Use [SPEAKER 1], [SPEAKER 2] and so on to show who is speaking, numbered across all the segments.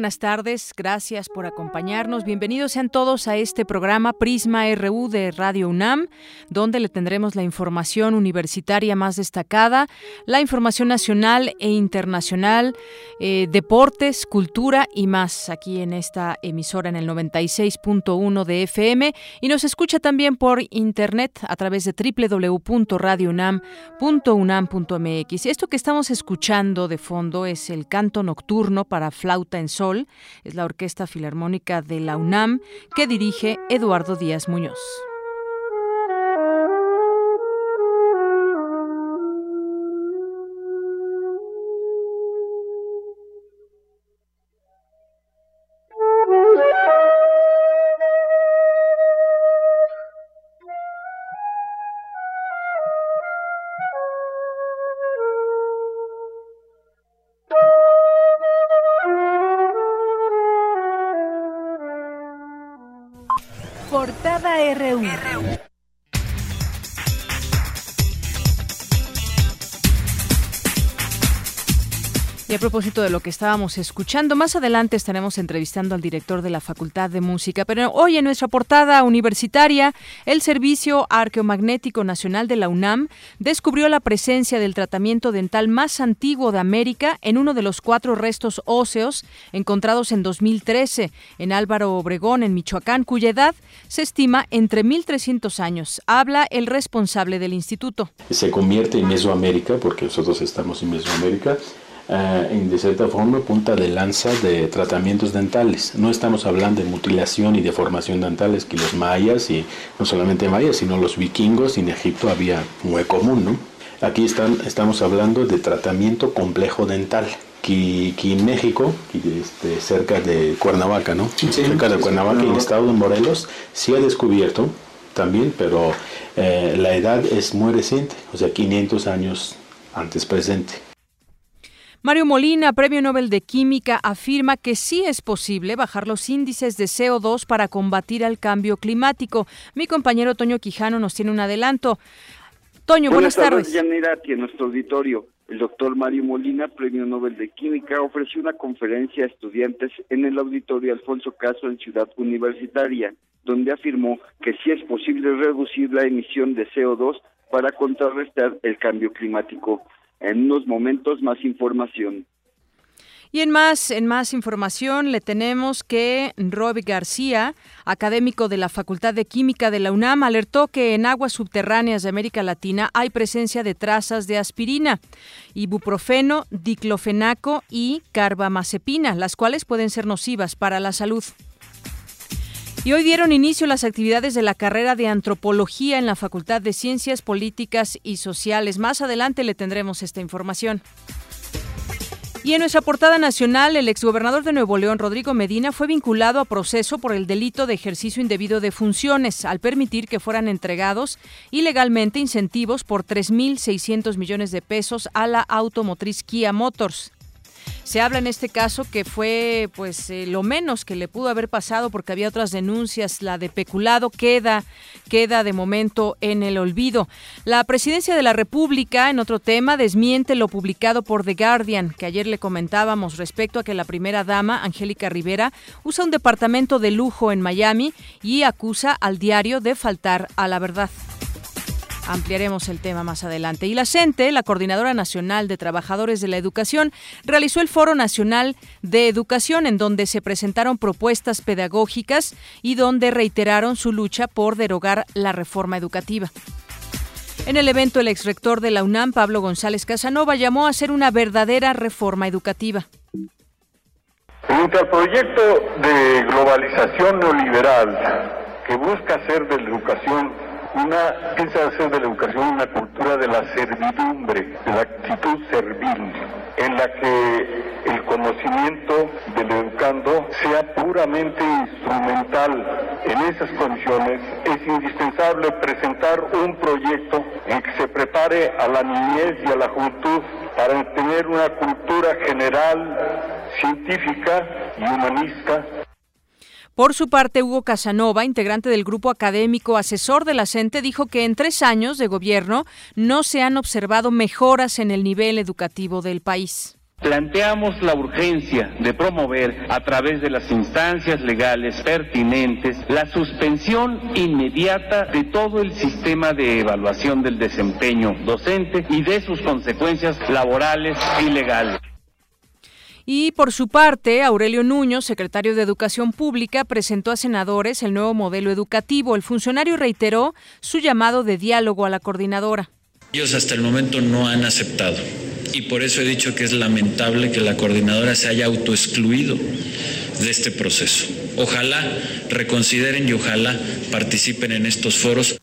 [SPEAKER 1] Buenas tardes, gracias por acompañarnos. Bienvenidos sean todos a este programa Prisma RU de Radio UNAM, donde le tendremos la información universitaria más destacada, la información nacional e internacional, eh, deportes, cultura y más aquí en esta emisora en el 96.1 de FM y nos escucha también por internet a través de www.radiounam.unam.mx. Esto que estamos escuchando de fondo es el canto nocturno para flauta en Sol, es la Orquesta Filarmónica de la UNAM que dirige Eduardo Díaz Muñoz. Propósito de lo que estábamos escuchando, más adelante estaremos entrevistando al director de la Facultad de Música, pero hoy en nuestra portada universitaria, el Servicio Arqueomagnético Nacional de la UNAM descubrió la presencia del tratamiento dental más antiguo de América en uno de los cuatro restos óseos encontrados en 2013 en Álvaro Obregón, en Michoacán, cuya edad se estima entre 1.300 años. Habla el responsable del instituto.
[SPEAKER 2] Se convierte en Mesoamérica, porque nosotros estamos en Mesoamérica, eh, de cierta forma, punta de lanza de tratamientos dentales. No estamos hablando de mutilación y deformación dentales que los mayas, y no solamente mayas, sino los vikingos en Egipto había muy común, ¿no? Aquí están, estamos hablando de tratamiento complejo dental. Que, en México, este, cerca de Cuernavaca, ¿no? cerca de Cuernavaca, en el estado de Morelos, sí ha descubierto también, pero eh, la edad es muy reciente, o sea, 500 años antes presente.
[SPEAKER 1] Mario Molina, Premio Nobel de Química, afirma que sí es posible bajar los índices de CO2 para combatir el cambio climático. Mi compañero Toño Quijano nos tiene un adelanto. Toño, buenas, buenas
[SPEAKER 3] tardes. en nuestro auditorio. El doctor Mario Molina, Premio Nobel de Química, ofreció una conferencia a estudiantes en el auditorio Alfonso Caso en Ciudad Universitaria, donde afirmó que sí es posible reducir la emisión de CO2 para contrarrestar el cambio climático en unos momentos más información.
[SPEAKER 1] Y en más, en más información le tenemos que Rob García, académico de la Facultad de Química de la UNAM, alertó que en aguas subterráneas de América Latina hay presencia de trazas de aspirina, ibuprofeno, diclofenaco y carbamazepina, las cuales pueden ser nocivas para la salud. Y hoy dieron inicio las actividades de la carrera de antropología en la Facultad de Ciencias Políticas y Sociales. Más adelante le tendremos esta información. Y en nuestra portada nacional, el exgobernador de Nuevo León, Rodrigo Medina, fue vinculado a proceso por el delito de ejercicio indebido de funciones, al permitir que fueran entregados ilegalmente incentivos por 3.600 millones de pesos a la automotriz Kia Motors. Se habla en este caso que fue pues eh, lo menos que le pudo haber pasado porque había otras denuncias, la de peculado queda queda de momento en el olvido. La Presidencia de la República en otro tema desmiente lo publicado por The Guardian, que ayer le comentábamos respecto a que la primera dama Angélica Rivera usa un departamento de lujo en Miami y acusa al diario de faltar a la verdad. Ampliaremos el tema más adelante. Y la CENTE, la Coordinadora Nacional de Trabajadores de la Educación, realizó el Foro Nacional de Educación en donde se presentaron propuestas pedagógicas y donde reiteraron su lucha por derogar la reforma educativa. En el evento, el exrector de la UNAM, Pablo González Casanova, llamó a hacer una verdadera reforma educativa.
[SPEAKER 4] Frente al proyecto de globalización neoliberal que busca hacer de la educación una, piensa hacer de la educación una cultura de la servidumbre, de la actitud servil, en la que el conocimiento del educando sea puramente instrumental. En esas condiciones es indispensable presentar un proyecto en que se prepare a la niñez y a la juventud para tener una cultura general, científica y humanista
[SPEAKER 1] por su parte, Hugo Casanova, integrante del grupo académico asesor de la CENTE, dijo que en tres años de gobierno no se han observado mejoras en el nivel educativo del país.
[SPEAKER 5] Planteamos la urgencia de promover a través de las instancias legales pertinentes la suspensión inmediata de todo el sistema de evaluación del desempeño docente y de sus consecuencias laborales y legales.
[SPEAKER 1] Y por su parte, Aurelio Nuño, secretario de Educación Pública, presentó a senadores el nuevo modelo educativo. El funcionario reiteró su llamado de diálogo a la coordinadora.
[SPEAKER 6] Ellos hasta el momento no han aceptado y por eso he dicho que es lamentable que la coordinadora se haya autoexcluido de este proceso. Ojalá reconsideren y ojalá participen en estos foros.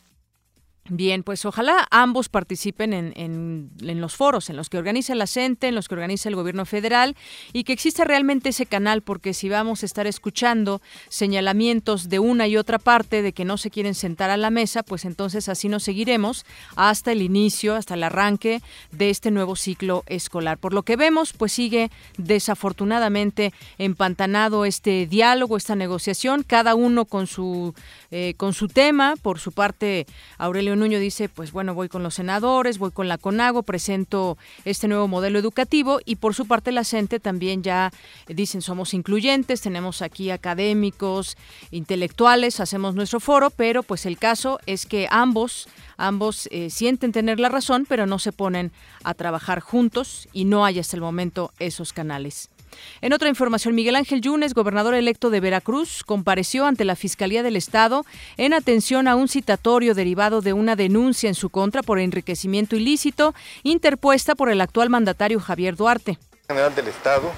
[SPEAKER 1] Bien, pues ojalá ambos participen en, en, los foros, en los que organiza la CENTE, en los que organiza el gobierno federal y que exista realmente ese canal, porque si vamos a estar escuchando señalamientos de una y otra parte de que no se quieren sentar a la mesa, pues entonces así nos seguiremos hasta el inicio, hasta el arranque de este nuevo ciclo escolar. Por lo que vemos, pues sigue desafortunadamente empantanado este diálogo, esta negociación, cada uno con su, eh, con su tema. Por su parte, Aurelio Nuño dice, pues bueno, voy con los senadores, voy con la CONAGO, presento este nuevo modelo educativo y por su parte la CENTE también ya dicen somos incluyentes, tenemos aquí académicos, intelectuales, hacemos nuestro foro, pero pues el caso es que ambos ambos eh, sienten tener la razón, pero no se ponen a trabajar juntos y no hay hasta el momento esos canales. En otra información, Miguel Ángel Yunes, gobernador electo de Veracruz, compareció ante la Fiscalía del Estado en atención a un citatorio derivado de una denuncia en su contra por enriquecimiento ilícito interpuesta por el actual mandatario Javier Duarte.
[SPEAKER 7] General del Estado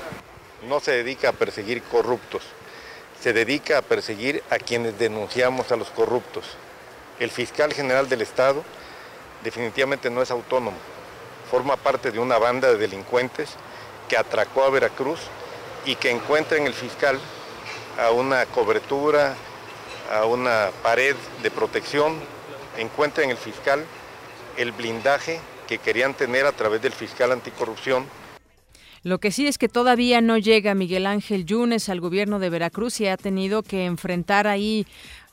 [SPEAKER 7] no se dedica a perseguir corruptos, se dedica a perseguir a quienes denunciamos a los corruptos. El fiscal general del Estado definitivamente no es autónomo, forma parte de una banda de delincuentes que atracó a Veracruz y que encuentra en el fiscal a una cobertura, a una pared de protección, encuentra en el fiscal el blindaje que querían tener a través del fiscal anticorrupción.
[SPEAKER 1] Lo que sí es que todavía no llega Miguel Ángel Yunes al gobierno de Veracruz y ha tenido que enfrentar ahí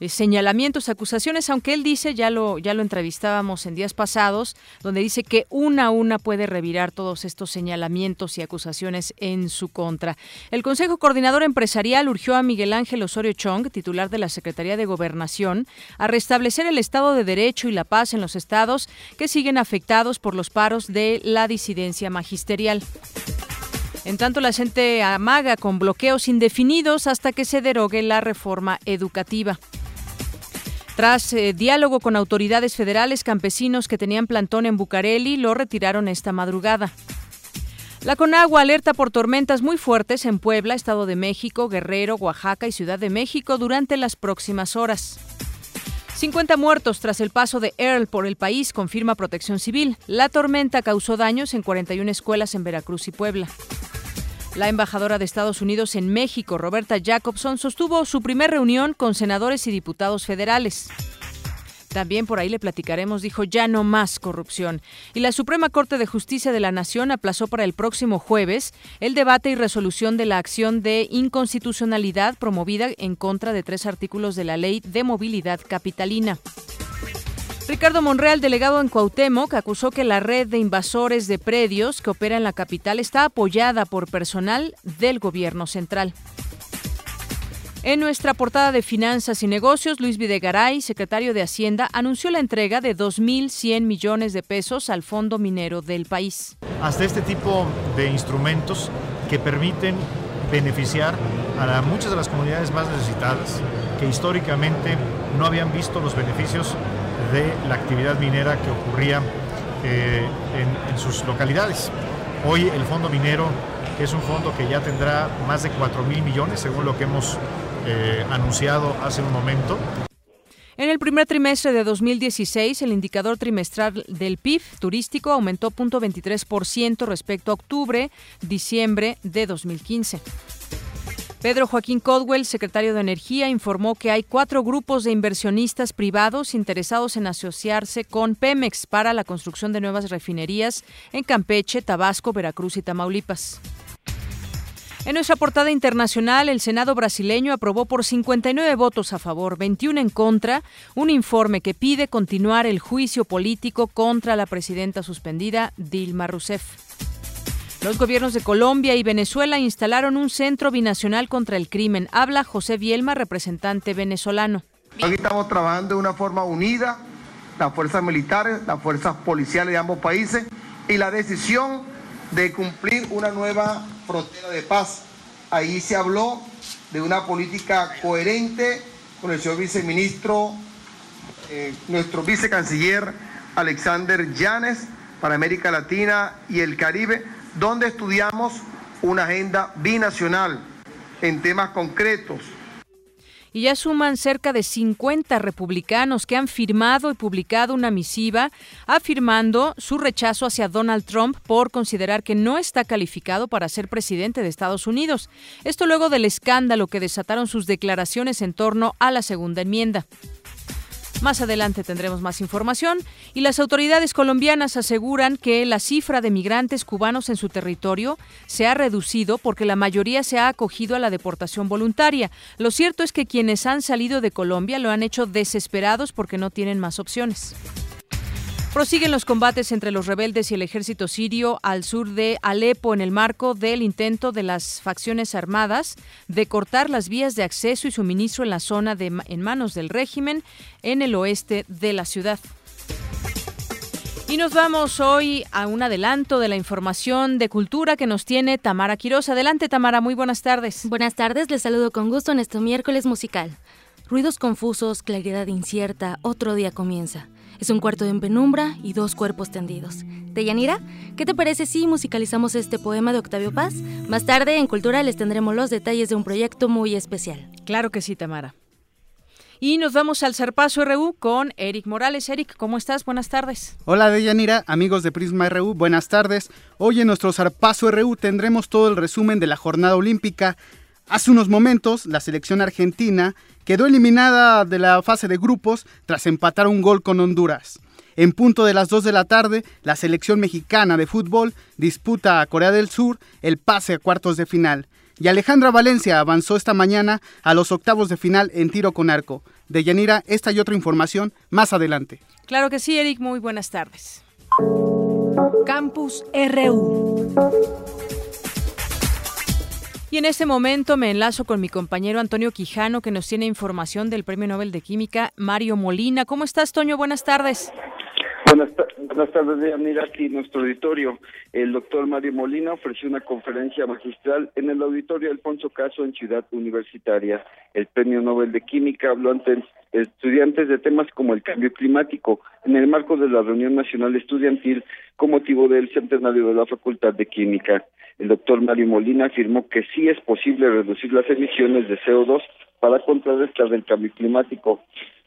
[SPEAKER 1] señalamientos, acusaciones, aunque él dice, ya lo, ya lo entrevistábamos en días pasados, donde dice que una a una puede revirar todos estos señalamientos y acusaciones en su contra. El Consejo Coordinador Empresarial urgió a Miguel Ángel Osorio Chong, titular de la Secretaría de Gobernación, a restablecer el Estado de Derecho y la paz en los estados que siguen afectados por los paros de la disidencia magisterial. En tanto, la gente amaga con bloqueos indefinidos hasta que se derogue la reforma educativa. Tras eh, diálogo con autoridades federales, campesinos que tenían plantón en Bucareli lo retiraron esta madrugada. La Conagua alerta por tormentas muy fuertes en Puebla, Estado de México, Guerrero, Oaxaca y Ciudad de México durante las próximas horas. 50 muertos tras el paso de Earl por el país, confirma Protección Civil. La tormenta causó daños en 41 escuelas en Veracruz y Puebla. La embajadora de Estados Unidos en México, Roberta Jacobson, sostuvo su primer reunión con senadores y diputados federales. También por ahí le platicaremos, dijo ya no más corrupción. Y la Suprema Corte de Justicia de la Nación aplazó para el próximo jueves el debate y resolución de la acción de inconstitucionalidad promovida en contra de tres artículos de la Ley de Movilidad Capitalina. Ricardo Monreal, delegado en Cuauhtémoc, acusó que la red de invasores de predios que opera en la capital está apoyada por personal del gobierno central. En nuestra portada de Finanzas y Negocios, Luis Videgaray, secretario de Hacienda, anunció la entrega de 2.100 millones de pesos al Fondo Minero del país.
[SPEAKER 8] Hasta este tipo de instrumentos que permiten beneficiar a muchas de las comunidades más necesitadas, que históricamente no habían visto los beneficios de la actividad minera que ocurría eh, en, sus localidades. Hoy el fondo minero es un fondo que ya tendrá más de 4 mil millones, según lo que hemos eh, anunciado hace un momento.
[SPEAKER 1] En el primer trimestre de 2016, el indicador trimestral del PIB turístico aumentó 0.23% respecto a octubre, diciembre de 2015. Pedro Joaquín Codwell, secretario de Energía, informó que hay cuatro grupos de inversionistas privados interesados en asociarse con Pemex para la construcción de nuevas refinerías en Campeche, Tabasco, Veracruz y Tamaulipas. En nuestra portada internacional, el Senado brasileño aprobó por 59 votos a favor, 21 en contra, un informe que pide continuar el juicio político contra la presidenta suspendida Dilma Rousseff. Los gobiernos de Colombia y Venezuela instalaron un centro binacional contra el crimen. Habla José Bielma, representante venezolano.
[SPEAKER 9] Aquí estamos trabajando de una forma unida, las fuerzas militares, las fuerzas policiales de ambos países y la decisión de cumplir una nueva frontera de paz. Ahí se habló de una política coherente con el señor viceministro, eh, nuestro vicecanciller Alexander Llanes para América Latina y el Caribe, donde estudiamos una agenda binacional en temas concretos
[SPEAKER 1] y ya suman cerca de 50 republicanos que han firmado y publicado una misiva afirmando su rechazo hacia Donald Trump por considerar que no está calificado para ser presidente de Estados Unidos. Esto luego del escándalo que desataron sus declaraciones en torno a la segunda enmienda. Más adelante tendremos más información y las autoridades colombianas aseguran que la cifra de migrantes cubanos en su territorio se ha reducido porque la mayoría se ha acogido a la deportación voluntaria. Lo cierto es que quienes han salido de Colombia lo han hecho desesperados porque no tienen más opciones. Prosiguen los combates entre los rebeldes y el ejército sirio al sur de Alepo en el marco del intento de las facciones armadas de cortar las vías de acceso y suministro en la zona en manos del régimen en el oeste de la ciudad. Y nos vamos hoy a un adelanto de la información de cultura que nos tiene Tamara Quiroz. Adelante, Tamara, muy buenas tardes.
[SPEAKER 10] Buenas tardes, les saludo con gusto en este miércoles musical. Ruidos confusos, claridad incierta, otro día comienza. Es un cuarto en penumbra y dos cuerpos tendidos. Deyanira, ¿qué te parece si musicalizamos este poema de Octavio Paz? Más tarde en Cultura les tendremos los detalles de un proyecto muy especial.
[SPEAKER 1] Claro que sí, Tamara. Y nos vamos al Zarpazo RU con Eric Morales. Eric, ¿cómo estás? Buenas tardes.
[SPEAKER 11] Hola Deyanira, amigos de Prisma RU, buenas tardes. Hoy en nuestro Zarpazo RU tendremos todo el resumen de la jornada olímpica. Hace unos momentos, la selección argentina quedó eliminada de la fase de grupos tras empatar un gol con Honduras. En punto de las 2 de la tarde, la selección mexicana de fútbol disputa a Corea del Sur el pase a cuartos de final. Y Alejandra Valencia avanzó esta mañana a los octavos de final en tiro con arco. De Yanira, esta y otra información más adelante.
[SPEAKER 1] Claro que sí, Eric. Muy buenas tardes.
[SPEAKER 12] Campus RU.
[SPEAKER 1] En este momento me enlazo con mi compañero Antonio Quijano, que nos tiene información del Premio Nobel de Química, Mario Molina. ¿Cómo estás, Toño? Buenas tardes.
[SPEAKER 13] Buenas, buenas tardes, mira aquí nuestro auditorio. El doctor Mario Molina ofreció una conferencia magistral en el auditorio Alfonso Caso en Ciudad Universitaria. El Premio Nobel de Química habló ante estudiantes de temas como el cambio climático en el marco de la reunión nacional estudiantil con motivo del centenario de la Facultad de Química. El doctor Mario Molina afirmó que sí es posible reducir las emisiones de CO2 para contrarrestar el cambio climático.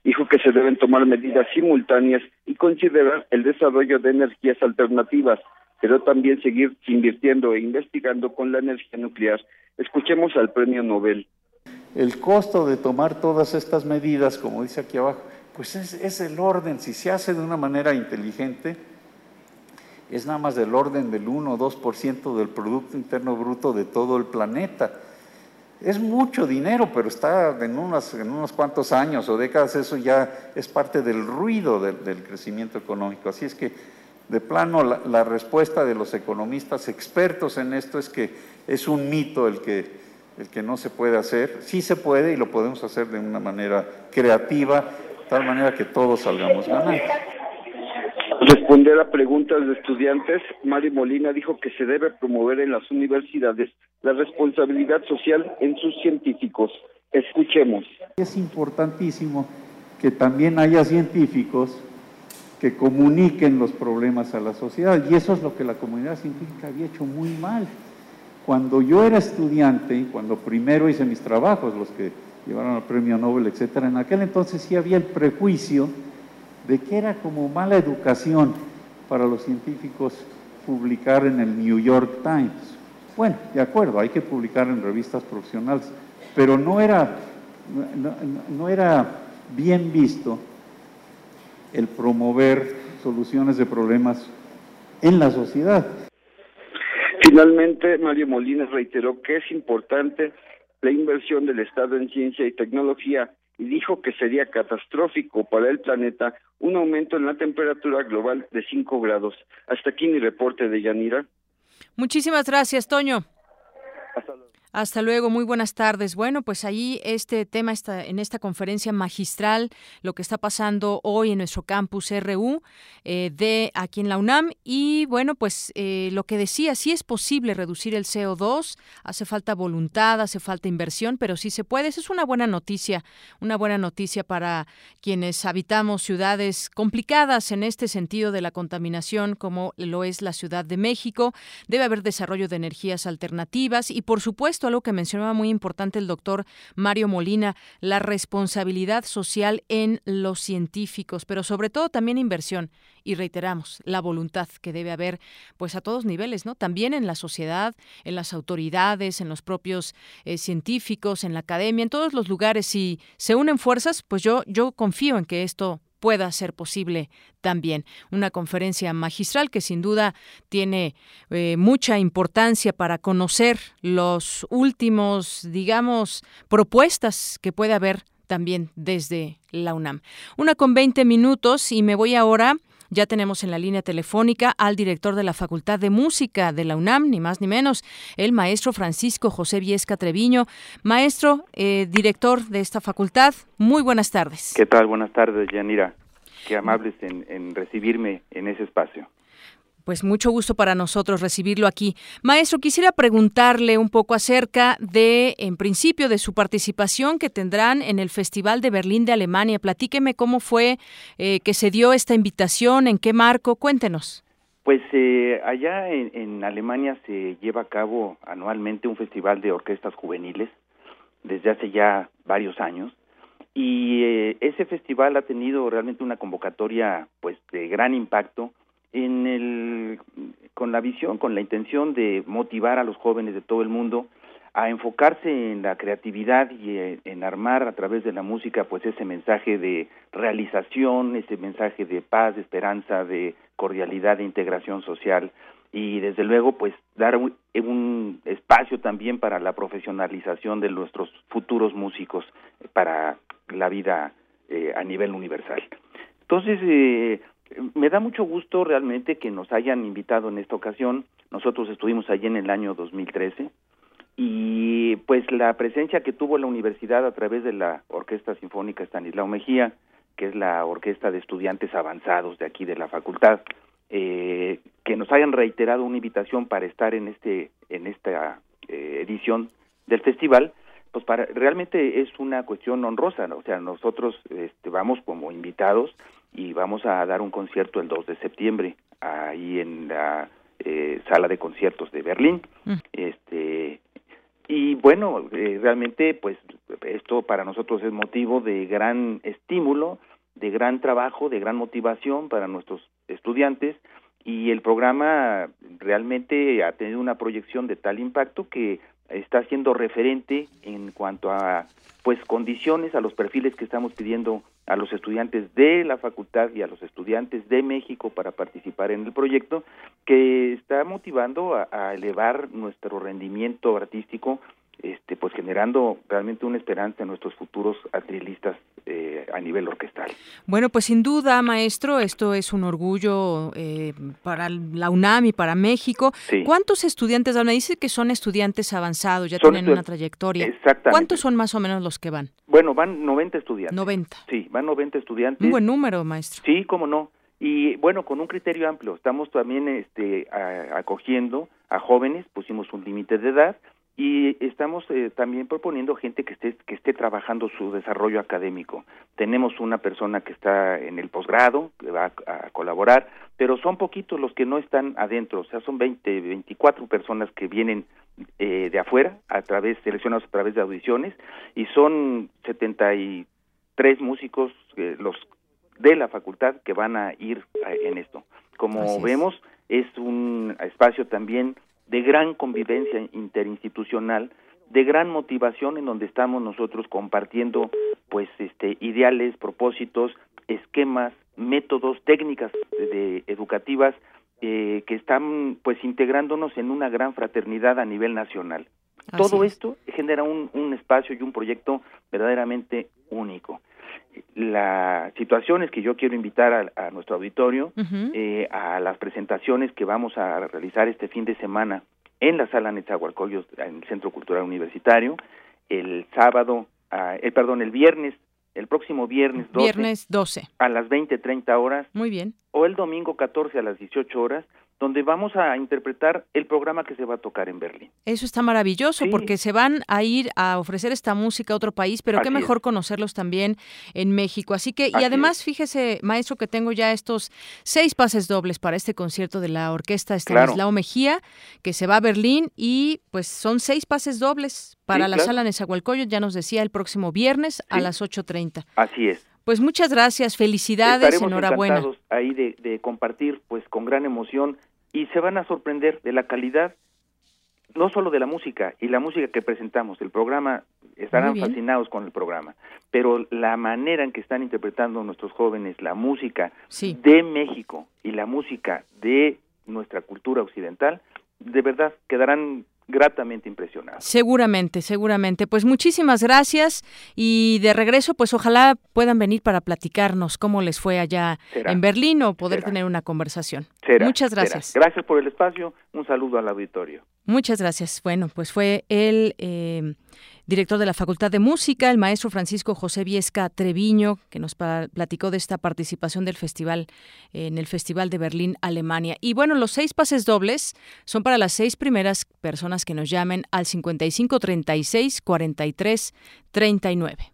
[SPEAKER 13] Dijo que se deben tomar medidas simultáneas y considerar el desarrollo de energías alternativas, pero también seguir invirtiendo e investigando con la energía nuclear. Escuchemos al premio Nobel.
[SPEAKER 14] El costo de tomar todas estas medidas, como dice aquí abajo, pues es, el orden. Si se hace de una manera inteligente, es nada más del orden del 1 o 2% del Producto Interno Bruto de todo el planeta. Es mucho dinero, pero está en, unos, en unos cuantos años o décadas, eso ya es parte del ruido del, crecimiento económico. Así es que, de plano, la, la, respuesta de los economistas expertos en esto es que es un mito el que, el que no se puede hacer. Sí se puede y lo podemos hacer de una manera creativa, de tal manera que todos salgamos ganando
[SPEAKER 13] responder a preguntas de estudiantes, Mari Molina dijo que se debe promover en las universidades la responsabilidad social en sus científicos. Escuchemos.
[SPEAKER 14] Es importantísimo que también haya científicos que comuniquen los problemas a la sociedad y eso es lo que la comunidad científica había hecho muy mal.
[SPEAKER 15] Cuando yo era estudiante, cuando primero hice mis trabajos, los que llevaron al premio Nobel, etcétera, en aquel entonces sí había el prejuicio de que era como mala educación para los científicos publicar en el New York Times. Bueno, de acuerdo, hay que publicar en revistas profesionales, pero no era, no, era bien visto el promover soluciones de problemas en la sociedad.
[SPEAKER 3] Finalmente, Mario Molina reiteró que es importante la inversión del Estado en ciencia y tecnología y dijo que sería catastrófico para el planeta un aumento en la temperatura global de 5 grados. Hasta aquí mi reporte de Yanira.
[SPEAKER 1] Muchísimas gracias, Toño. Hasta luego. Hasta luego, muy buenas tardes. Bueno, pues ahí este tema está en esta conferencia magistral, lo que está pasando hoy en nuestro campus RU eh, de aquí en la UNAM y bueno, pues eh, lo que decía, sí es posible reducir el CO2, hace falta voluntad, hace falta inversión, pero sí se puede. Esa es una buena noticia, una buena noticia para quienes habitamos ciudades complicadas en este sentido de la contaminación, como lo es la Ciudad de México. Debe haber desarrollo de energías alternativas y por supuesto algo que mencionaba muy importante el doctor Mario Molina, la responsabilidad social en los científicos, pero sobre todo también inversión. Y reiteramos, la voluntad que debe haber, pues a todos niveles, ¿no? También en la sociedad, en las autoridades, en los propios eh, científicos, en la academia, en todos los lugares. Si se unen fuerzas, pues yo, yo confío en que esto pueda ser posible también. Una conferencia magistral que sin duda tiene eh, mucha importancia para conocer los últimos, digamos, propuestas que puede haber también desde la UNAM. Una con 20 minutos y me voy ahora ya tenemos en la línea telefónica al director de la Facultad de Música de la UNAM, ni más ni menos, el maestro Francisco José Viesca Treviño. Maestro, eh, director de esta facultad, muy buenas tardes.
[SPEAKER 16] ¿Qué tal? Buenas tardes, Yanira. Qué amables en recibirme en ese espacio.
[SPEAKER 1] Pues mucho gusto para nosotros recibirlo aquí. Maestro, quisiera preguntarle un poco acerca de, en principio, de su participación que tendrán en el Festival de Berlín de Alemania. Platíqueme cómo fue eh, que se dio esta invitación, en qué marco, cuéntenos.
[SPEAKER 16] Pues eh, allá en, Alemania se lleva a cabo anualmente un festival de orquestas juveniles desde hace ya varios años y eh, ese festival ha tenido realmente una convocatoria pues de gran impacto en el, con la visión, con la intención de motivar a los jóvenes de todo el mundo a enfocarse en la creatividad y eh, en, armar a través de la música pues ese mensaje de realización, ese mensaje de paz, de esperanza, de cordialidad, de integración social y desde luego pues dar un, espacio también para la profesionalización de nuestros futuros músicos para la vida eh, a nivel universal. Entonces, eh, me da mucho gusto realmente que nos hayan invitado en esta ocasión. Nosotros estuvimos allí en el año 2013 y pues la presencia que tuvo la universidad a través de la Orquesta Sinfónica Estanislao Mejía, que es la orquesta de estudiantes avanzados de aquí de la facultad, eh, que nos hayan reiterado una invitación para estar en este en esta eh, edición del festival, pues para realmente es una cuestión honrosa, o sea, nosotros este, vamos como invitados y vamos a dar un concierto el 2 de septiembre ahí en la eh, sala de conciertos de Berlín. Mm. Este y bueno, eh, realmente pues esto para nosotros es motivo de gran estímulo, de gran trabajo, de gran motivación para nuestros estudiantes y el programa realmente ha tenido una proyección de tal impacto que está siendo referente en cuanto a pues condiciones a los perfiles que estamos pidiendo a los estudiantes de la facultad y a los estudiantes de México para participar en el proyecto que está motivando a, elevar nuestro rendimiento artístico este, pues generando realmente una esperanza en nuestros futuros atrilistas eh, a nivel orquestal.
[SPEAKER 1] Bueno, pues sin duda, maestro, esto es un orgullo eh, para la UNAM y para México. ¿Cuántos estudiantes van? Dice que son estudiantes avanzados, ya tienen una trayectoria.
[SPEAKER 16] Exactamente.
[SPEAKER 1] ¿Cuántos son más o menos los que van?
[SPEAKER 16] Bueno, van 90 estudiantes.
[SPEAKER 1] 90.
[SPEAKER 16] Sí, van 90 estudiantes.
[SPEAKER 1] Un buen número, maestro.
[SPEAKER 16] Sí, cómo no. Y bueno, con un criterio amplio. Estamos también este, acogiendo a jóvenes, pusimos un límite de edad, y estamos eh, también proponiendo gente que esté que esté trabajando su desarrollo académico. Tenemos una persona que está en el posgrado que va a, colaborar, pero son poquitos los que no están adentro, o sea, son 20, 24 personas que vienen eh, de afuera a través seleccionados a través de audiciones y son 73 músicos eh, los de la facultad que van a ir en esto. Como vemos, es un espacio también de gran convivencia interinstitucional, de gran motivación en donde estamos nosotros compartiendo pues este ideales, propósitos, esquemas, métodos, técnicas de, educativas eh, que están pues integrándonos en una gran fraternidad a nivel nacional. Todo esto genera un, un espacio y un proyecto verdaderamente único las situaciones que yo quiero invitar a, nuestro auditorio, eh, a las presentaciones que vamos a realizar este fin de semana en la sala Netzahualcoyos, en el Centro Cultural Universitario, el sábado, ah, el perdón, el viernes, el próximo viernes 12,
[SPEAKER 1] viernes 12.
[SPEAKER 16] a las 20, 30 horas.
[SPEAKER 1] Muy bien.
[SPEAKER 16] O el domingo 14 a las 18 horas donde vamos a interpretar el programa que se va a tocar en Berlín.
[SPEAKER 1] Eso está maravilloso porque se van a ir a ofrecer esta música a otro país, pero qué mejor conocerlos también en México. Así que, y además, fíjese, maestro, que tengo ya estos seis pases dobles para este concierto de la orquesta Estanislao Mejía, que se va a Berlín y pues son seis pases dobles para la sala Nezahualcóyotl, ya nos decía, el próximo viernes a las 8.30.
[SPEAKER 16] Así es.
[SPEAKER 1] Pues muchas gracias, felicidades,
[SPEAKER 16] Estaremos
[SPEAKER 1] enhorabuena.
[SPEAKER 16] ahí de, de compartir, pues con gran emoción y se van a sorprender de la calidad no solo de la música y la música que presentamos, el programa, estarán fascinados con el programa, pero la manera en que están interpretando nuestros jóvenes la música de México y la música de nuestra cultura occidental, de verdad quedarán gratamente impresionado.
[SPEAKER 1] Seguramente, seguramente. Pues muchísimas gracias y de regreso, pues ojalá puedan venir para platicarnos cómo les fue allá en Berlín o poder tener una conversación. Muchas gracias.
[SPEAKER 16] Gracias por el espacio. Un saludo al auditorio.
[SPEAKER 1] Muchas gracias. Bueno, pues fue el eh, director de la Facultad de Música, el maestro Francisco José Viesca Treviño, que nos platicó de esta participación del festival en el Festival de Berlín, Alemania. Y bueno, los seis pases dobles son para las seis primeras personas que nos llamen al 55 36 43 39.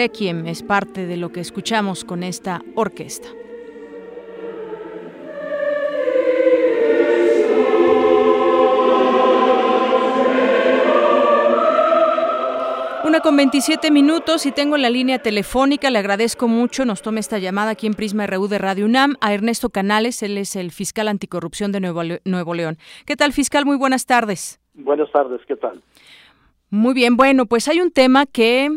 [SPEAKER 1] Requiem es parte de lo que escuchamos con esta orquesta. Una con 27 minutos y tengo la línea telefónica. Le agradezco mucho. Nos tome esta llamada aquí en Prisma RU de Radio UNAM a Ernesto Canales. Él es el fiscal anticorrupción de Nuevo, Nuevo León. ¿Qué tal, fiscal? Muy buenas tardes.
[SPEAKER 17] Buenas tardes, ¿qué tal?
[SPEAKER 1] Muy bien, bueno, pues hay un tema que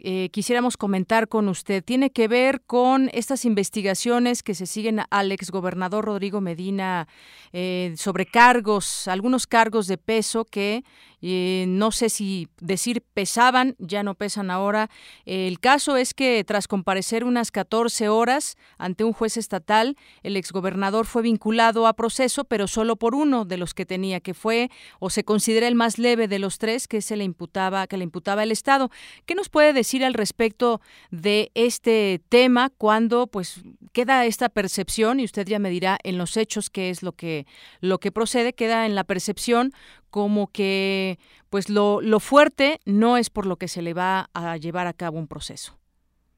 [SPEAKER 1] eh, quisiéramos comentar con usted. Tiene que ver con estas investigaciones que se siguen al exgobernador Rodrigo Medina eh, sobre cargos, algunos cargos de peso que eh, no sé si decir pesaban, ya no pesan ahora. el caso es que tras comparecer unas 14 horas ante un juez estatal, el exgobernador fue vinculado a proceso, pero solo por uno de los que tenía, que fue o se considera el más leve de los tres que se le imputaba, que le imputaba el Estado. ¿Qué nos puede decir al respecto de este tema cuando pues queda esta percepción y usted ya me dirá en los hechos qué es lo que lo que procede, queda en la percepción como que pues lo, lo fuerte no es por lo que se le va a llevar a cabo un proceso.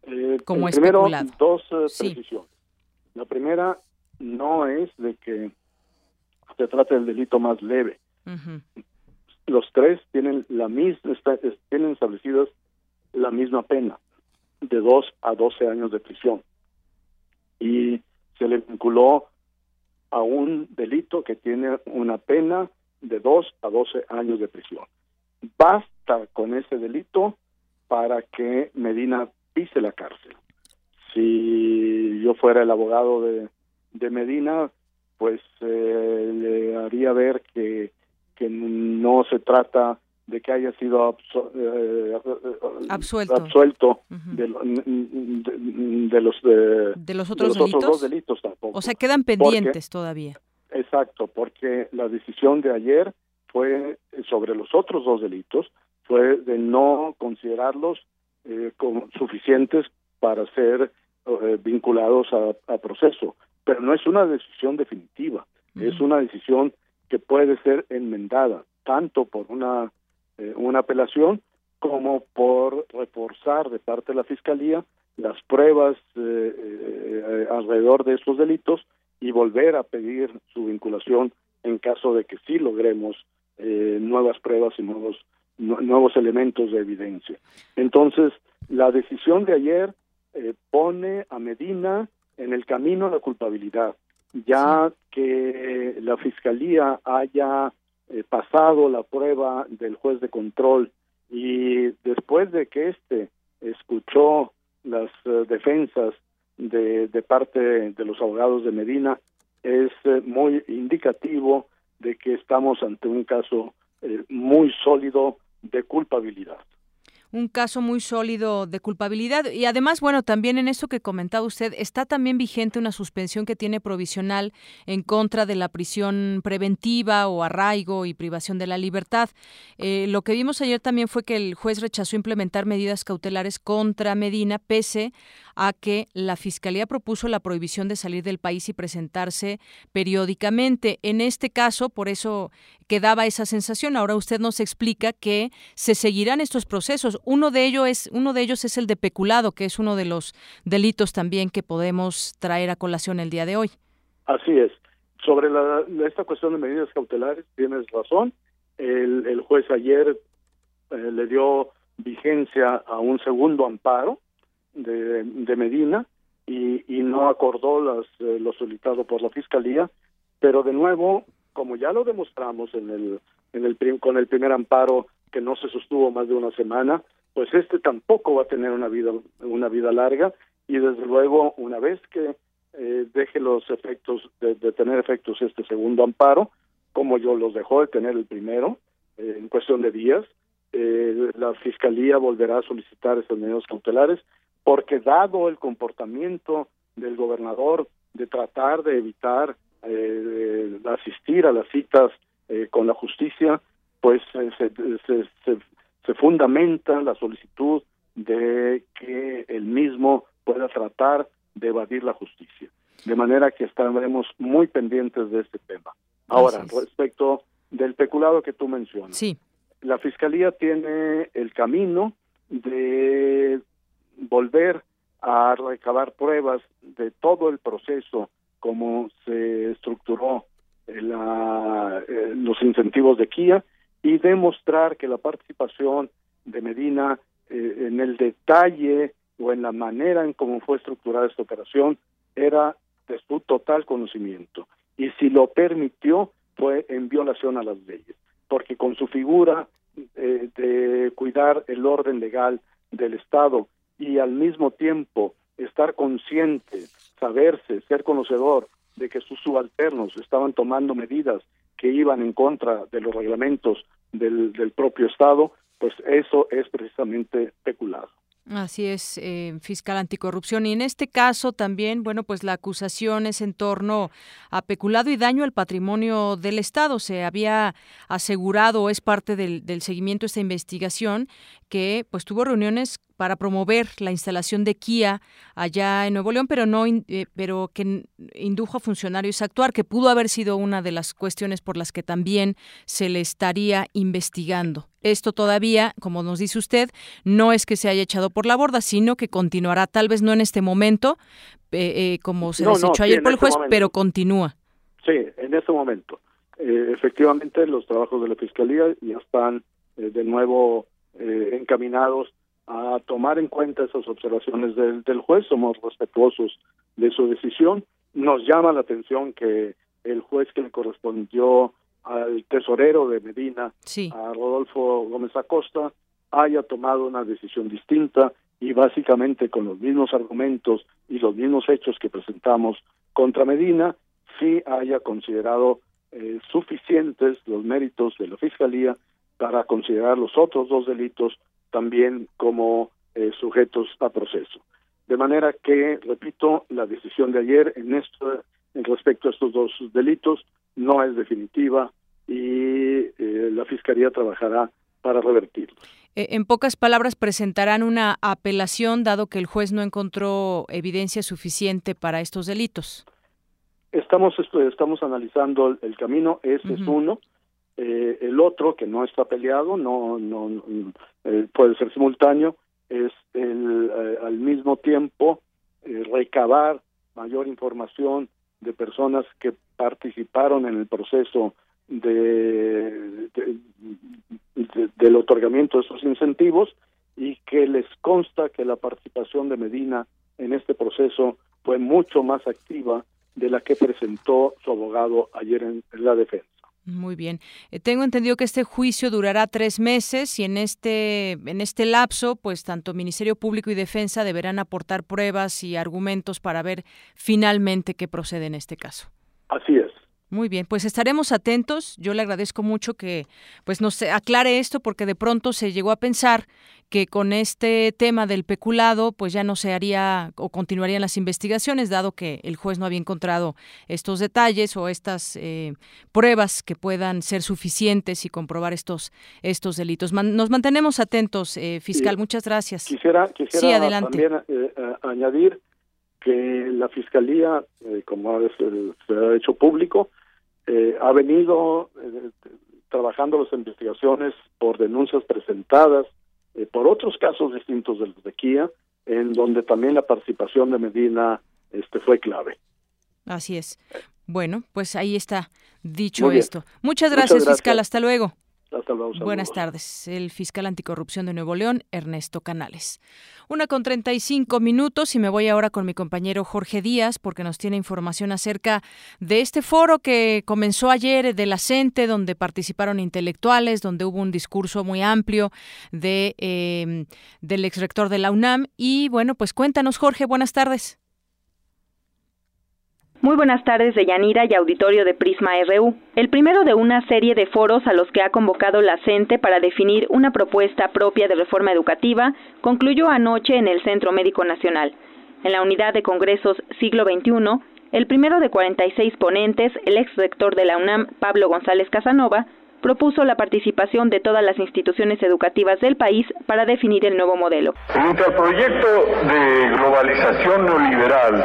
[SPEAKER 17] Eh, como primero, dos eh, precisiones. La primera no es de que se trate del delito más leve. Los tres tienen la misma, tienen establecidas la misma pena, de dos a doce años de prisión. Y se le vinculó a un delito que tiene una pena de 2 a 12 años de prisión. Basta con ese delito para que Medina pise la cárcel. Si yo fuera el abogado de, de Medina, pues eh, le haría ver que, que no se trata de que haya sido eh,
[SPEAKER 1] absuelto,
[SPEAKER 17] absuelto de, los
[SPEAKER 1] de, los otros, delitos?
[SPEAKER 17] dos delitos tampoco.
[SPEAKER 1] O sea, quedan pendientes todavía.
[SPEAKER 17] Exacto, porque la decisión de ayer fue sobre los otros dos delitos fue de no considerarlos eh, como suficientes para ser eh, vinculados a, proceso, pero no es una decisión definitiva, es una decisión que puede ser enmendada tanto por una eh, una apelación como por reforzar de parte de la fiscalía las pruebas alrededor de estos delitos y volver a pedir su vinculación en caso de que sí logremos nuevas pruebas y nuevos nuevos elementos de evidencia. Entonces, la decisión de ayer eh, pone a Medina en el camino a la culpabilidad, ya que la Fiscalía haya eh, pasado la prueba del juez de control y después de que éste escuchó las eh, defensas de, de, parte de los abogados de Medina, es muy indicativo de que estamos ante un caso muy sólido de culpabilidad
[SPEAKER 1] un caso muy sólido de culpabilidad. Y además, bueno, también en eso que comentaba usted, está también vigente una suspensión que tiene provisional en contra de la prisión preventiva o arraigo y privación de la libertad. Eh, lo que vimos ayer también fue que el juez rechazó implementar medidas cautelares contra Medina, pese a que la Fiscalía propuso la prohibición de salir del país y presentarse periódicamente. En este caso, por eso quedaba esa sensación. Ahora usted nos explica que se seguirán estos procesos. Uno de ellos es uno de ellos es el de peculado, que es uno de los delitos también que podemos traer a colación el día de hoy.
[SPEAKER 17] Así es. Sobre esta cuestión de medidas cautelares, tienes razón. El, juez ayer eh, le dio vigencia a un segundo amparo de, Medina y, no acordó las, eh, lo solicitado por la Fiscalía, pero de nuevo como ya lo demostramos en el, el con el primer amparo que no se sostuvo más de una semana, pues este tampoco va a tener una vida una vida larga. Y desde luego una vez que eh, deje los efectos de, tener efectos este segundo amparo, como yo los dejó de tener el primero eh, en cuestión de días, eh, la fiscalía volverá a solicitar esas medidas cautelares porque dado el comportamiento del gobernador de tratar de evitar eh, asistir a las citas eh, con la justicia, pues eh, se, se, se, fundamenta la solicitud de que el mismo pueda tratar de evadir la justicia. De manera que estaremos muy pendientes de este tema. Ahora, respecto del peculado que tú mencionas.
[SPEAKER 1] Sí.
[SPEAKER 17] La Fiscalía tiene el camino de volver a recabar pruebas de todo el proceso cómo se estructuró eh, la, eh, los incentivos de Kia y demostrar que la participación de Medina eh, en el detalle o en la manera en cómo fue estructurada esta operación era de su total conocimiento. Y si lo permitió, fue en violación a las leyes, porque con su figura de cuidar el orden legal del Estado y al mismo tiempo estar consciente saberse, ser conocedor de que sus subalternos estaban tomando medidas que iban en contra de los reglamentos del, del propio Estado, pues eso es precisamente peculado.
[SPEAKER 1] Así es, eh, fiscal anticorrupción. Y en este caso también, bueno, pues la acusación es en torno a peculado y daño al patrimonio del Estado. Se había asegurado, es parte del, seguimiento de esta investigación, que pues tuvo reuniones para promover la instalación de Kia allá en Nuevo León, pero no eh, pero que indujo a funcionarios a actuar, que pudo haber sido una de las cuestiones por las que también se le estaría investigando. Esto todavía, como nos dice usted, no es que se haya echado por la borda, sino que continuará, tal vez no en este momento, eh, eh, como se desechó ayer por el este juez, pero continúa.
[SPEAKER 17] Sí, en este momento. efectivamente, los trabajos de la Fiscalía ya están de nuevo encaminados a tomar en cuenta esas observaciones del, del juez, somos respetuosos de su decisión. Nos llama la atención que el juez que le correspondió al tesorero de Medina, a Rodolfo Gómez Acosta, haya tomado una decisión distinta y básicamente con los mismos argumentos y los mismos hechos que presentamos contra Medina, sí haya considerado eh, suficientes los méritos de la Fiscalía para considerar los otros dos delitos también como eh, sujetos a proceso. De manera que, repito, la decisión de ayer en esto, en respecto a estos dos delitos no es definitiva y eh, la Fiscalía trabajará para revertirlos.
[SPEAKER 1] En pocas palabras, presentarán una apelación dado que el juez no encontró evidencia suficiente para estos delitos.
[SPEAKER 17] Estamos, estamos analizando el camino, ese es uno. Eh, el otro, que no está peleado, no, no, eh, puede ser simultáneo, es el, eh, al mismo tiempo recabar mayor información de personas que participaron en el proceso de, del otorgamiento de esos incentivos y que les consta que la participación de Medina en este proceso fue mucho más activa de la que presentó su abogado ayer en, la defensa.
[SPEAKER 1] Muy bien. Eh, tengo entendido que este juicio durará tres meses y en este, en este lapso, pues tanto Ministerio Público y Defensa deberán aportar pruebas y argumentos para ver finalmente qué procede en este caso.
[SPEAKER 17] Así es.
[SPEAKER 1] Muy bien, pues estaremos atentos. Yo le agradezco mucho que pues nos aclare esto porque de pronto se llegó a pensar que con este tema del peculado pues ya no se haría o continuarían las investigaciones dado que el juez no había encontrado estos detalles o estas eh, pruebas que puedan ser suficientes y comprobar estos estos delitos. nos mantenemos atentos, eh, fiscal. Muchas gracias.
[SPEAKER 17] Quisiera, quisiera también eh, añadir que la fiscalía, como se ha hecho público, eh, ha venido eh, trabajando las investigaciones por denuncias presentadas eh, por otros casos distintos de los de Kia, en donde también la participación de Medina este fue clave.
[SPEAKER 1] Así es. Bueno, pues ahí está dicho esto. Muchas gracias, fiscal. Hasta luego. Buenas tardes. El fiscal anticorrupción de Nuevo León, Ernesto Canales. Una con 35 minutos y me voy ahora con mi compañero Jorge Díaz porque nos tiene información acerca de este foro que comenzó ayer de la CENTE donde participaron intelectuales, donde hubo un discurso muy amplio de, eh, del exrector de la UNAM. Y bueno, pues cuéntanos Jorge, buenas tardes.
[SPEAKER 18] Muy buenas tardes de Yanira y auditorio de Prisma RU. El primero de una serie de foros a los que ha convocado la CENTE para definir una propuesta propia de reforma educativa concluyó anoche en el Centro Médico Nacional. En la unidad de congresos siglo XXI, el primero de 46 ponentes, el ex rector de la UNAM, Pablo González Casanova, propuso la participación de todas las instituciones educativas del país para definir el nuevo modelo.
[SPEAKER 4] Frente al proyecto de globalización neoliberal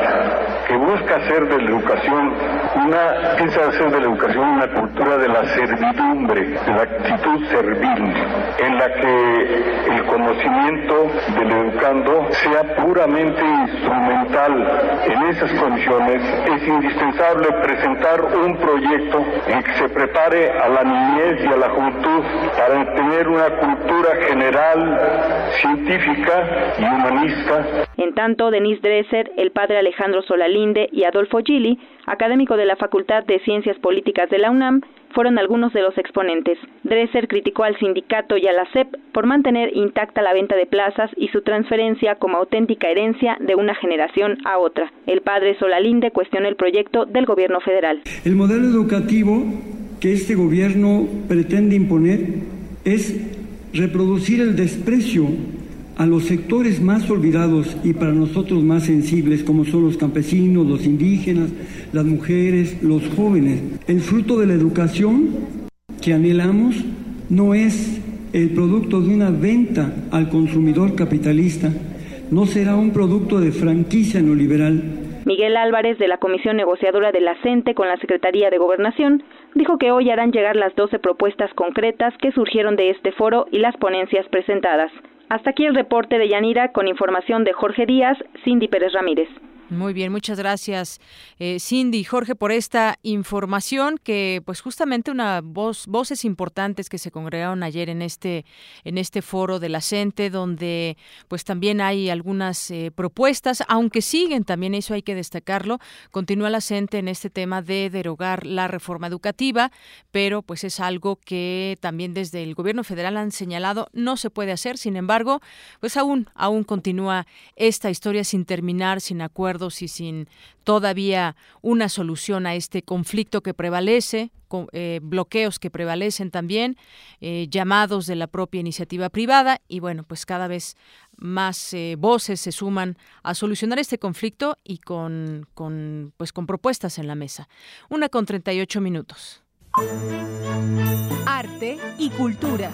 [SPEAKER 4] que busca hacer de la educación una, piensa hacer de la educación una cultura de la servidumbre, de la actitud servil, en la que el conocimiento del educando sea puramente instrumental. En esas condiciones es indispensable presentar un proyecto en que se prepare a la niñez y a la juventud para tener una cultura general, científica y humanista.
[SPEAKER 18] En tanto, Denis Dresser, el padre Alejandro Solalinde y Adolfo Gili, académico de la Facultad de Ciencias Políticas de la UNAM, fueron algunos de los exponentes. Dresser criticó al sindicato y a la CEP por mantener intacta la venta de plazas y su transferencia como auténtica herencia de una generación a otra. El padre Solalinde cuestionó el proyecto del gobierno federal.
[SPEAKER 19] El modelo educativo que este gobierno pretende imponer es reproducir el desprecio a los sectores más olvidados y para nosotros más sensibles, como son los campesinos, los indígenas, las mujeres, los jóvenes. El fruto de la educación que anhelamos no es el producto de una venta al consumidor capitalista, no será un producto de franquicia neoliberal,
[SPEAKER 18] Miguel Álvarez, de la Comisión Negociadora de la CENTE con la Secretaría de Gobernación, dijo que hoy harán llegar las 12 propuestas concretas que surgieron de este foro y las ponencias presentadas. Hasta aquí el reporte de Yanira con información de Jorge Díaz, Cindy Pérez Ramírez.
[SPEAKER 1] Muy bien, muchas gracias eh, Cindy y Jorge por esta información que pues justamente una voz voces importantes que se congregaron ayer en este en este foro de la CENTE donde pues también hay algunas eh, propuestas, aunque siguen también eso hay que destacarlo, continúa la CENTE en este tema de derogar la reforma educativa, pero pues es algo que también desde el gobierno federal han señalado no se puede hacer, sin embargo, pues aún aún continúa esta historia sin terminar, sin acuerdo y sin todavía una solución a este conflicto que prevalece, eh, bloqueos que prevalecen también, eh, llamados de la propia iniciativa privada y bueno, pues cada vez más eh, voces se suman a solucionar este conflicto y con, con, pues con propuestas en la mesa. Una con 38 minutos.
[SPEAKER 20] Arte y cultura.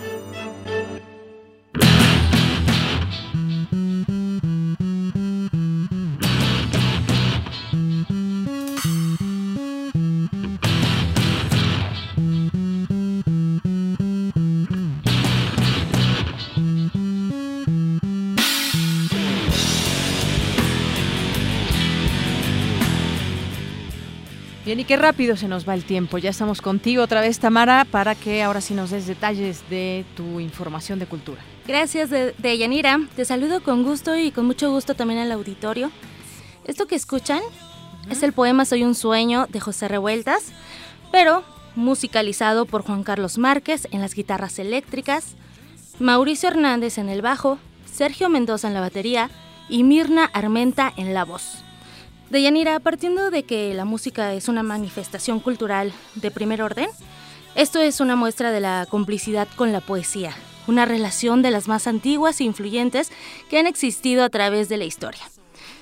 [SPEAKER 1] Bien, y qué rápido se nos va el tiempo. Ya estamos contigo otra vez, Tamara, para que ahora sí nos des detalles de tu información de cultura.
[SPEAKER 10] Gracias, de, Yanira. Te saludo con gusto y con mucho gusto también al auditorio. Esto que escuchan es el poema Soy un sueño de José Revueltas, pero musicalizado por Juan Carlos Márquez en las guitarras eléctricas, Mauricio Hernández en el bajo, Sergio Mendoza en la batería y Mirna Armenta en la voz. Deyanira, partiendo de que la música es una manifestación cultural de primer orden, esto es una muestra de la complicidad con la poesía, una relación de las más antiguas e influyentes que han existido a través de la historia.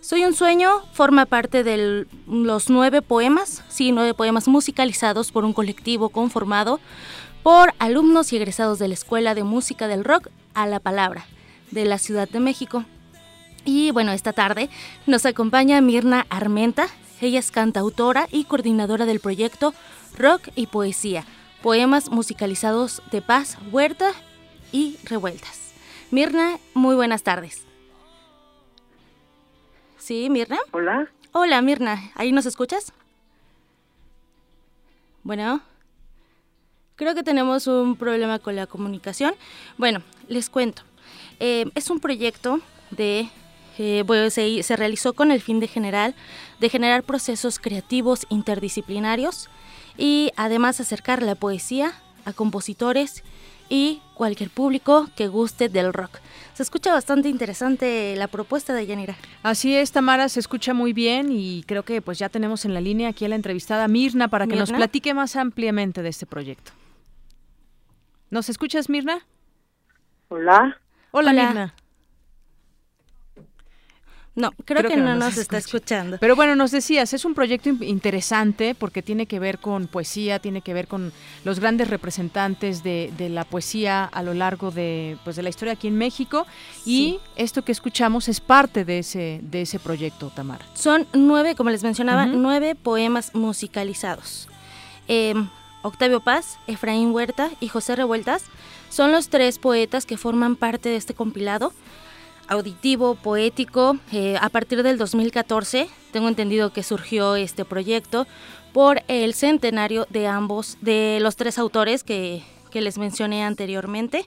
[SPEAKER 10] Soy un sueño forma parte de los nueve poemas, sí, nueve poemas musicalizados por un colectivo conformado por alumnos y egresados de la Escuela de Música del Rock a la Palabra de la Ciudad de México. Y bueno, esta tarde nos acompaña Mirna Armenta. Ella es cantautora y coordinadora del proyecto Rock y Poesía, poemas musicalizados de paz, huerta y revueltas. Mirna, muy buenas tardes. ¿Sí, Mirna?
[SPEAKER 21] Hola.
[SPEAKER 10] Hola, Mirna. ¿Ahí nos escuchas? Bueno, creo que tenemos un problema con la comunicación. Bueno, les cuento. Eh, es un proyecto de se, realizó con el fin de general de generar procesos creativos interdisciplinarios y además acercar la poesía a compositores y cualquier público que guste del rock. Se escucha bastante interesante la propuesta de Yanira.
[SPEAKER 1] Así es, Tamara, se escucha muy bien y creo que pues ya tenemos en la línea aquí a la entrevistada Mirna para que nos platique más ampliamente de este proyecto. ¿Nos escuchas, Mirna?
[SPEAKER 21] Hola.
[SPEAKER 1] Hola, Hola. Mirna.
[SPEAKER 10] No, creo, que, no, nos, está escuchando.
[SPEAKER 1] Pero bueno, nos decías, es un proyecto interesante porque tiene que ver con poesía, tiene que ver con los grandes representantes de, la poesía a lo largo de, pues, de la historia aquí en México. Y esto que escuchamos es parte de ese, de ese proyecto, Tamara.
[SPEAKER 10] Son nueve, como les mencionaba, nueve poemas musicalizados. Em, Octavio Paz, Efraín Huerta y José Revueltas son los tres poetas que forman parte de este compilado auditivo, poético. Eh, a partir del 2014, tengo entendido que surgió este proyecto por el centenario de ambos, de los tres autores que, que les mencioné anteriormente.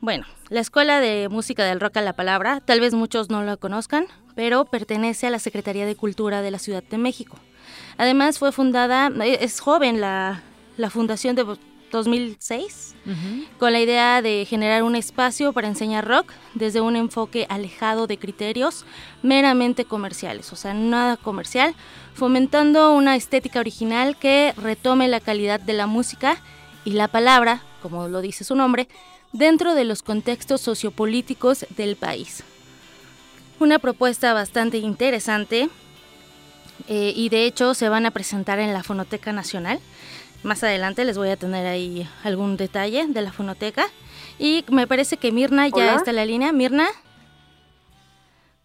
[SPEAKER 10] Bueno, la Escuela de Música del Rock a la Palabra, tal vez muchos no la conozcan, pero pertenece a la Secretaría de Cultura de la Ciudad de México. Además fue fundada, es joven la, la fundación de 2006 con la idea de generar un espacio para enseñar rock desde un enfoque alejado de criterios meramente comerciales, o sea, nada comercial, fomentando una estética original que retome la calidad de la música y la palabra, como lo dice su nombre, dentro de los contextos sociopolíticos del país. Una propuesta bastante interesante eh, y de hecho se van a presentar en la Fonoteca Nacional más adelante les voy a tener ahí algún detalle de la fonoteca. Y me parece que Mirna ya está en la línea. Mirna.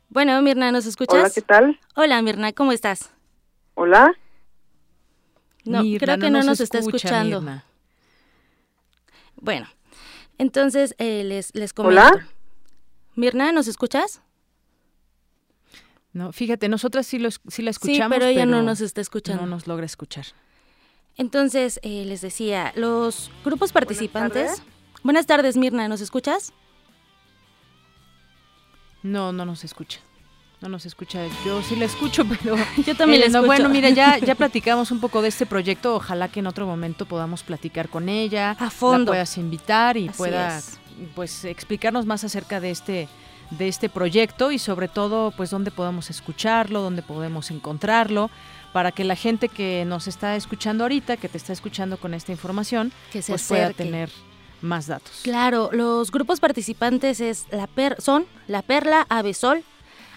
[SPEAKER 10] Bueno, Mirna, ¿nos escuchas?
[SPEAKER 21] Hola, ¿qué tal?
[SPEAKER 10] Hola, Mirna, ¿cómo estás?
[SPEAKER 21] Hola.
[SPEAKER 10] No, creo que no, nos, está escuchando. Bueno, entonces eh, les, les comento.
[SPEAKER 21] Hola.
[SPEAKER 10] Mirna, ¿nos escuchas?
[SPEAKER 1] No, fíjate, nosotras sí, lo, sí la escuchamos.
[SPEAKER 10] Sí, pero ella no nos está escuchando.
[SPEAKER 1] No nos logra escuchar.
[SPEAKER 10] Entonces, eh, les decía, los grupos participantes... Buenas tardes. Mirna, ¿nos escuchas?
[SPEAKER 1] No, no nos escucha. No nos escucha. Yo sí la escucho, pero
[SPEAKER 10] yo también la escucho.
[SPEAKER 1] Bueno, mira, ya, ya platicamos un poco de este proyecto. Ojalá que en otro momento podamos platicar con ella.
[SPEAKER 10] A fondo.
[SPEAKER 1] La puedas invitar y pueda pues explicarnos más acerca de este de este proyecto y sobre todo pues dónde podemos escucharlo, dónde podemos encontrarlo para que la gente que nos está escuchando ahorita, que te está escuchando con esta información,
[SPEAKER 10] que se
[SPEAKER 1] pues pueda tener más datos.
[SPEAKER 10] Claro, los grupos participantes es la per son La Perla, Avesol,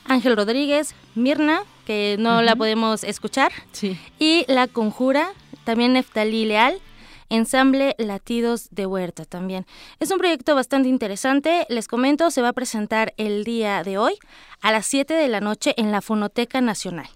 [SPEAKER 10] Ángel Rodríguez, Mirna, que no la podemos escuchar,
[SPEAKER 1] sí.
[SPEAKER 10] y La Conjura, también Neftalí Leal, Ensamble Latidos de Huerta también. Es un proyecto bastante interesante. Les comento, se va a presentar el día de hoy a las 7 de la noche en la Fonoteca Nacional.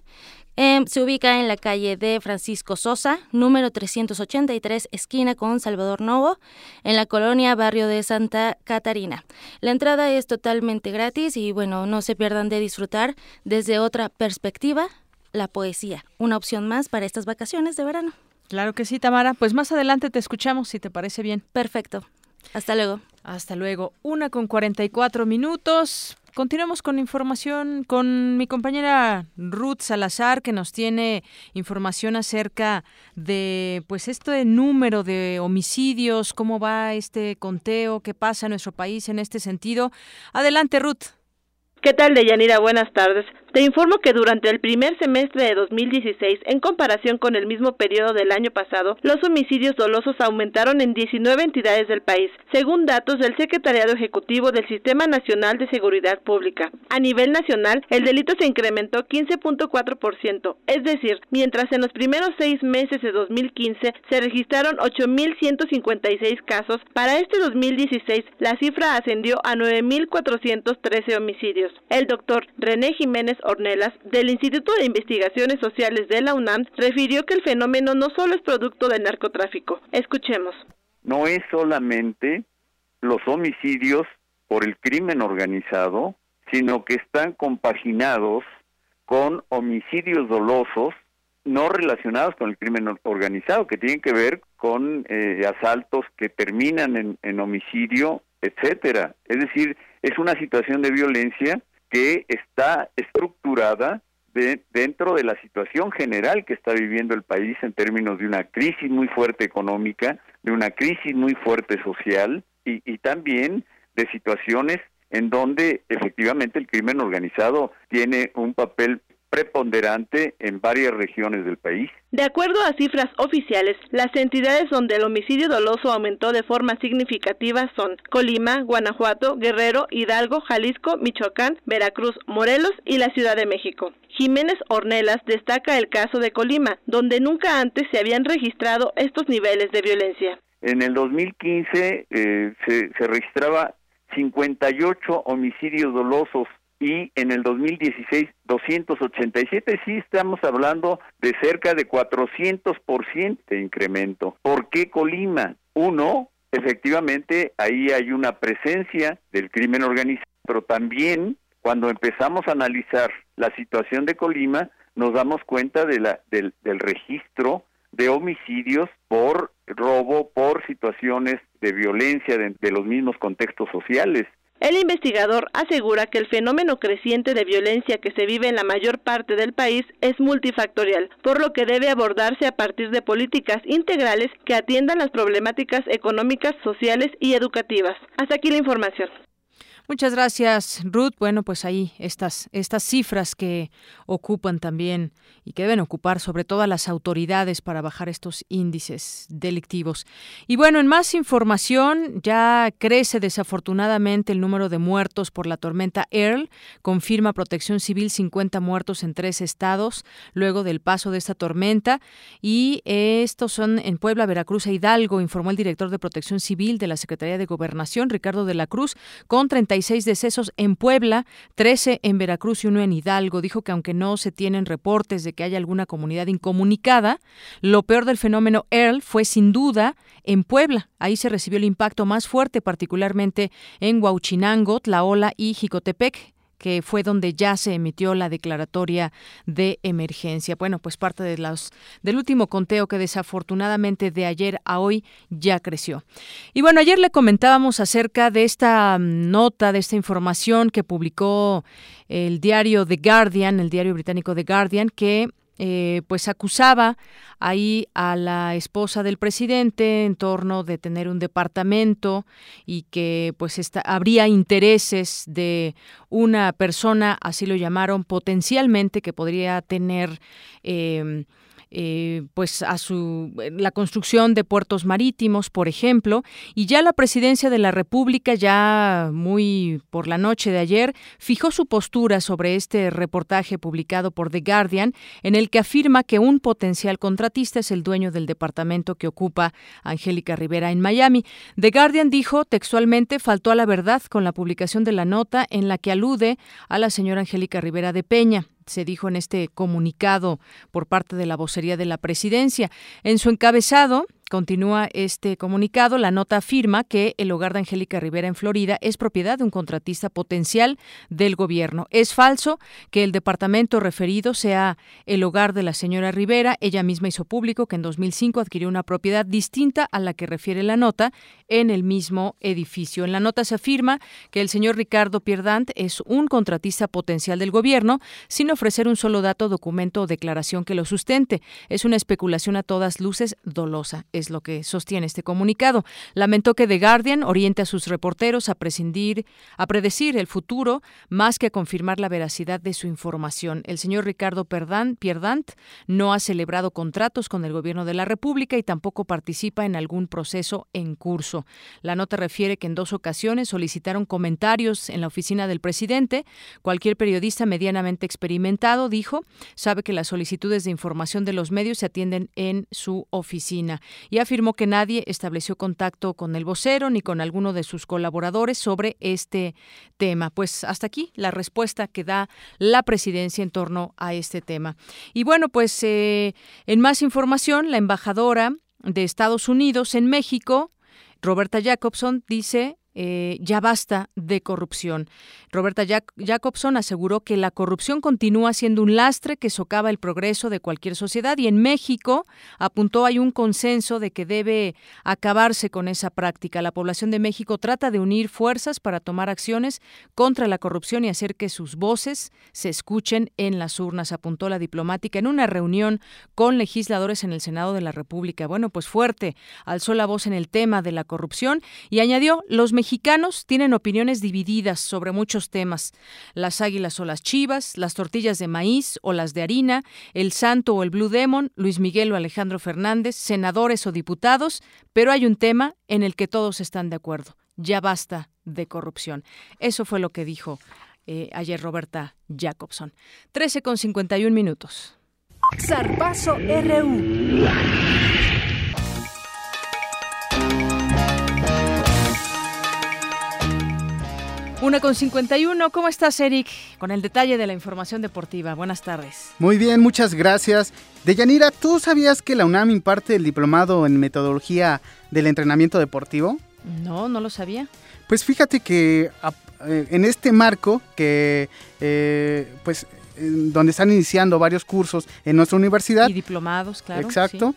[SPEAKER 10] Em, se ubica en la calle de Francisco Sosa, número 383, esquina con Salvador Novo, en la colonia Barrio de Santa Catarina. La entrada es totalmente gratis y bueno, no se pierdan de disfrutar desde otra perspectiva la poesía, una opción más para estas vacaciones de verano.
[SPEAKER 1] Claro que sí, Tamara. Pues más adelante te escuchamos, si te parece bien.
[SPEAKER 10] Perfecto. Hasta luego.
[SPEAKER 1] Hasta luego. Una con 44 minutos. Continuamos con información con mi compañera Ruth Salazar que nos tiene información acerca de pues este número de homicidios, cómo va este conteo, qué pasa en nuestro país en este sentido. Adelante, Ruth.
[SPEAKER 22] ¿Qué tal, Deyanira? Buenas tardes. Informo que durante el primer semestre de 2016, en comparación con el mismo periodo del año pasado, los homicidios dolosos aumentaron en 19 entidades del país, según datos del Secretariado Ejecutivo del Sistema Nacional de Seguridad Pública. A nivel nacional, el delito se incrementó 15.4%, es decir, mientras en los primeros seis meses de 2015 se registraron 8.156 casos, para este 2016 la cifra ascendió a 9.413 homicidios. El doctor René Jiménez Ornelas, del Instituto de Investigaciones Sociales de la UNAM, refirió que el fenómeno no solo es producto del narcotráfico. Escuchemos.
[SPEAKER 15] No es solamente los homicidios por el crimen organizado, sino que están compaginados con homicidios dolosos no relacionados con el crimen organizado, que tienen que ver con eh, asaltos que terminan en, en homicidio, etcétera. Es decir, es una situación de violencia que está estructurada de, dentro de la situación general que está viviendo el país en términos de una crisis muy fuerte económica, de una crisis muy fuerte social y, y también de situaciones en donde efectivamente el crimen organizado tiene un papel preponderante en varias regiones del país.
[SPEAKER 22] De acuerdo a cifras oficiales, las entidades donde el homicidio doloso aumentó de forma significativa son Colima, Guanajuato, Guerrero, Hidalgo, Jalisco, Michoacán, Veracruz, Morelos y la Ciudad de México. Jiménez Ornelas destaca el caso de Colima, donde nunca antes se habían registrado estos niveles de violencia.
[SPEAKER 15] En el 2015 eh, se, se registraba 58 homicidios dolosos y en el 2016 287, sí estamos hablando de cerca de 400% de incremento. ¿Por qué Colima? Uno, efectivamente ahí hay una presencia del crimen organizado, pero también cuando empezamos a analizar la situación de Colima, nos damos cuenta de la, del, del registro de homicidios por robo, por situaciones de violencia de, de los mismos contextos sociales.
[SPEAKER 22] El investigador asegura que el fenómeno creciente de violencia que se vive en la mayor parte del país es multifactorial, por lo que debe abordarse a partir de políticas integrales que atiendan las problemáticas económicas, sociales y educativas. Hasta aquí la información.
[SPEAKER 1] Muchas gracias, Ruth. Bueno, pues ahí estas, estas cifras que ocupan también y que deben ocupar sobre todo a las autoridades para bajar estos índices delictivos. Y bueno, en más información, ya crece desafortunadamente el número de muertos por la tormenta Earl. Confirma Protección Civil 50 muertos en tres estados luego del paso de esta tormenta. Y estos son en Puebla, Veracruz e Hidalgo, informó el director de Protección Civil de la Secretaría de Gobernación, Ricardo de la Cruz, con 36 decesos en Puebla, 13 en Veracruz y uno en Hidalgo. Dijo que aunque no se tienen reportes de que haya alguna comunidad incomunicada. Lo peor del fenómeno Earl fue sin duda en Puebla. Ahí se recibió el impacto más fuerte, particularmente en Huauchinango, Tlaola y Jicotepec que fue donde ya se emitió la declaratoria de emergencia. Bueno, pues parte de los, del último conteo que desafortunadamente de ayer a hoy ya creció. Y bueno, ayer le comentábamos acerca de esta mm, nota, de esta información que publicó el diario The Guardian, el diario británico The Guardian, que eh, pues acusaba ahí a la esposa del presidente en torno de tener un departamento y que pues habría intereses de una persona, así lo llamaron, potencialmente que podría tener eh, eh, pues a su la construcción de puertos marítimos, por ejemplo, y ya la presidencia de la República ya muy por la noche de ayer fijó su postura sobre este reportaje publicado por The Guardian en el que afirma que un potencial contratista es el dueño del departamento que ocupa Angélica Rivera en Miami. The Guardian dijo textualmente faltó a la verdad con la publicación de la nota en la que alude a la señora Angélica Rivera de Peña se dijo en este comunicado por parte de la vocería de la presidencia. En su encabezado, Continúa este comunicado. La nota afirma que el hogar de Angélica Rivera en Florida es propiedad de un contratista potencial del gobierno. Es falso que el departamento referido sea el hogar de la señora Rivera. Ella misma hizo público que en 2005 adquirió una propiedad distinta a la que refiere la nota en el mismo edificio. En la nota se afirma que el señor Ricardo Pierdant es un contratista potencial del gobierno sin ofrecer un solo dato, documento o declaración que lo sustente. Es una especulación a todas luces dolosa es lo que sostiene este comunicado. Lamentó que The Guardian oriente a sus reporteros a prescindir, a predecir el futuro más que a confirmar la veracidad de su información. El señor Ricardo Pierdant no ha celebrado contratos con el gobierno de la República y tampoco participa en algún proceso en curso. La nota refiere que en dos ocasiones solicitaron comentarios en la oficina del presidente. Cualquier periodista medianamente experimentado, dijo, sabe que las solicitudes de información de los medios se atienden en su oficina y afirmó que nadie estableció contacto con el vocero ni con alguno de sus colaboradores sobre este tema. Pues hasta aquí la respuesta que da la presidencia en torno a este tema. Y bueno, pues eh, en más información, la embajadora de Estados Unidos en México, Roberta Jacobson, dice eh, ya basta de corrupción. Roberta Jacobson aseguró que la corrupción continúa siendo un lastre que socava el progreso de cualquier sociedad y en México apuntó hay un consenso de que debe acabarse con esa práctica. La población de México trata de unir fuerzas para tomar acciones contra la corrupción y hacer que sus voces se escuchen en las urnas, apuntó la diplomática en una reunión con legisladores en el Senado de la República. Bueno, pues fuerte, alzó la voz en el tema de la corrupción y añadió los mexicanos mexicanos tienen opiniones divididas sobre muchos temas. Las águilas o las chivas, las tortillas de maíz o las de harina, el santo o el Blue Demon, Luis Miguel o Alejandro Fernández, senadores o diputados, pero hay un tema en el que todos están de acuerdo. Ya basta de corrupción. Eso fue lo que dijo eh, ayer Roberta Jacobson. 13 con 51 minutos.
[SPEAKER 12] Zarpazo RU.
[SPEAKER 1] Una con 51. ¿Cómo estás, Eric? Con el detalle de la información deportiva. Buenas tardes.
[SPEAKER 11] Muy bien, muchas gracias. Deyanira, ¿tú sabías que la UNAM imparte el diplomado en metodología del entrenamiento deportivo?
[SPEAKER 1] No, no lo sabía.
[SPEAKER 11] Pues fíjate que eh, en este marco que eh, pues donde están iniciando varios cursos en nuestra universidad.
[SPEAKER 1] Y diplomados, claro.
[SPEAKER 11] Exacto.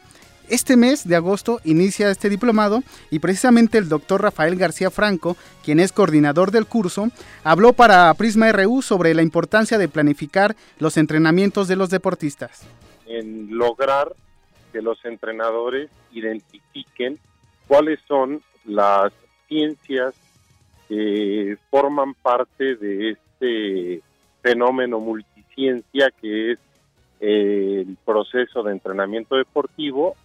[SPEAKER 11] Este mes de agosto inicia este diplomado y precisamente el doctor Rafael García Franco, quien es coordinador del curso, habló para Prisma RU sobre la importancia de planificar los entrenamientos de los deportistas.
[SPEAKER 23] En lograr que los entrenadores identifiquen cuáles son las ciencias que forman parte de este fenómeno multiciencia que es el proceso de entrenamiento deportivo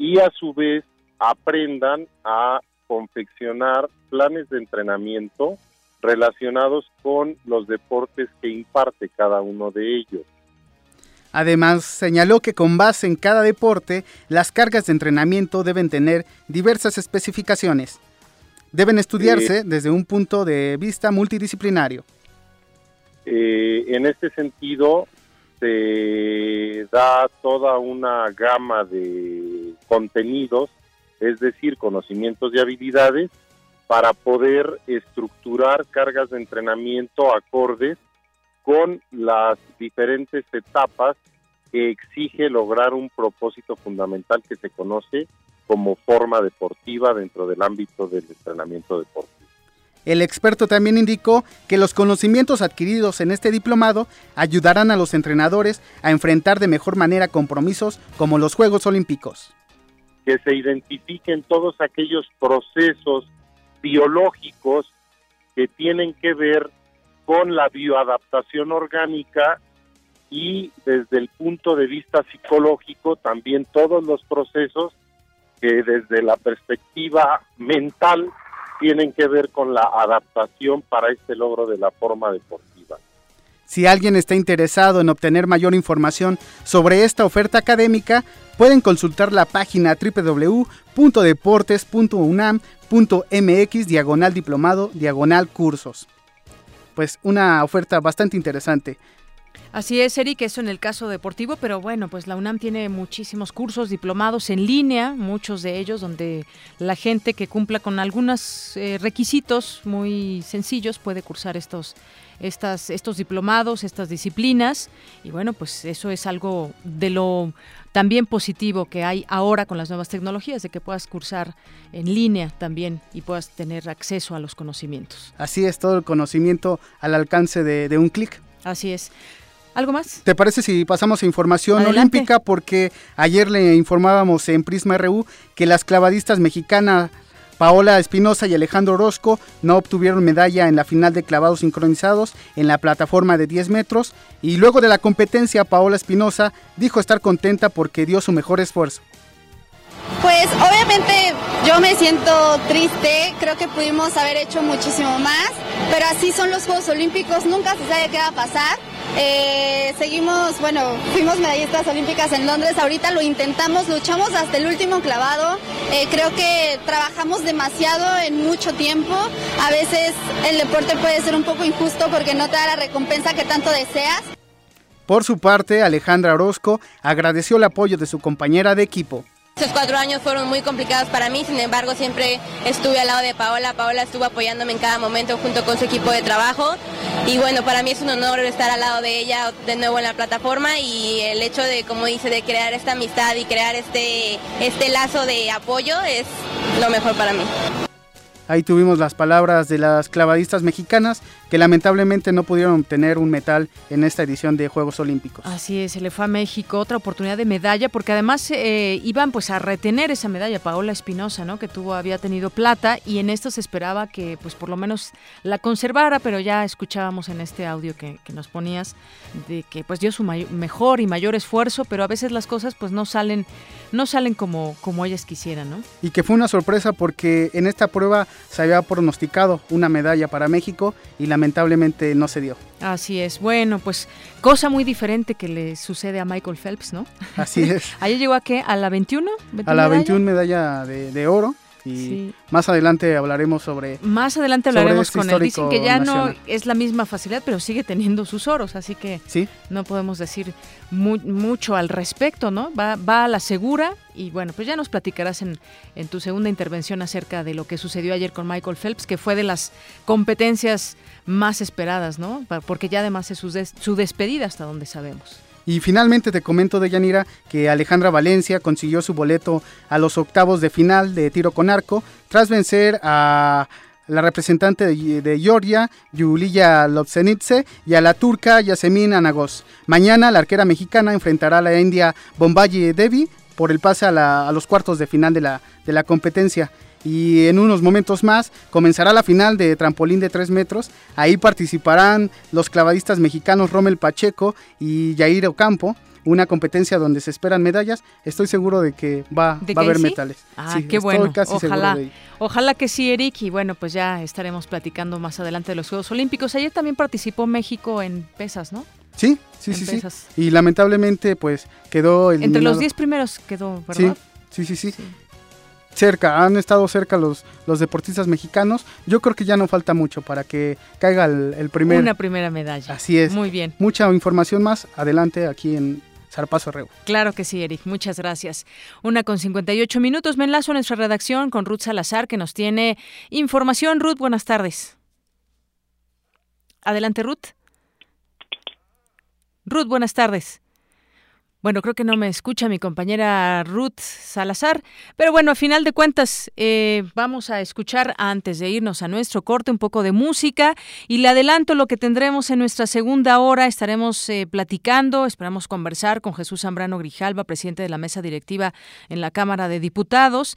[SPEAKER 23] y a su vez aprendan a confeccionar planes de entrenamiento relacionados con los deportes que imparte cada uno de ellos.
[SPEAKER 11] Además, señaló que con base en cada deporte, las cargas de entrenamiento deben tener diversas especificaciones. Deben estudiarse eh, desde un punto de vista multidisciplinario.
[SPEAKER 23] Eh, en este sentido, se da toda una gama de contenidos, es decir, conocimientos y habilidades, para poder estructurar cargas de entrenamiento acordes con las diferentes etapas que exige lograr un propósito fundamental que se conoce como forma deportiva dentro del ámbito del entrenamiento deportivo.
[SPEAKER 11] El experto también indicó que los conocimientos adquiridos en este diplomado ayudarán a los entrenadores a enfrentar de mejor manera compromisos como los Juegos Olímpicos.
[SPEAKER 23] Que se identifiquen todos aquellos procesos biológicos que tienen que ver con la bioadaptación orgánica y desde el punto de vista psicológico también todos los procesos que desde la perspectiva mental tienen que ver con la adaptación para este logro de la forma deportiva.
[SPEAKER 11] Si alguien está interesado en obtener mayor información sobre esta oferta académica, pueden consultar la página www.deportes.unam.mx diagonal diplomado diagonal cursos. Pues una oferta bastante interesante.
[SPEAKER 1] Así es, Eric, eso en el caso deportivo, pero bueno, pues la UNAM tiene muchísimos cursos diplomados en línea, muchos de ellos donde la gente que cumpla con algunos eh, requisitos muy sencillos puede cursar estos, estas, estos diplomados, estas disciplinas, y bueno, pues eso es algo de lo también positivo que hay ahora con las nuevas tecnologías, de que puedas cursar en línea también y puedas tener acceso a los conocimientos.
[SPEAKER 11] Así es, todo el conocimiento al alcance de, de un clic.
[SPEAKER 1] Así es. ¿Algo más?
[SPEAKER 11] ¿Te parece si pasamos a información olímpica? Porque ayer le informábamos en Prisma RU que las clavadistas mexicanas Paola Espinosa y Alejandro Orozco no obtuvieron medalla en la final de clavados sincronizados en la plataforma de 10 metros y luego de la competencia Paola Espinosa dijo estar contenta porque dio su mejor esfuerzo.
[SPEAKER 24] Pues obviamente yo me siento triste, creo que pudimos haber hecho muchísimo más, pero así son los Juegos Olímpicos, nunca se sabe qué va a pasar. Eh, seguimos, bueno, fuimos medallistas olímpicas en Londres, ahorita lo intentamos, luchamos hasta el último clavado, eh, creo que trabajamos demasiado en mucho tiempo, a veces el deporte puede ser un poco injusto porque no te da la recompensa que tanto deseas.
[SPEAKER 11] Por su parte, Alejandra Orozco agradeció el apoyo de su compañera de equipo.
[SPEAKER 25] Estos cuatro años fueron muy complicados para mí, sin embargo siempre estuve al lado de Paola. Paola estuvo apoyándome en cada momento junto con su equipo de trabajo. Y bueno, para mí es un honor estar al lado de ella de nuevo en la plataforma y el hecho de, como dice, de crear esta amistad y crear este, este lazo de apoyo es lo mejor para mí.
[SPEAKER 11] Ahí tuvimos las palabras de las clavadistas mexicanas que lamentablemente no pudieron obtener un metal en esta edición de Juegos Olímpicos.
[SPEAKER 1] Así es, se le fue a México otra oportunidad de medalla porque además eh, iban pues a retener esa medalla Paola Espinosa, ¿no? Que tuvo había tenido plata y en esto se esperaba que pues por lo menos la conservara, pero ya escuchábamos en este audio que, nos ponías de que pues dio su mejor y mayor esfuerzo, pero a veces las cosas pues no salen no salen como como ellas quisieran, ¿no?
[SPEAKER 11] Y que fue una sorpresa porque en esta prueba se había pronosticado una medalla para México y lamentablemente no se dio.
[SPEAKER 1] Así es. Bueno, pues cosa muy diferente que le sucede a Michael Phelps, ¿no?
[SPEAKER 11] Así es.
[SPEAKER 1] Ayer llegó a qué? ¿A la 21?
[SPEAKER 11] a la 21 medalla de, oro. Y más adelante hablaremos sobre.
[SPEAKER 1] Más adelante hablaremos este con él. Dicen que ya no es la misma facilidad, pero sigue teniendo sus oros, así que ¿Sí? no podemos decir mucho al respecto, ¿no? Va, va a la segura y bueno, pues ya nos platicarás en, en tu segunda intervención acerca de lo que sucedió ayer con Michael Phelps, que fue de las competencias más esperadas, ¿no? Porque ya además es su, su despedida hasta donde sabemos.
[SPEAKER 11] Y finalmente te comento de Yanira que Alejandra Valencia consiguió su boleto a los octavos de final de tiro con arco tras vencer a la representante de, Georgia, Yulia Lobsenitze, y a la turca Yasemin Anagos. Mañana la arquera mexicana enfrentará a la india Bombayi Devi por el pase a, los cuartos de final de la, de la competencia y en unos momentos más comenzará la final de trampolín de 3 metros. Ahí participarán los clavadistas mexicanos Rommel Pacheco y Yair Ocampo. Una competencia donde se esperan medallas. Estoy seguro de que va, a haber metales.
[SPEAKER 1] Ah, qué bueno. ojalá, ojalá que sí, Eric. Y bueno, pues ya estaremos platicando más adelante de los Juegos Olímpicos. Ayer también participó México en pesas, ¿no?
[SPEAKER 11] Sí, sí, sí, sí. Y lamentablemente, pues quedó
[SPEAKER 1] Entre los 10 primeros quedó, ¿verdad?
[SPEAKER 11] Sí, sí, sí, sí cerca, han estado cerca los, los deportistas mexicanos. Yo creo que ya no falta mucho para que caiga el, primer...
[SPEAKER 1] Una primera medalla.
[SPEAKER 11] Así es.
[SPEAKER 1] Muy bien.
[SPEAKER 11] Mucha información más adelante aquí en Zarpazo Reu.
[SPEAKER 1] Claro que sí, Eric. Muchas gracias. Una con 58 minutos. Me enlazo a nuestra redacción con Ruth Salazar, que nos tiene información. Ruth, buenas tardes. Adelante, Ruth. Ruth, buenas tardes. Bueno, creo que no me escucha mi compañera Ruth Salazar, pero bueno, a final de cuentas eh, vamos a escuchar antes de irnos a nuestro corte un poco de música y le adelanto lo que tendremos en nuestra segunda hora. Estaremos eh, platicando, esperamos conversar con Jesús Zambrano Grijalva, presidente de la mesa directiva en la Cámara de Diputados.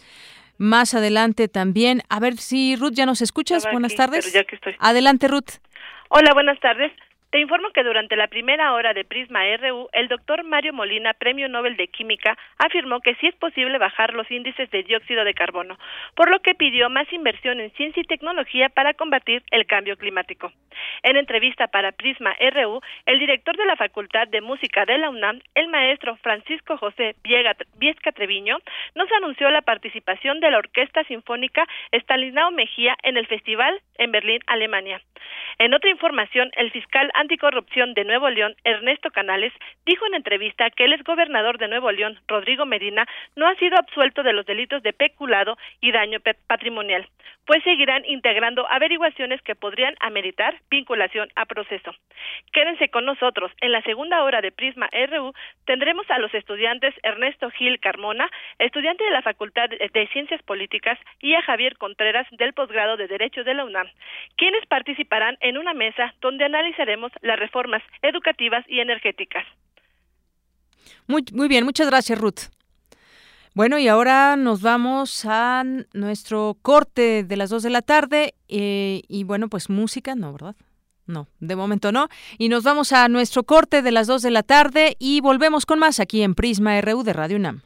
[SPEAKER 1] Más adelante también, a ver si Ruth ya nos escuchas. Buenas tardes. Adelante, Ruth.
[SPEAKER 22] Hola, buenas tardes. Te informo que durante la primera hora de Prisma RU, el doctor Mario Molina, Premio Nobel de Química, afirmó que sí es posible bajar los índices de dióxido de carbono, por lo que pidió más inversión en ciencia y tecnología para combatir el cambio climático. En entrevista para Prisma RU, el director de la Facultad de Música de la UNAM, el maestro Francisco José Viesca Treviño, nos anunció la participación de la Orquesta Sinfónica Stalinao Mejía en el festival en Berlín, Alemania. En otra información, el fiscal anticorrupción de Nuevo León, Ernesto Canales, dijo en entrevista que el exgobernador de Nuevo León, Rodrigo Medina, no ha sido absuelto de los delitos de peculado y daño patrimonial, pues seguirán integrando averiguaciones que podrían ameritar vinculación a proceso. Quédense con nosotros. En la segunda hora de Prisma RU tendremos a los estudiantes Ernesto Gil Carmona, estudiante de la Facultad de Ciencias Políticas, y a Javier Contreras del posgrado de Derecho de la UNAM, quienes participarán en una mesa donde analizaremos las reformas educativas y energéticas.
[SPEAKER 1] Muy, muy bien, muchas gracias Ruth. Bueno, y ahora nos vamos a nuestro corte de las 2 de la tarde eh, y bueno, pues música, no, ¿verdad? No, de momento no. Y nos vamos a nuestro corte de las 2 de la tarde y volvemos con más aquí en Prisma RU de Radio UNAM.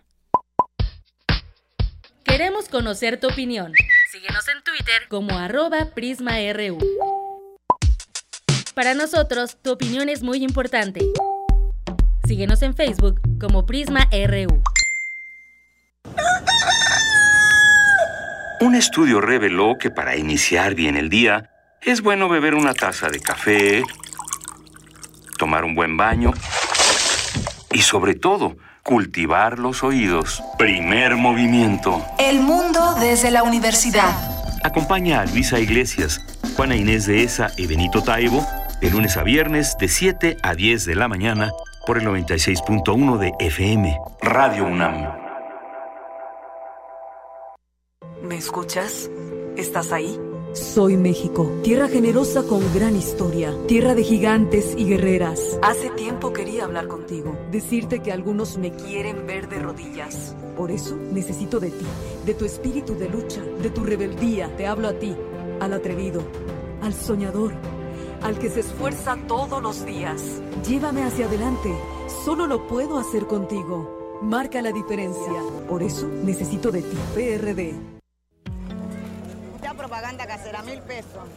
[SPEAKER 10] Queremos conocer tu opinión. Síguenos en Twitter como arroba PrismaRU. Para nosotros, tu opinión es muy importante. Síguenos en Facebook como Prisma RU.
[SPEAKER 26] Un estudio reveló que para iniciar bien el día es bueno beber una taza de café, tomar un buen baño y sobre todo cultivar los oídos. Primer movimiento.
[SPEAKER 27] El mundo desde la universidad.
[SPEAKER 26] Acompaña a Luisa Iglesias, Juana Inés de Esa y Benito Taibo de lunes a viernes de 7 a 10 de la mañana por el 96.1 de FM, Radio UNAM.
[SPEAKER 27] ¿Me escuchas? ¿Estás ahí?
[SPEAKER 28] Soy México, tierra generosa con gran historia, tierra de gigantes y guerreras.
[SPEAKER 27] Hace tiempo quería hablar contigo.
[SPEAKER 28] Decirte que algunos me quieren ver de rodillas. Por eso necesito de ti, de tu espíritu de lucha, de tu rebeldía. Te hablo a ti, al atrevido, al soñador
[SPEAKER 27] al que se esfuerza todos los días.
[SPEAKER 28] Llévame hacia adelante. Solo lo puedo hacer contigo. Marca la diferencia. Por eso necesito de ti, PRD.
[SPEAKER 29] Ya propaganda casera, mil pesos.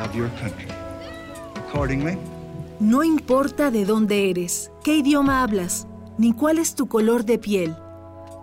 [SPEAKER 30] Of your country. Accordingly.
[SPEAKER 12] No importa de dónde eres, qué idioma hablas, ni cuál es tu color de piel.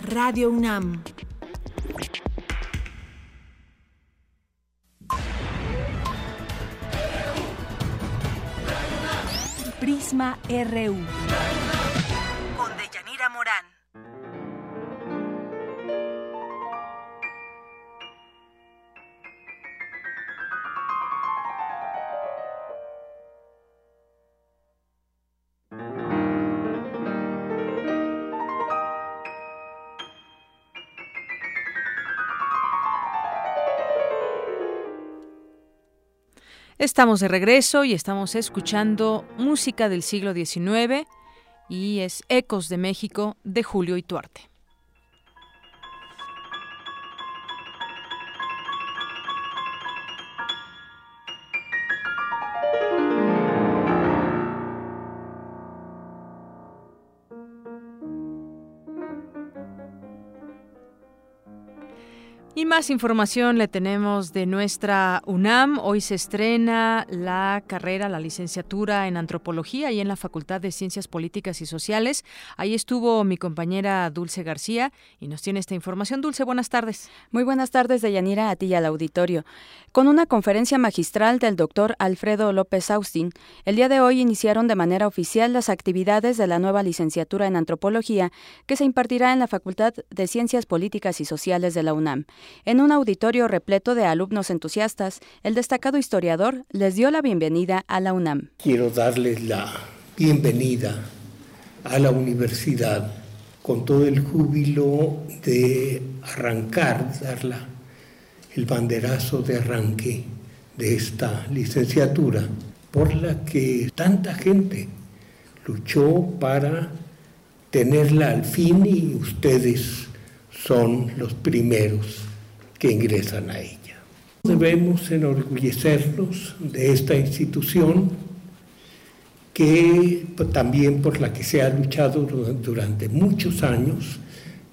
[SPEAKER 12] Radio UNAM. Prisma RU.
[SPEAKER 1] Estamos de regreso y estamos escuchando música del siglo XIX y es Ecos de México de Julio Ituarte. Más información le tenemos de nuestra UNAM. Hoy se estrena la carrera, la licenciatura en antropología y en la Facultad de Ciencias Políticas y Sociales. Ahí estuvo mi compañera Dulce García y nos tiene esta información. Dulce, buenas tardes.
[SPEAKER 31] Muy buenas tardes, Deyanira, a ti y al auditorio. Con una conferencia magistral del doctor Alfredo López Austin, el día de hoy iniciaron de manera oficial las actividades de la nueva licenciatura en antropología que se impartirá en la Facultad de Ciencias Políticas y Sociales de la UNAM. En un auditorio repleto de alumnos entusiastas, el destacado historiador les dio la bienvenida a la UNAM.
[SPEAKER 32] Quiero darles la bienvenida a la universidad con todo el júbilo de arrancar, dar el banderazo de arranque de esta licenciatura por la que tanta gente luchó para tenerla al fin y ustedes son los primeros que ingresan a ella. Debemos enorgullecernos de esta institución que también por la que se ha luchado durante muchos años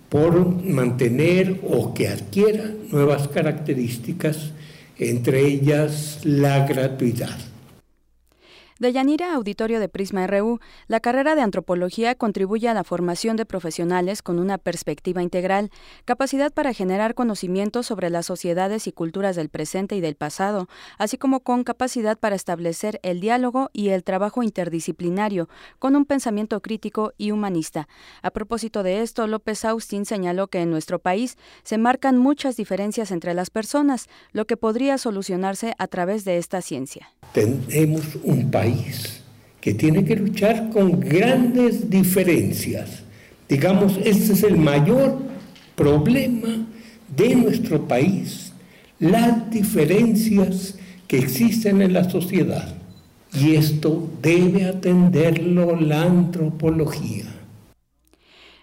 [SPEAKER 32] por mantener o que adquiera nuevas características, entre ellas la gratuidad.
[SPEAKER 31] De Yanira Auditorio de Prisma RU, la carrera de antropología contribuye a la formación de profesionales con una perspectiva integral, capacidad para generar conocimientos sobre las sociedades y culturas del presente y del pasado, así como con capacidad para establecer el diálogo y el trabajo interdisciplinario con un pensamiento crítico y humanista. A propósito de esto, López Austin señaló que en nuestro país se marcan muchas diferencias entre las personas, lo que podría solucionarse a través de esta ciencia.
[SPEAKER 32] Tenemos un país que tiene que luchar con grandes diferencias. Digamos, este es el mayor problema de nuestro país, las diferencias que existen en la sociedad. Y esto debe atenderlo la antropología.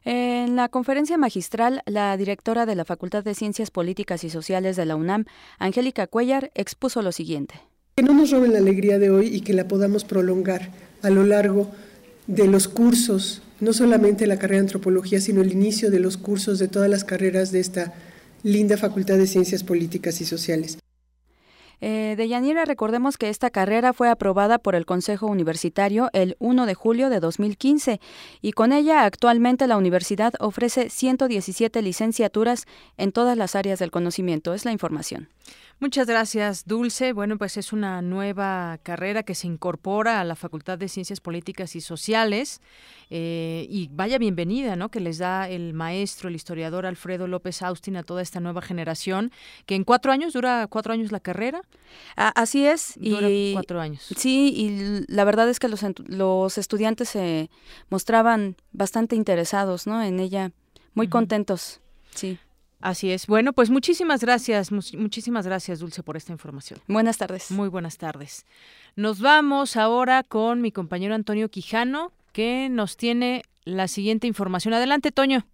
[SPEAKER 31] En la conferencia magistral, la directora de la Facultad de Ciencias Políticas y Sociales de la UNAM, Angélica Cuellar, expuso lo siguiente.
[SPEAKER 33] Que no nos roben la alegría de hoy y que la podamos prolongar a lo largo de los cursos, no solamente la carrera de antropología, sino el inicio de los cursos de todas las carreras de esta linda Facultad de Ciencias Políticas y Sociales.
[SPEAKER 31] Eh, de Yanira, recordemos que esta carrera fue aprobada por el Consejo Universitario el 1 de julio de 2015 y con ella actualmente la universidad ofrece 117 licenciaturas en todas las áreas del conocimiento. Es la información.
[SPEAKER 1] Muchas gracias, Dulce. Bueno, pues es una nueva carrera que se incorpora a la Facultad de Ciencias Políticas y Sociales. Eh, y vaya bienvenida, ¿no? Que les da el maestro, el historiador Alfredo López Austin a toda esta nueva generación, que en cuatro años, dura cuatro años la carrera.
[SPEAKER 31] Así es.
[SPEAKER 1] Dura y, cuatro años.
[SPEAKER 31] Sí, y la verdad es que los, los estudiantes se mostraban bastante interesados, ¿no? En ella, muy contentos. Sí.
[SPEAKER 1] Así es. Bueno, pues muchísimas gracias, muchísimas gracias, Dulce, por esta información.
[SPEAKER 31] Buenas tardes.
[SPEAKER 1] Muy buenas tardes. Nos vamos ahora con mi compañero Antonio Quijano, que nos tiene la siguiente información. Adelante, Toño.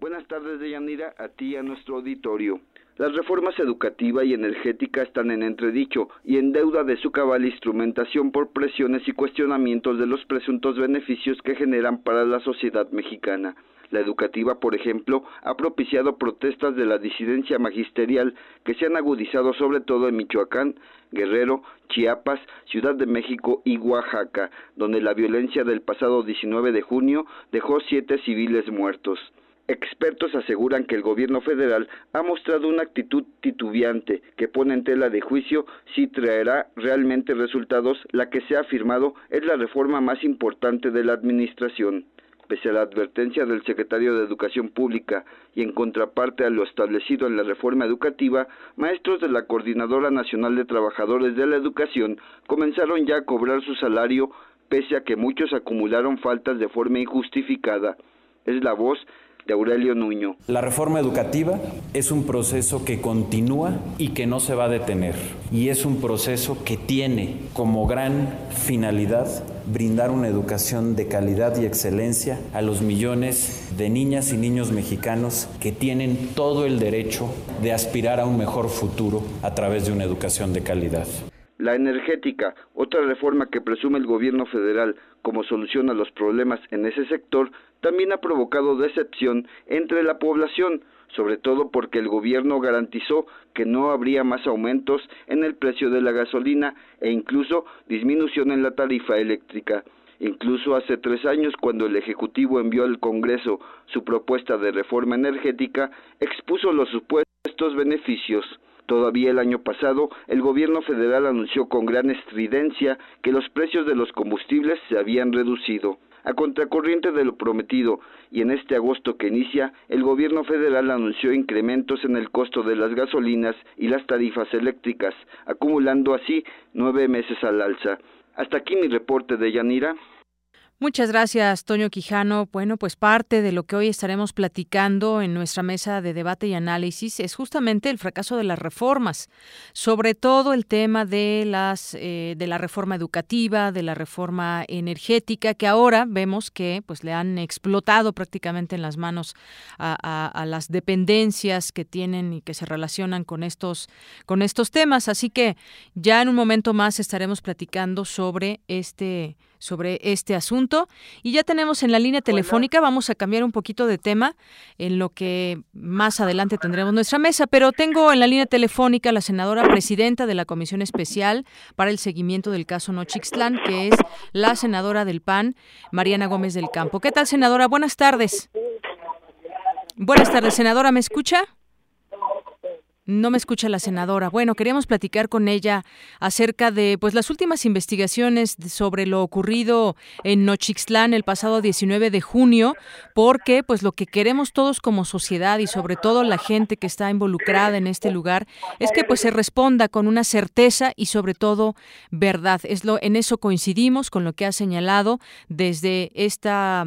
[SPEAKER 13] Buenas tardes, Deyanira, a ti y a nuestro auditorio. Las reformas educativa y energética están en entredicho y en deuda de su cabal instrumentación por presiones y cuestionamientos de los presuntos beneficios que generan para la sociedad mexicana. La educativa, por ejemplo, ha propiciado protestas de la disidencia magisterial que se han agudizado sobre todo en Michoacán, Guerrero, Chiapas, Ciudad de México y Oaxaca, donde la violencia del pasado 19 de junio dejó siete civiles muertos. Expertos aseguran que el gobierno federal ha mostrado una actitud titubeante que pone en tela de juicio si traerá realmente resultados. La que se ha afirmado es la reforma más importante de la administración. Pese a la advertencia del secretario de Educación Pública y en contraparte a lo establecido en la reforma educativa, maestros de la Coordinadora Nacional de Trabajadores de la Educación comenzaron ya a cobrar su salario pese a que muchos acumularon faltas de forma injustificada. Es la voz de Aurelio Nuño.
[SPEAKER 34] La reforma educativa es un proceso que continúa y que no se va a detener. Y es un proceso que tiene como gran finalidad brindar una educación de calidad y excelencia a los millones de niñas y niños mexicanos que tienen todo el derecho de aspirar a un mejor futuro a través de una educación de calidad.
[SPEAKER 13] La energética, otra reforma que presume el gobierno federal como solución a los problemas en ese sector, también ha provocado decepción entre la población. sobre todo porque el gobierno garantizó que no habría más aumentos en el precio de la gasolina e incluso disminución en la tarifa eléctrica. Incluso hace tres años, cuando el Ejecutivo envió al Congreso su propuesta de reforma energética, expuso los supuestos beneficios. Todavía el año pasado, el gobierno federal anunció con gran estridencia que los precios de los combustibles se habían reducido. A contracorriente de lo prometido, y en este agosto que inicia, el gobierno federal anunció incrementos en el costo de las gasolinas y las tarifas eléctricas, acumulando así nueve meses al alza. Hasta aquí mi reporte de Yanira.
[SPEAKER 1] Muchas gracias, Toño Quijano. Bueno, pues parte de lo que hoy estaremos platicando en nuestra mesa de debate y análisis es justamente el fracaso de las reformas, sobre todo el tema de las eh, de la reforma educativa, de la reforma energética, que ahora vemos que pues le han explotado prácticamente en las manos a, a las dependencias que tienen y que se relacionan con estos con estos temas. Así que ya en un momento más estaremos platicando sobre este sobre este asunto. Y ya tenemos en la línea telefónica, vamos a cambiar un poquito de tema en lo que más adelante tendremos nuestra mesa, pero tengo en la línea telefónica a la senadora presidenta de la Comisión Especial para el Seguimiento del caso Nochixtlán, que es la senadora del PAN, Mariana Gómez del Campo. ¿Qué tal, senadora? Buenas tardes. Buenas tardes, senadora, ¿me escucha? No me escucha la senadora. Bueno, queríamos platicar con ella acerca de pues las últimas investigaciones sobre lo ocurrido en Nochixtlán el pasado 19 de junio, porque pues lo que queremos todos como sociedad y sobre todo la gente que está involucrada en este lugar es que pues se responda con una certeza y sobre todo verdad. Es lo en eso coincidimos con lo que ha señalado desde esta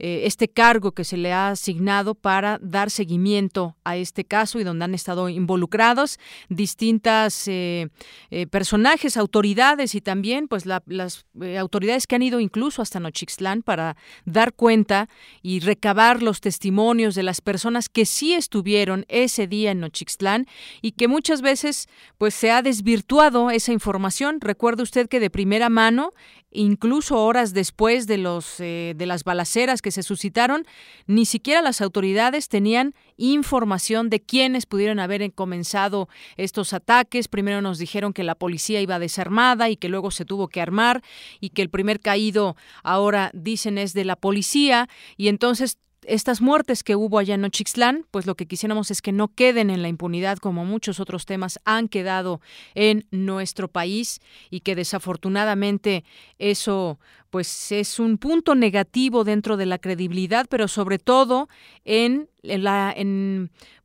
[SPEAKER 1] eh, este cargo que se le ha asignado para dar seguimiento a este caso y donde han estado involucrados involucrados, distintas eh, eh, personajes, autoridades y también pues las eh, autoridades que han ido incluso hasta Nochixtlán para dar cuenta y recabar los testimonios de las personas que sí estuvieron ese día en Nochixtlán y que muchas veces pues se ha desvirtuado esa información. Recuerde usted que de primera mano incluso horas después de los de las balaceras que se suscitaron, ni siquiera las autoridades tenían información de quiénes pudieron haber comenzado estos ataques. Primero nos dijeron que la policía iba desarmada y que luego se tuvo que armar y que el primer caído ahora dicen es de la policía y entonces estas muertes que hubo allá en Nochixtlán, pues lo que quisiéramos es que no queden en la impunidad como muchos otros temas han quedado en nuestro país y que desafortunadamente eso pues es un punto negativo dentro de la credibilidad, pero sobre todo en,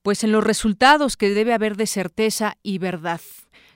[SPEAKER 1] pues en los resultados que debe haber de certeza y verdad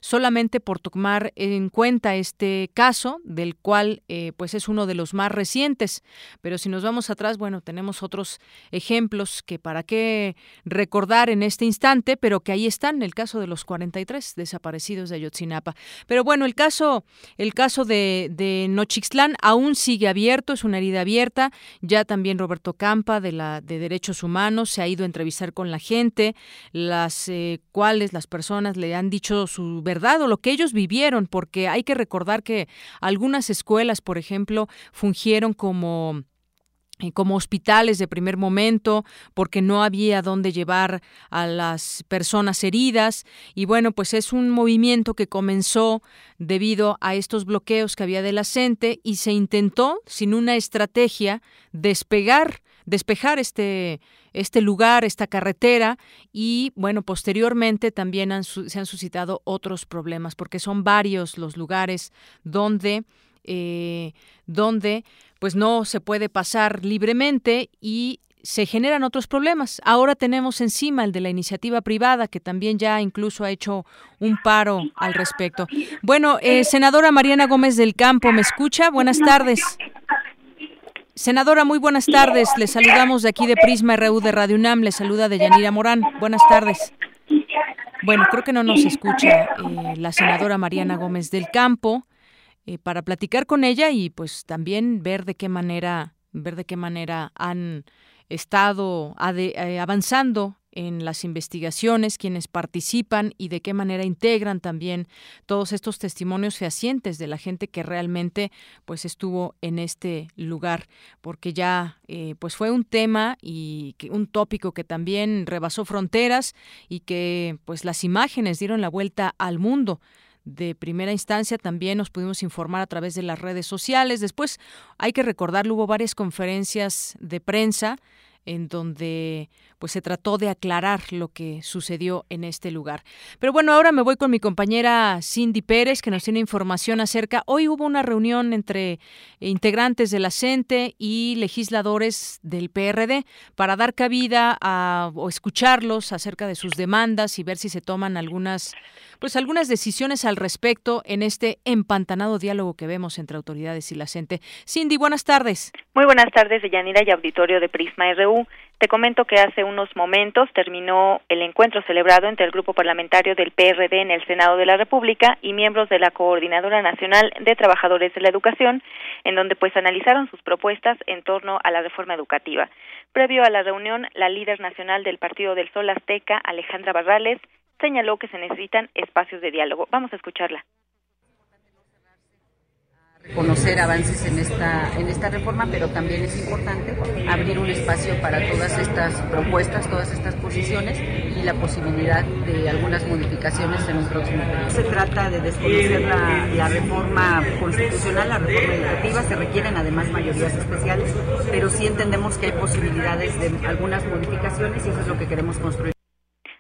[SPEAKER 1] solamente por tomar en cuenta este caso, del cual eh, pues es uno de los más recientes. Pero si nos vamos atrás, bueno, tenemos otros ejemplos que para qué recordar en este instante, pero que ahí están, el caso de los 43 desaparecidos de Ayotzinapa. Pero bueno, el caso, el caso de, de Nochixtlán aún sigue abierto, es una herida abierta. Ya también Roberto Campa de la de Derechos Humanos se ha ido a entrevistar con la gente, las eh, cuales las personas le han dicho su verdad o lo que ellos vivieron, porque hay que recordar que algunas escuelas, por ejemplo, fungieron como eh, como hospitales de primer momento, porque no había dónde llevar a las personas heridas. Y bueno, pues es un movimiento que comenzó debido a estos bloqueos que había de la CENTE y se intentó, sin una estrategia, despegar, despejar este, este lugar, esta carretera y bueno, posteriormente también se han suscitado otros problemas porque son varios los lugares donde eh, donde pues no se puede pasar libremente y se generan otros problemas. Ahora tenemos encima el de la iniciativa privada, que también ya incluso ha hecho un paro al respecto. Bueno, eh, senadora Mariana Gómez del Campo, ¿me escucha? Buenas tardes. Senadora, muy buenas tardes. Le saludamos de aquí de Prisma RU de Radio UNAM. Le saluda de Yanira Morán. Buenas tardes. Bueno, creo que no nos escucha eh, la senadora Mariana Gómez del Campo eh, para platicar con ella y pues también ver de qué manera ver de qué manera han estado eh, avanzando en las investigaciones, quienes participan y de qué manera integran también todos estos testimonios fehacientes de la gente que realmente pues estuvo en este lugar, porque ya eh, pues fue un tema y un tópico que también rebasó fronteras y que pues las imágenes dieron la vuelta al mundo de primera instancia también nos pudimos informar a través de las redes sociales. Después, hay que recordarlo, hubo varias conferencias de prensa en donde pues se trató de aclarar lo que sucedió en este lugar. Pero bueno, ahora me voy con mi compañera Cindy Pérez, que nos tiene información acerca. Hoy hubo una reunión entre integrantes de la CENTE y legisladores del PRD para dar cabida a, o escucharlos acerca de sus demandas y ver si se toman algunas pues algunas decisiones al respecto en este empantanado diálogo que vemos entre autoridades y la CENTE. Cindy, buenas tardes.
[SPEAKER 35] Muy buenas tardes, Yanira y auditorio de Prisma RU. Te comento que hace unos momentos terminó el encuentro celebrado entre el Grupo Parlamentario del PRD en el Senado de la República y miembros de la Coordinadora Nacional de Trabajadores de la Educación, en donde pues analizaron sus propuestas en torno a la reforma educativa. Previo a la reunión, la líder nacional del Partido del Sol Azteca, Alejandra Barrales, señaló que se necesitan espacios de diálogo. Vamos a escucharla
[SPEAKER 36] conocer avances en esta, en esta reforma, pero también es importante abrir un espacio para todas estas propuestas, todas estas posiciones y la posibilidad de algunas modificaciones en un próximo periodo. Se trata de desconocer la, la reforma constitucional, la reforma educativa, se requieren además mayorías especiales, pero sí entendemos que hay posibilidades de algunas modificaciones y eso es lo que queremos construir.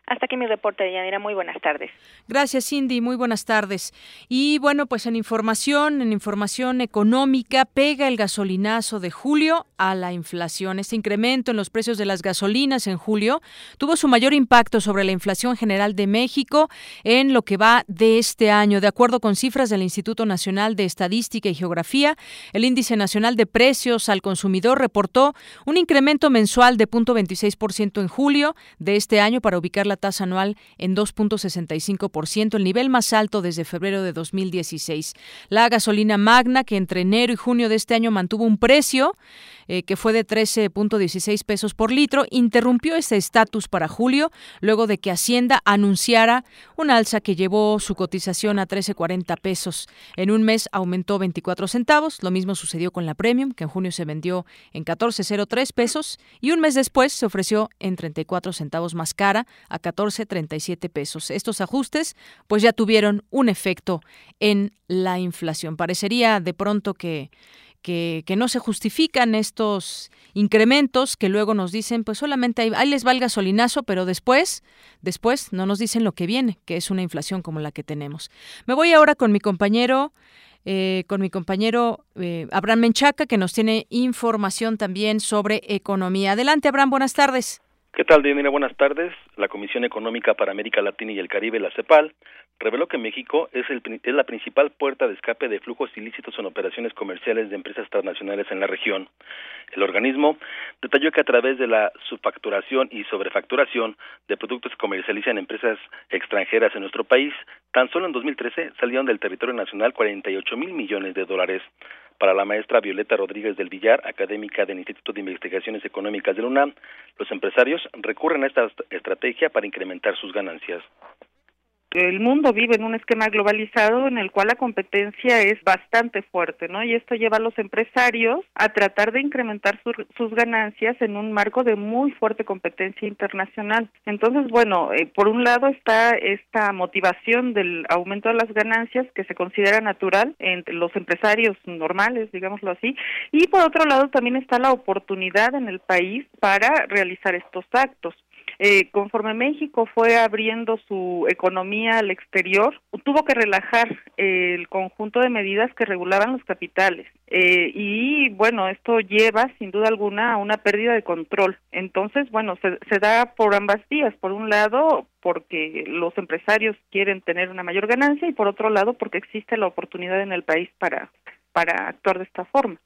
[SPEAKER 35] Hasta aquí mi reporte de Yanira. Muy buenas tardes.
[SPEAKER 1] Gracias, Cindy. Muy buenas tardes. Y bueno, pues en información, en información económica, pega el gasolinazo de julio a la inflación. Este incremento en los precios de las gasolinas en julio tuvo su mayor impacto sobre la inflación general de México en lo que va de este año. De acuerdo con cifras del Instituto Nacional de Estadística y Geografía, el Índice Nacional de Precios al Consumidor reportó un incremento mensual de 0.26% en julio de este año para ubicar la tasa anual en 2.65%, el nivel más alto desde febrero de 2016. La gasolina magna, que entre enero y junio de este año mantuvo un precio eh, que fue de 13.16 pesos por litro, interrumpió ese estatus para julio luego de que Hacienda anunciara un alza que llevó su cotización a 13.40 pesos. En un mes aumentó 24 centavos, lo mismo sucedió con la Premium, que en junio se vendió en 14.03 pesos y un mes después se ofreció en 34 centavos más cara a 14.37 pesos. Estos ajustes pues ya tuvieron un efecto en la inflación. Parecería de pronto que que, no se justifican estos incrementos que luego nos dicen, pues solamente ahí, les va el gasolinazo, pero después, después no nos dicen lo que viene, que es una inflación como la que tenemos. Me voy ahora con mi compañero, eh, con mi compañero eh, Abraham Menchaca, que nos tiene información también sobre economía. Adelante, Abraham, buenas tardes.
[SPEAKER 37] ¿Qué tal, Diana? Buenas tardes. La Comisión Económica para América Latina y el Caribe, la CEPAL, reveló que México es, el, es la principal puerta de escape de flujos ilícitos en operaciones comerciales de empresas transnacionales en la región. El organismo detalló que a través de la subfacturación y sobrefacturación de productos que comercializan empresas extranjeras en nuestro país, tan solo en 2013 salieron del territorio nacional 48 mil millones de dólares. Para la maestra Violeta Rodríguez del Villar, académica del Instituto de Investigaciones Económicas de la UNAM, los empresarios recurren a esta estrategia para incrementar sus ganancias
[SPEAKER 38] el mundo vive en un esquema globalizado en el cual la competencia es bastante fuerte, ¿no? Y esto lleva a los empresarios a tratar de incrementar sus ganancias en un marco de muy fuerte competencia internacional. Entonces, bueno, eh, por un lado está esta motivación del aumento de las ganancias que se considera natural entre los empresarios normales, digámoslo así, y por otro lado también está la oportunidad en el país para realizar estos actos. Eh, conforme México fue abriendo su economía al exterior, tuvo que relajar el conjunto de medidas que regulaban los capitales. Eh, y bueno, esto lleva sin duda alguna a una pérdida de control. Entonces, bueno, se, se da por ambas vías. Por un lado, porque los empresarios quieren tener una mayor ganancia y por otro lado, porque existe la oportunidad en el país para, para actuar de esta forma.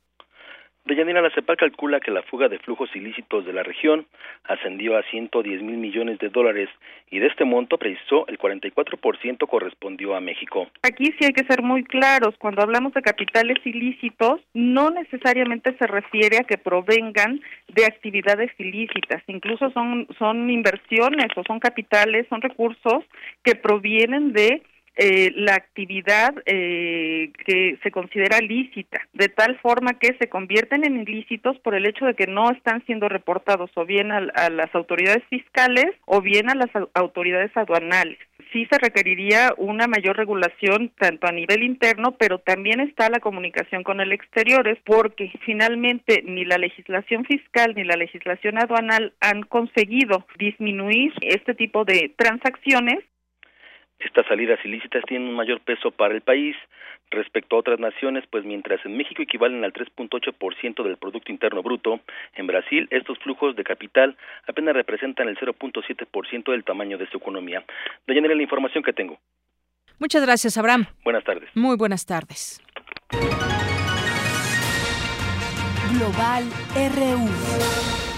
[SPEAKER 37] Deyanira, la CEPAL calcula que la fuga de flujos ilícitos de la región ascendió a 110 mil millones de dólares y de este monto, precisó, el 44% correspondió a México.
[SPEAKER 38] Aquí sí hay que ser muy claros. Cuando hablamos de capitales ilícitos, no necesariamente se refiere a que provengan de actividades ilícitas. Incluso son, son inversiones o son capitales, son recursos que provienen de eh, la actividad eh, que se considera lícita, de tal forma que se convierten en ilícitos por el hecho de que no están siendo reportados o bien a, las autoridades fiscales o bien a las autoridades aduanales. Sí se requeriría una mayor regulación tanto a nivel interno, pero también está la comunicación con el exterior, es porque finalmente ni la legislación fiscal ni la legislación aduanal han conseguido disminuir este tipo de transacciones
[SPEAKER 37] estas salidas ilícitas tienen un mayor peso para el país respecto a otras naciones, pues mientras en México equivalen al 3.8% del Producto Interno Bruto, en Brasil estos flujos de capital apenas representan el 0.7% del tamaño de su economía. Dayanela, la información que tengo.
[SPEAKER 1] Muchas gracias, Abraham.
[SPEAKER 37] Buenas tardes.
[SPEAKER 1] Muy buenas tardes.
[SPEAKER 12] Global RU.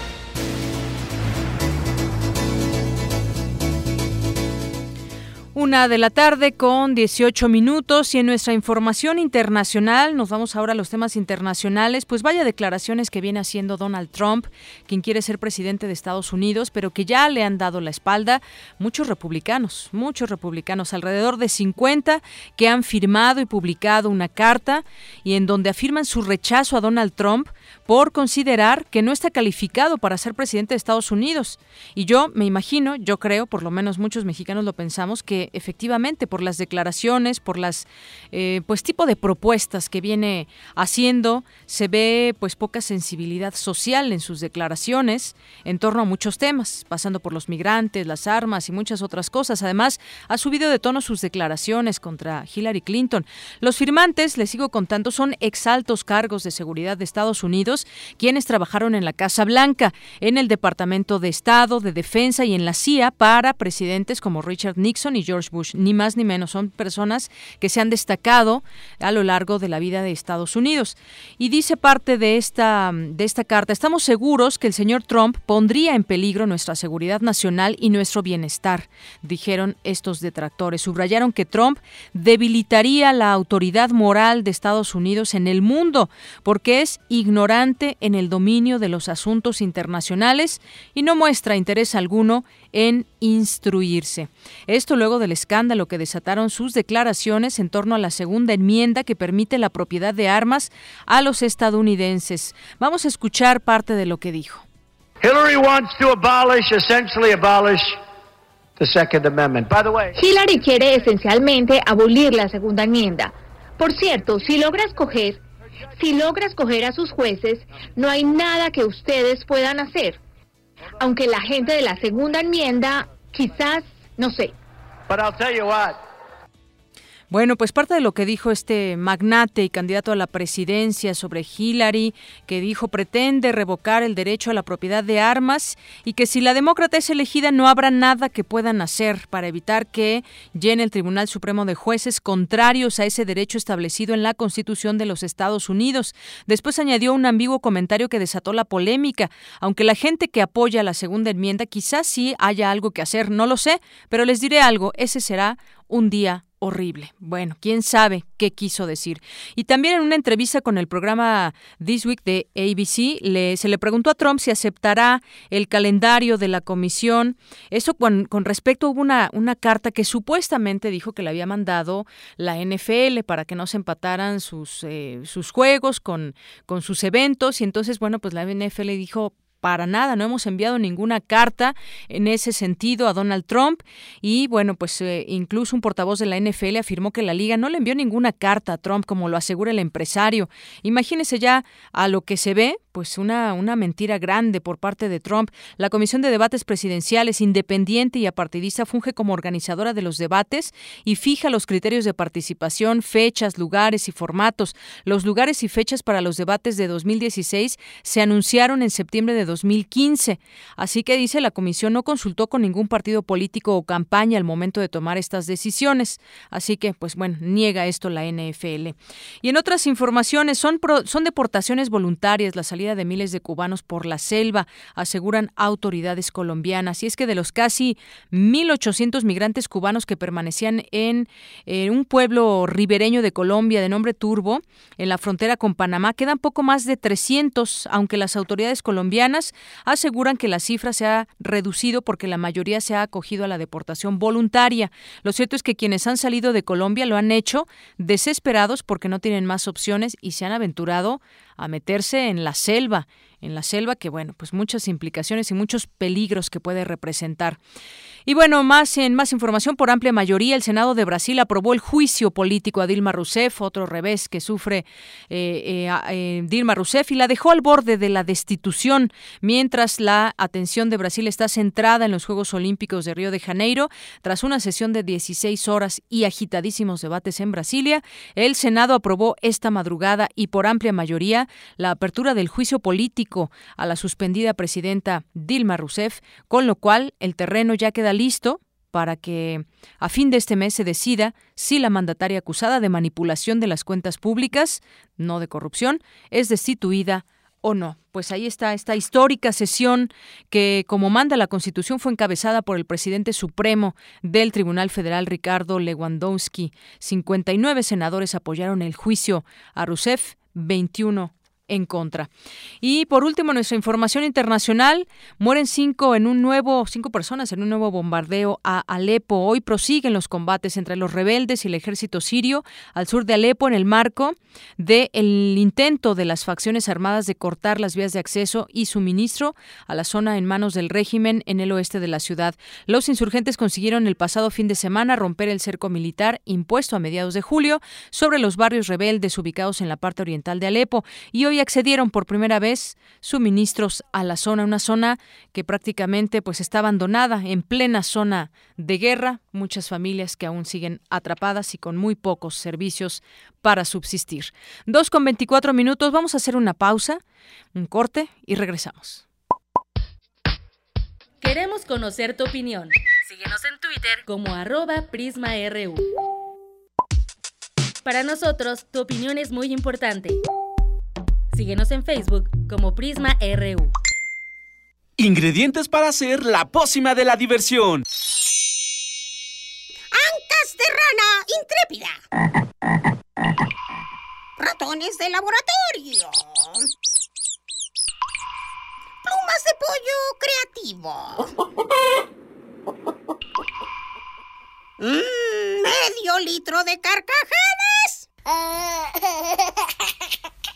[SPEAKER 1] Una de la tarde con 18 minutos y en nuestra información internacional, nos vamos ahora a los temas internacionales, pues vaya declaraciones que viene haciendo Donald Trump, quien quiere ser presidente de Estados Unidos, pero que ya le han dado la espalda muchos republicanos, muchos republicanos, alrededor de 50 que han firmado y publicado una carta y en donde afirman su rechazo a Donald Trump por considerar que no está calificado para ser presidente de Estados Unidos. Y yo me imagino, yo creo, por lo menos muchos mexicanos lo pensamos, que efectivamente por las declaraciones, por las eh, pues tipo de propuestas que viene haciendo, se ve pues poca sensibilidad social en sus declaraciones en torno a muchos temas, pasando por los migrantes, las armas y muchas otras cosas. Además, ha subido de tono sus declaraciones contra Hillary Clinton. Los firmantes, les sigo contando, son exaltos cargos de seguridad de Estados Unidos quienes trabajaron en la Casa Blanca, en el Departamento de Estado, de Defensa y en la CIA para presidentes como Richard Nixon y George Bush. Ni más ni menos, son personas que se han destacado a lo largo de la vida de Estados Unidos. Y dice parte de esta, de esta carta, estamos seguros que el señor Trump pondría en peligro nuestra seguridad nacional y nuestro bienestar, dijeron estos detractores. Subrayaron que Trump debilitaría la autoridad moral de Estados Unidos en el mundo porque es ignorante en el dominio de los asuntos internacionales y no muestra interés alguno en instruirse. Esto luego del escándalo que desataron sus declaraciones en torno a la segunda enmienda que permite la propiedad de armas a los estadounidenses. Vamos a escuchar parte de lo que dijo.
[SPEAKER 39] Hillary wants to abolish, essentially abolish the Second Amendment. By the way,
[SPEAKER 40] Hillary quiere esencialmente abolir la segunda enmienda. Por cierto, si logra escoger si logra escoger a sus jueces, no hay nada que ustedes puedan hacer. Aunque la gente de la segunda enmienda, quizás, no sé.
[SPEAKER 1] Bueno, pues parte de lo que dijo este magnate y candidato a la presidencia sobre Hillary, que dijo pretende revocar el derecho a la propiedad de armas y que si la demócrata es elegida no habrá nada que puedan hacer para evitar que llene el Tribunal Supremo de jueces contrarios a ese derecho establecido en la Constitución de los Estados Unidos. Después añadió un ambiguo comentario que desató la polémica. Aunque la gente que apoya la segunda enmienda quizás sí haya algo que hacer, no lo sé, pero les diré algo, ese será un día horrible. Bueno, quién sabe qué quiso decir. Y también en una entrevista con el programa This Week de ABC, le, se le preguntó a Trump si aceptará el calendario de la comisión. Eso con, respecto hubo una, una carta que supuestamente dijo que le había mandado la NFL para que no se empataran sus, eh, sus juegos con, con sus eventos. Y entonces, bueno, pues la NFL dijo, para nada, no hemos enviado ninguna carta en ese sentido a Donald Trump y bueno, pues eh, incluso un portavoz de la NFL afirmó que la liga no le envió ninguna carta a Trump como lo asegura el empresario. Imagínese ya a lo que se ve, pues una, una mentira grande por parte de Trump. La Comisión de Debates Presidenciales, independiente y apartidista, funge como organizadora de los debates y fija los criterios de participación, fechas, lugares y formatos. Los lugares y fechas para los debates de 2016 se anunciaron en septiembre de 2015. Así que dice la comisión no consultó con ningún partido político o campaña al momento de tomar estas decisiones. Así que, pues bueno, niega esto la NFL. Y en otras informaciones, son, son deportaciones voluntarias la de miles de cubanos por la selva, aseguran autoridades colombianas. Y es que de los casi 1.800 migrantes cubanos que permanecían en, en un pueblo ribereño de Colombia de nombre Turbo, en la frontera con Panamá, quedan poco más de 300, aunque las autoridades colombianas aseguran que la cifra se ha reducido porque la mayoría se ha acogido a la deportación voluntaria. Lo cierto es que quienes han salido de Colombia lo han hecho desesperados porque no tienen más opciones y se han aventurado a meterse en la selva, en la selva que bueno, pues muchas implicaciones y muchos peligros que puede representar. Y bueno, más en más información por amplia mayoría, el Senado de Brasil aprobó el juicio político a Dilma Rousseff, otro revés que sufre eh, eh, eh, Dilma Rousseff y la dejó al borde de la destitución, mientras la atención de Brasil está centrada en los Juegos Olímpicos de Río de Janeiro, tras una sesión de 16 horas y agitadísimos debates en Brasilia, el Senado aprobó esta madrugada y por amplia mayoría la apertura del juicio político a la suspendida presidenta Dilma Rousseff, con lo cual el terreno ya queda listo para que a fin de este mes se decida si la mandataria acusada de manipulación de las cuentas públicas, no de corrupción, es destituida o no. Pues ahí está esta histórica sesión que, como manda la Constitución, fue encabezada por el presidente supremo del Tribunal Federal, Ricardo Lewandowski. 59 senadores apoyaron el juicio a Rousseff, 21 en contra. Y por último, nuestra información internacional, mueren cinco en un nuevo, cinco personas en un nuevo bombardeo a Alepo. Hoy prosiguen los combates entre los rebeldes y el ejército sirio al sur de Alepo en el marco del intento de las facciones armadas de cortar las vías de acceso y suministro a la zona en manos del régimen en el oeste de la ciudad. Los insurgentes consiguieron el pasado fin de semana romper el cerco militar impuesto a mediados de julio sobre los barrios rebeldes ubicados en la parte oriental de Alepo y hoy accedieron por primera vez suministros a la zona, una zona que prácticamente pues está abandonada en plena zona de guerra, muchas familias que aún siguen atrapadas y con muy pocos servicios para subsistir. Dos con veinticuatro minutos, vamos a hacer una pausa, un corte y regresamos.
[SPEAKER 10] Queremos conocer tu opinión. Síguenos en Twitter como arroba PrismaRU. Para nosotros, tu opinión es muy importante. Síguenos en Facebook como Prisma RU.
[SPEAKER 41] Ingredientes para hacer la pócima de la diversión.
[SPEAKER 42] Ancas de rana intrépida. Ratones de laboratorio. Plumas de pollo creativo. Mm, medio litro de carcajadas.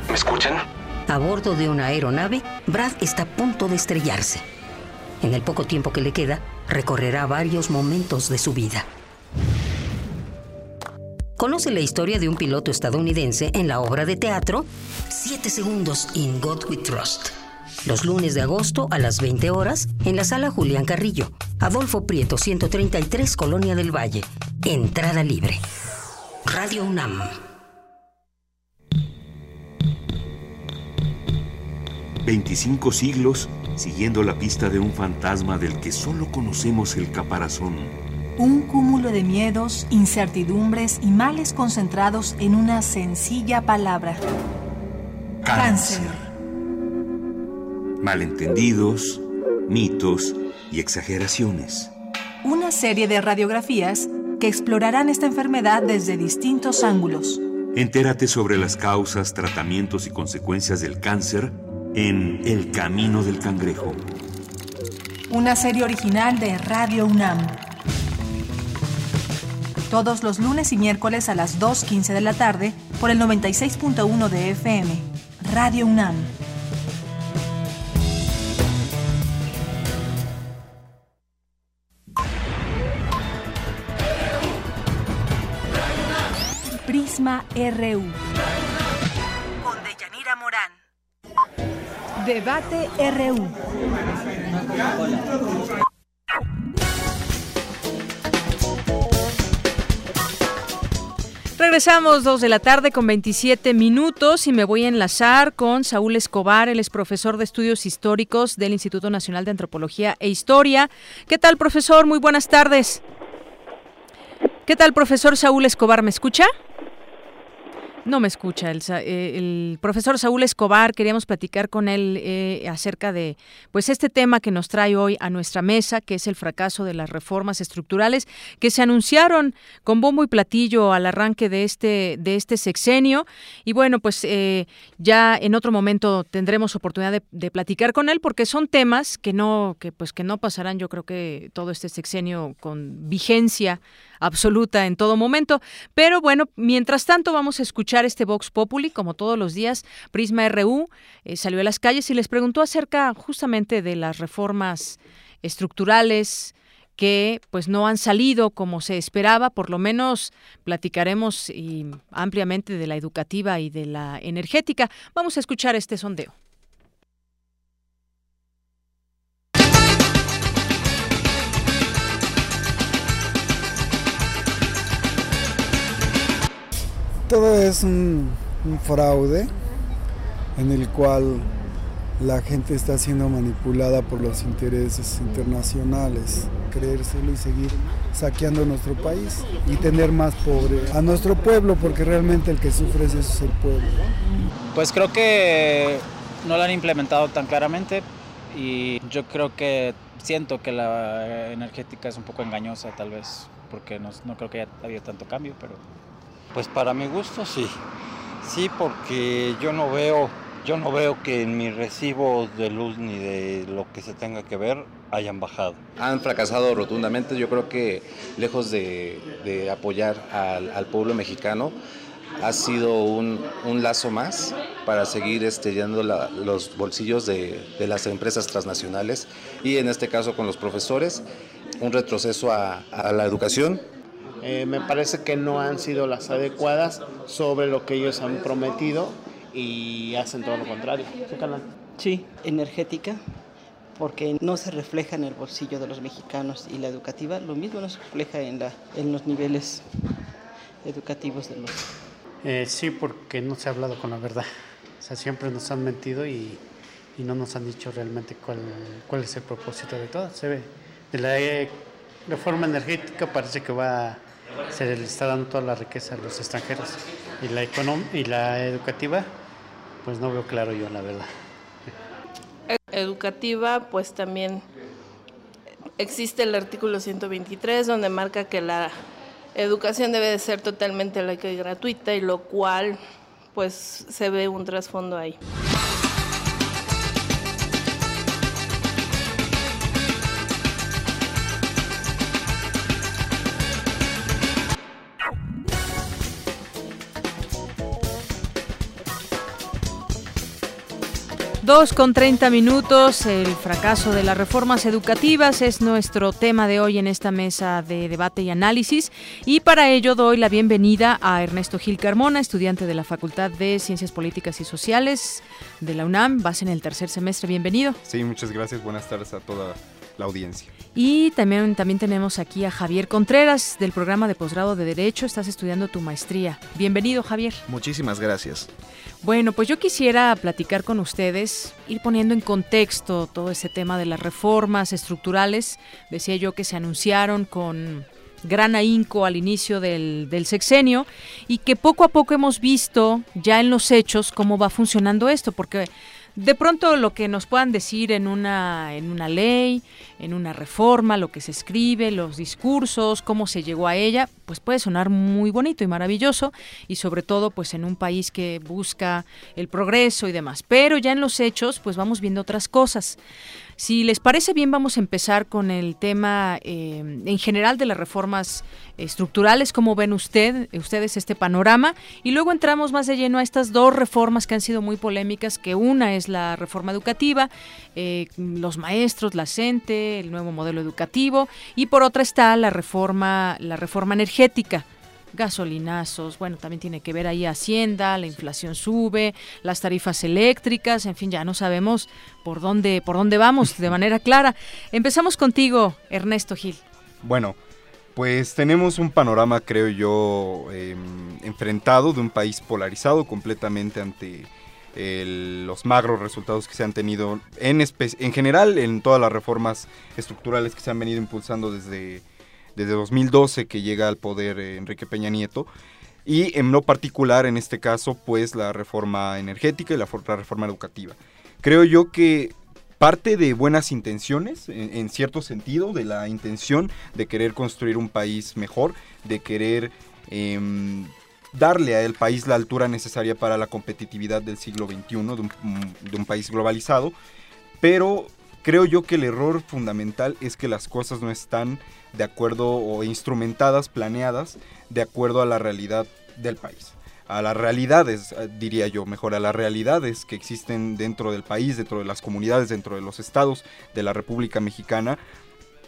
[SPEAKER 43] ¿Me escuchan?
[SPEAKER 44] A bordo de una aeronave, Brad está a punto de estrellarse. En el poco tiempo que le queda, recorrerá varios momentos de su vida. Conoce la historia de un piloto estadounidense en la obra de teatro Siete segundos in God We Trust. Los lunes de agosto a las 20 horas en la sala Julián Carrillo, Adolfo Prieto 133, Colonia del Valle. Entrada libre. Radio UNAM.
[SPEAKER 45] 25 siglos siguiendo la pista de un fantasma del que solo conocemos el caparazón.
[SPEAKER 12] Un cúmulo de miedos, incertidumbres y males concentrados en una sencilla palabra.
[SPEAKER 45] Cáncer. Malentendidos, mitos y exageraciones.
[SPEAKER 12] Una serie de radiografías que explorarán esta enfermedad desde distintos ángulos.
[SPEAKER 45] Entérate sobre las causas, tratamientos y consecuencias del cáncer en El Camino del Cangrejo.
[SPEAKER 12] Una serie original de Radio UNAM. Todos los lunes y miércoles a las 2.15 de la tarde por el 96.1 de FM. Radio UNAM. Prisma RU. Debate RU.
[SPEAKER 1] Regresamos dos de la tarde con 27 minutos y me voy a enlazar con Saúl Escobar, él es profesor de estudios históricos del Instituto Nacional de Antropología e Historia. ¿Qué tal, profesor? Muy buenas tardes. ¿Qué tal, profesor Saúl Escobar? ¿Me escucha? No me escucha el, eh, el, profesor Saúl Escobar. Queríamos platicar con él eh, acerca de, pues, este tema que nos trae hoy a nuestra mesa, que es el fracaso de las reformas estructurales que se anunciaron con bombo y platillo al arranque de este de este sexenio. Y bueno, pues eh, ya en otro momento tendremos oportunidad de, de, platicar con él, porque son temas que no, que pues que no pasarán. Yo creo que todo este sexenio con vigencia absoluta en todo momento. Pero bueno, mientras tanto vamos a escuchar este Vox Populi, como todos los días. Prisma RU eh, salió a las calles y les preguntó acerca justamente de las reformas estructurales que pues no han salido como se esperaba, por lo menos platicaremos ampliamente de la educativa y de la energética. Vamos a escuchar este sondeo.
[SPEAKER 46] Todo es un, fraude en el cual la gente está siendo manipulada por los intereses internacionales, creérselo y seguir saqueando nuestro país y tener más pobre a nuestro pueblo, porque realmente el que sufre es, es el pueblo.
[SPEAKER 47] Pues creo que no lo han implementado tan claramente y yo creo que siento que la energética es un poco engañosa tal vez, porque no, no creo que haya habido tanto cambio, pero
[SPEAKER 48] pues para mi gusto sí. Sí, porque yo no veo, yo no veo que en mis recibos de luz ni de lo que se tenga que ver hayan bajado.
[SPEAKER 49] Han fracasado rotundamente. Yo creo que lejos de, apoyar al, pueblo mexicano, ha sido un, lazo más para seguir estellando la, los bolsillos de, las empresas transnacionales y en este caso con los profesores, un retroceso a la educación
[SPEAKER 50] eh, me parece que no han sido las adecuadas sobre lo que ellos han prometido y hacen todo lo contrario.
[SPEAKER 51] Sí, energética, porque no se refleja en el bolsillo de los mexicanos y la educativa, lo mismo no se refleja en, la, en los niveles educativos de los...
[SPEAKER 50] Eh, sí, porque no se ha hablado con la verdad. O sea, siempre nos han mentido y, y no nos han dicho realmente cuál, cuál es el propósito de todo. Se ve. De la eh, reforma energética parece que va se le está dando toda la riqueza a los extranjeros. Y la, y la educativa, pues no veo claro yo, la verdad.
[SPEAKER 52] Educativa, pues también existe el artículo 123 donde marca que la educación debe de ser totalmente laica y gratuita y lo cual pues se ve un trasfondo ahí.
[SPEAKER 1] Dos con 30 minutos, el fracaso de las reformas educativas es nuestro tema de hoy en esta mesa de debate y análisis. Y para ello doy la bienvenida a Ernesto Gil Carmona, estudiante de la Facultad de Ciencias Políticas y Sociales de la UNAM. Vas en el tercer semestre, bienvenido.
[SPEAKER 53] Sí, muchas gracias. Buenas tardes a toda la audiencia.
[SPEAKER 1] Y también, también tenemos aquí a Javier Contreras del programa de posgrado de Derecho. Estás estudiando tu maestría. Bienvenido, Javier.
[SPEAKER 53] Muchísimas gracias.
[SPEAKER 1] Bueno, pues yo quisiera platicar con ustedes, ir poniendo en contexto todo ese tema de las reformas estructurales. Decía yo que se anunciaron con gran ahínco al inicio del, del, sexenio y que poco a poco hemos visto ya en los hechos cómo va funcionando esto, porque de pronto lo que nos puedan decir en una, en una ley, en una reforma, lo que se escribe, los discursos, cómo se llegó a ella, pues puede sonar muy bonito y maravilloso y sobre todo pues en un país que busca el progreso y demás. Pero ya en los hechos pues vamos viendo otras cosas. Si les parece bien, vamos a empezar con el tema eh, en general de las reformas estructurales. ¿Cómo ven usted, ustedes este panorama? Y luego entramos más de lleno a estas dos reformas que han sido muy polémicas, que una es la reforma educativa, eh, los maestros, la CENTE, el nuevo modelo educativo, y por otra está la reforma, la reforma energética gasolinazos, bueno, también tiene que ver ahí Hacienda, la inflación sube, las tarifas eléctricas, en fin, ya no sabemos por dónde, por dónde vamos de manera clara. Empezamos contigo, Ernesto Gil.
[SPEAKER 53] Bueno, pues tenemos un panorama, creo yo, em, enfrentado de un país polarizado completamente ante los magros resultados que se han tenido en, en general en todas las reformas estructurales que se han venido impulsando desde desde 2012 que llega al poder eh, Enrique Peña Nieto. Y en lo particular, en este caso, pues la reforma energética y la, reforma educativa. Creo yo que parte de buenas intenciones, en, cierto sentido, de la intención de querer construir un país mejor, de querer em, darle al país la altura necesaria para la competitividad del siglo XXI, de de un país globalizado, pero creo yo que el error fundamental es que las cosas no están de acuerdo o instrumentadas, planeadas, de acuerdo a la realidad del país. A las realidades, eh, diría yo, mejor a las realidades que existen dentro del país, dentro de las comunidades, dentro de los estados de la República Mexicana.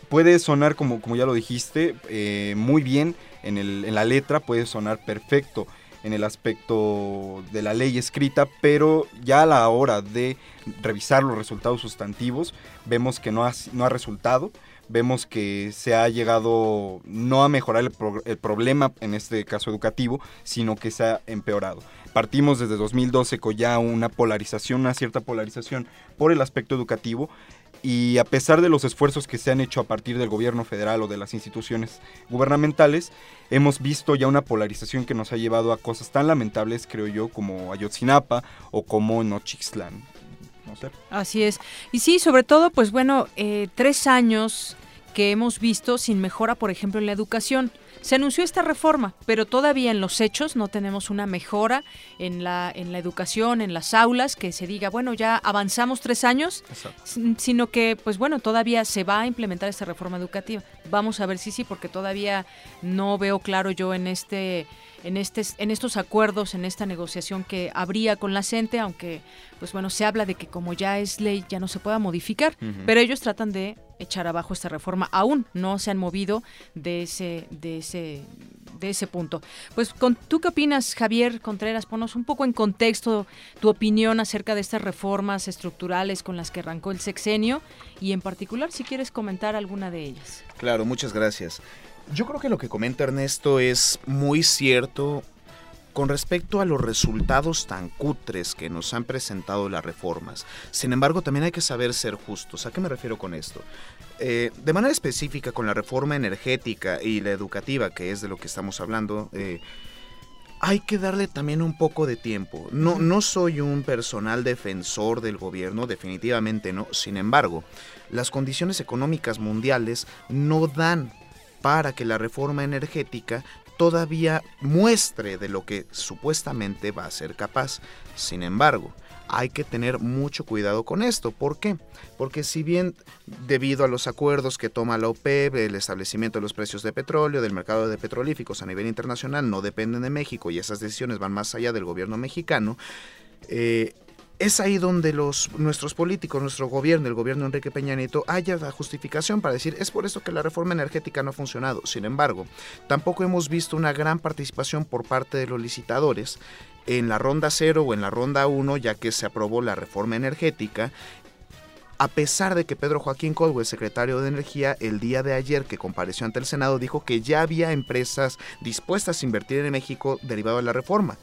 [SPEAKER 53] Puede sonar, como, como ya lo dijiste, eh, muy bien en, el, en la letra, puede sonar perfecto en el aspecto de la ley escrita, pero ya a la hora de revisar los resultados sustantivos, vemos que no ha, no ha resultado vemos que se ha llegado no a mejorar el, problema, en este caso educativo, sino que se ha empeorado. Partimos desde 2012 con ya una polarización, una cierta polarización por el aspecto educativo y a pesar de los esfuerzos que se han hecho a partir del gobierno federal o de las instituciones gubernamentales, hemos visto ya una polarización que nos ha llevado a cosas tan lamentables, creo yo, como Ayotzinapa o como Nochixtlán.
[SPEAKER 1] Así es. Y sí, sobre todo, pues bueno, eh, tres años que hemos visto sin mejora, por ejemplo, en la educación. Se anunció esta reforma, pero todavía en los hechos no tenemos una mejora en la, en la educación, en las aulas, que se diga, bueno, ya avanzamos tres años, sino que, pues bueno, todavía se va a implementar esta reforma educativa. Vamos a ver si sí, porque todavía no veo claro yo en este en, este, en estos acuerdos, en esta negociación que habría con la CENTE, aunque, pues bueno, se habla de que como ya es ley, ya no se pueda modificar, pero ellos tratan de echar abajo esta reforma. Aún no se han movido de ese, de ese, de ese punto. Pues, con, ¿tú qué opinas, Javier Contreras? Ponos un poco en contexto tu opinión acerca de estas reformas estructurales con las que arrancó el sexenio y en particular si quieres comentar alguna de ellas.
[SPEAKER 54] Claro, muchas gracias. Yo creo que lo que comenta Ernesto es muy cierto con respecto a los resultados tan cutres que nos han presentado las reformas. Sin embargo, también hay que saber ser justos. ¿A qué me refiero con esto? Eh, de manera específica, con la reforma energética y la educativa, que es de lo que estamos hablando, eh, hay que darle también un poco de tiempo. No, no soy un personal defensor del gobierno, definitivamente no. Sin embargo, las condiciones económicas mundiales no dan para que la reforma energética todavía muestre de lo que supuestamente va a ser capaz. Sin embargo, hay que tener mucho cuidado con esto. ¿Por qué? Porque si bien debido a los acuerdos que toma la OPEP, el establecimiento de los precios de petróleo, del mercado de petrolíficos a nivel internacional no dependen de México y esas decisiones van más allá del gobierno mexicano, eh, es ahí donde los, nuestros políticos, nuestro gobierno, el gobierno de Enrique Peña Nieto, haya la justificación para decir es por esto que la reforma energética no ha funcionado. Sin embargo, tampoco hemos visto una gran participación por parte de los licitadores en la ronda 0 o en la ronda 1, ya que se aprobó la reforma energética a pesar de que Pedro Joaquín Caldwell, secretario de Energía, el día de ayer que compareció ante el Senado, dijo que ya había empresas dispuestas a invertir en México derivado de la reforma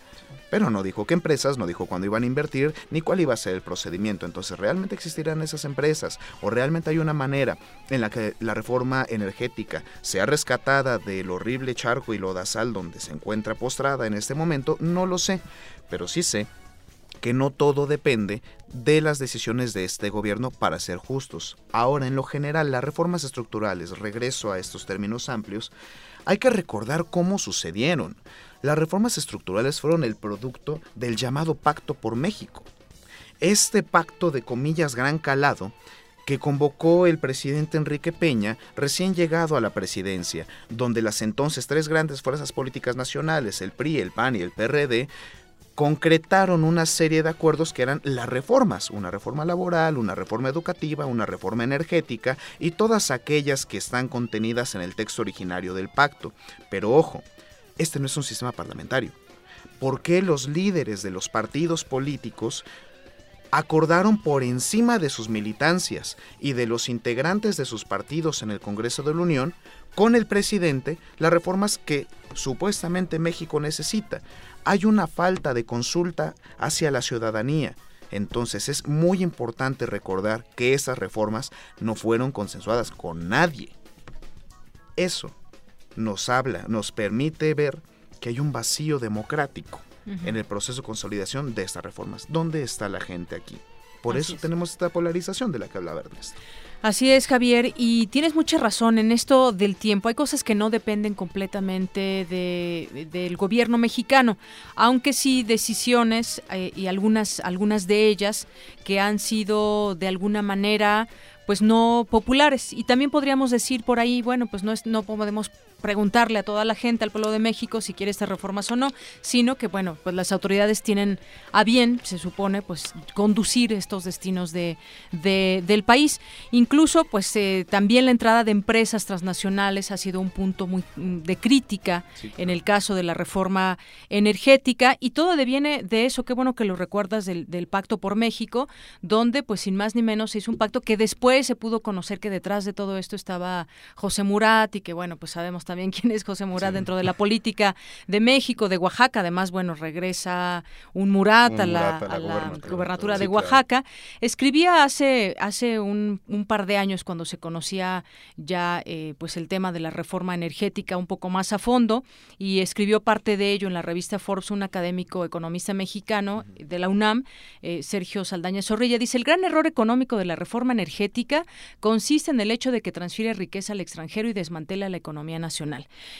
[SPEAKER 54] pero no dijo qué empresas, no dijo cuándo iban a invertir, ni cuál iba a ser el procedimiento. Entonces, ¿realmente existirán esas empresas? ¿O realmente hay una manera en la que la reforma energética sea rescatada del horrible charco y lodazal donde se encuentra postrada en este momento? No lo sé, pero sí sé que no todo depende de las decisiones de este gobierno para ser justos. Ahora, en lo general, las reformas estructurales, regreso a estos términos amplios, hay que recordar cómo sucedieron. Las reformas estructurales fueron el producto del llamado Pacto por México. Este pacto de comillas gran calado que convocó el presidente Enrique Peña, recién llegado a la presidencia, donde las entonces tres grandes fuerzas políticas nacionales, el PRI, el PAN y el PRD, concretaron una serie de acuerdos que eran las reformas, una reforma laboral, una reforma educativa, una reforma energética y todas aquellas que están contenidas en el texto originario del pacto. Pero ojo, este no es un sistema parlamentario. ¿Por qué los líderes de los partidos políticos acordaron por encima de sus militancias y de los integrantes de sus partidos en el Congreso de la Unión con el presidente las reformas que supuestamente México necesita. Hay una falta de consulta hacia la ciudadanía. Entonces es muy importante recordar que esas reformas no fueron consensuadas con nadie. Eso nos habla, nos permite ver que hay un vacío democrático en el proceso de consolidación de estas reformas. ¿Dónde está la gente aquí? Por eso tenemos esta polarización de la que hablaba Ernesto.
[SPEAKER 1] Así es, Javier, y tienes mucha razón en esto del tiempo. Hay cosas que no dependen completamente de, del gobierno mexicano, aunque sí decisiones eh, y algunas, algunas de ellas que han sido de alguna manera pues no populares y también podríamos decir por ahí bueno pues no es no podemos preguntarle a toda la gente, al pueblo de México, si quiere estas reformas o no, sino que, bueno, pues las autoridades tienen a bien, se supone, pues conducir estos destinos de, del país. Incluso, pues eh, también la entrada de empresas transnacionales ha sido un punto muy mm, de crítica en el caso de la reforma energética y todo deviene de eso, qué bueno que lo recuerdas del, del Pacto por México, donde, pues sin más ni menos, se hizo un pacto que después se pudo conocer que detrás de todo esto estaba José Murat y que, bueno, pues sabemos también quién es José Murat dentro de la política de México, de Oaxaca. Además, bueno, regresa un Murat, a, la, gubernatura, de Oaxaca. Escribía hace, hace un, par de años cuando se conocía ya eh, pues el tema de la reforma energética un poco más a fondo y escribió parte de ello en la revista Forbes, un académico economista mexicano de la UNAM, eh, Sergio Saldaña Zorrilla. Dice, el gran error económico de la reforma energética consiste en el hecho de que transfiere riqueza al extranjero y desmantela la economía nacional.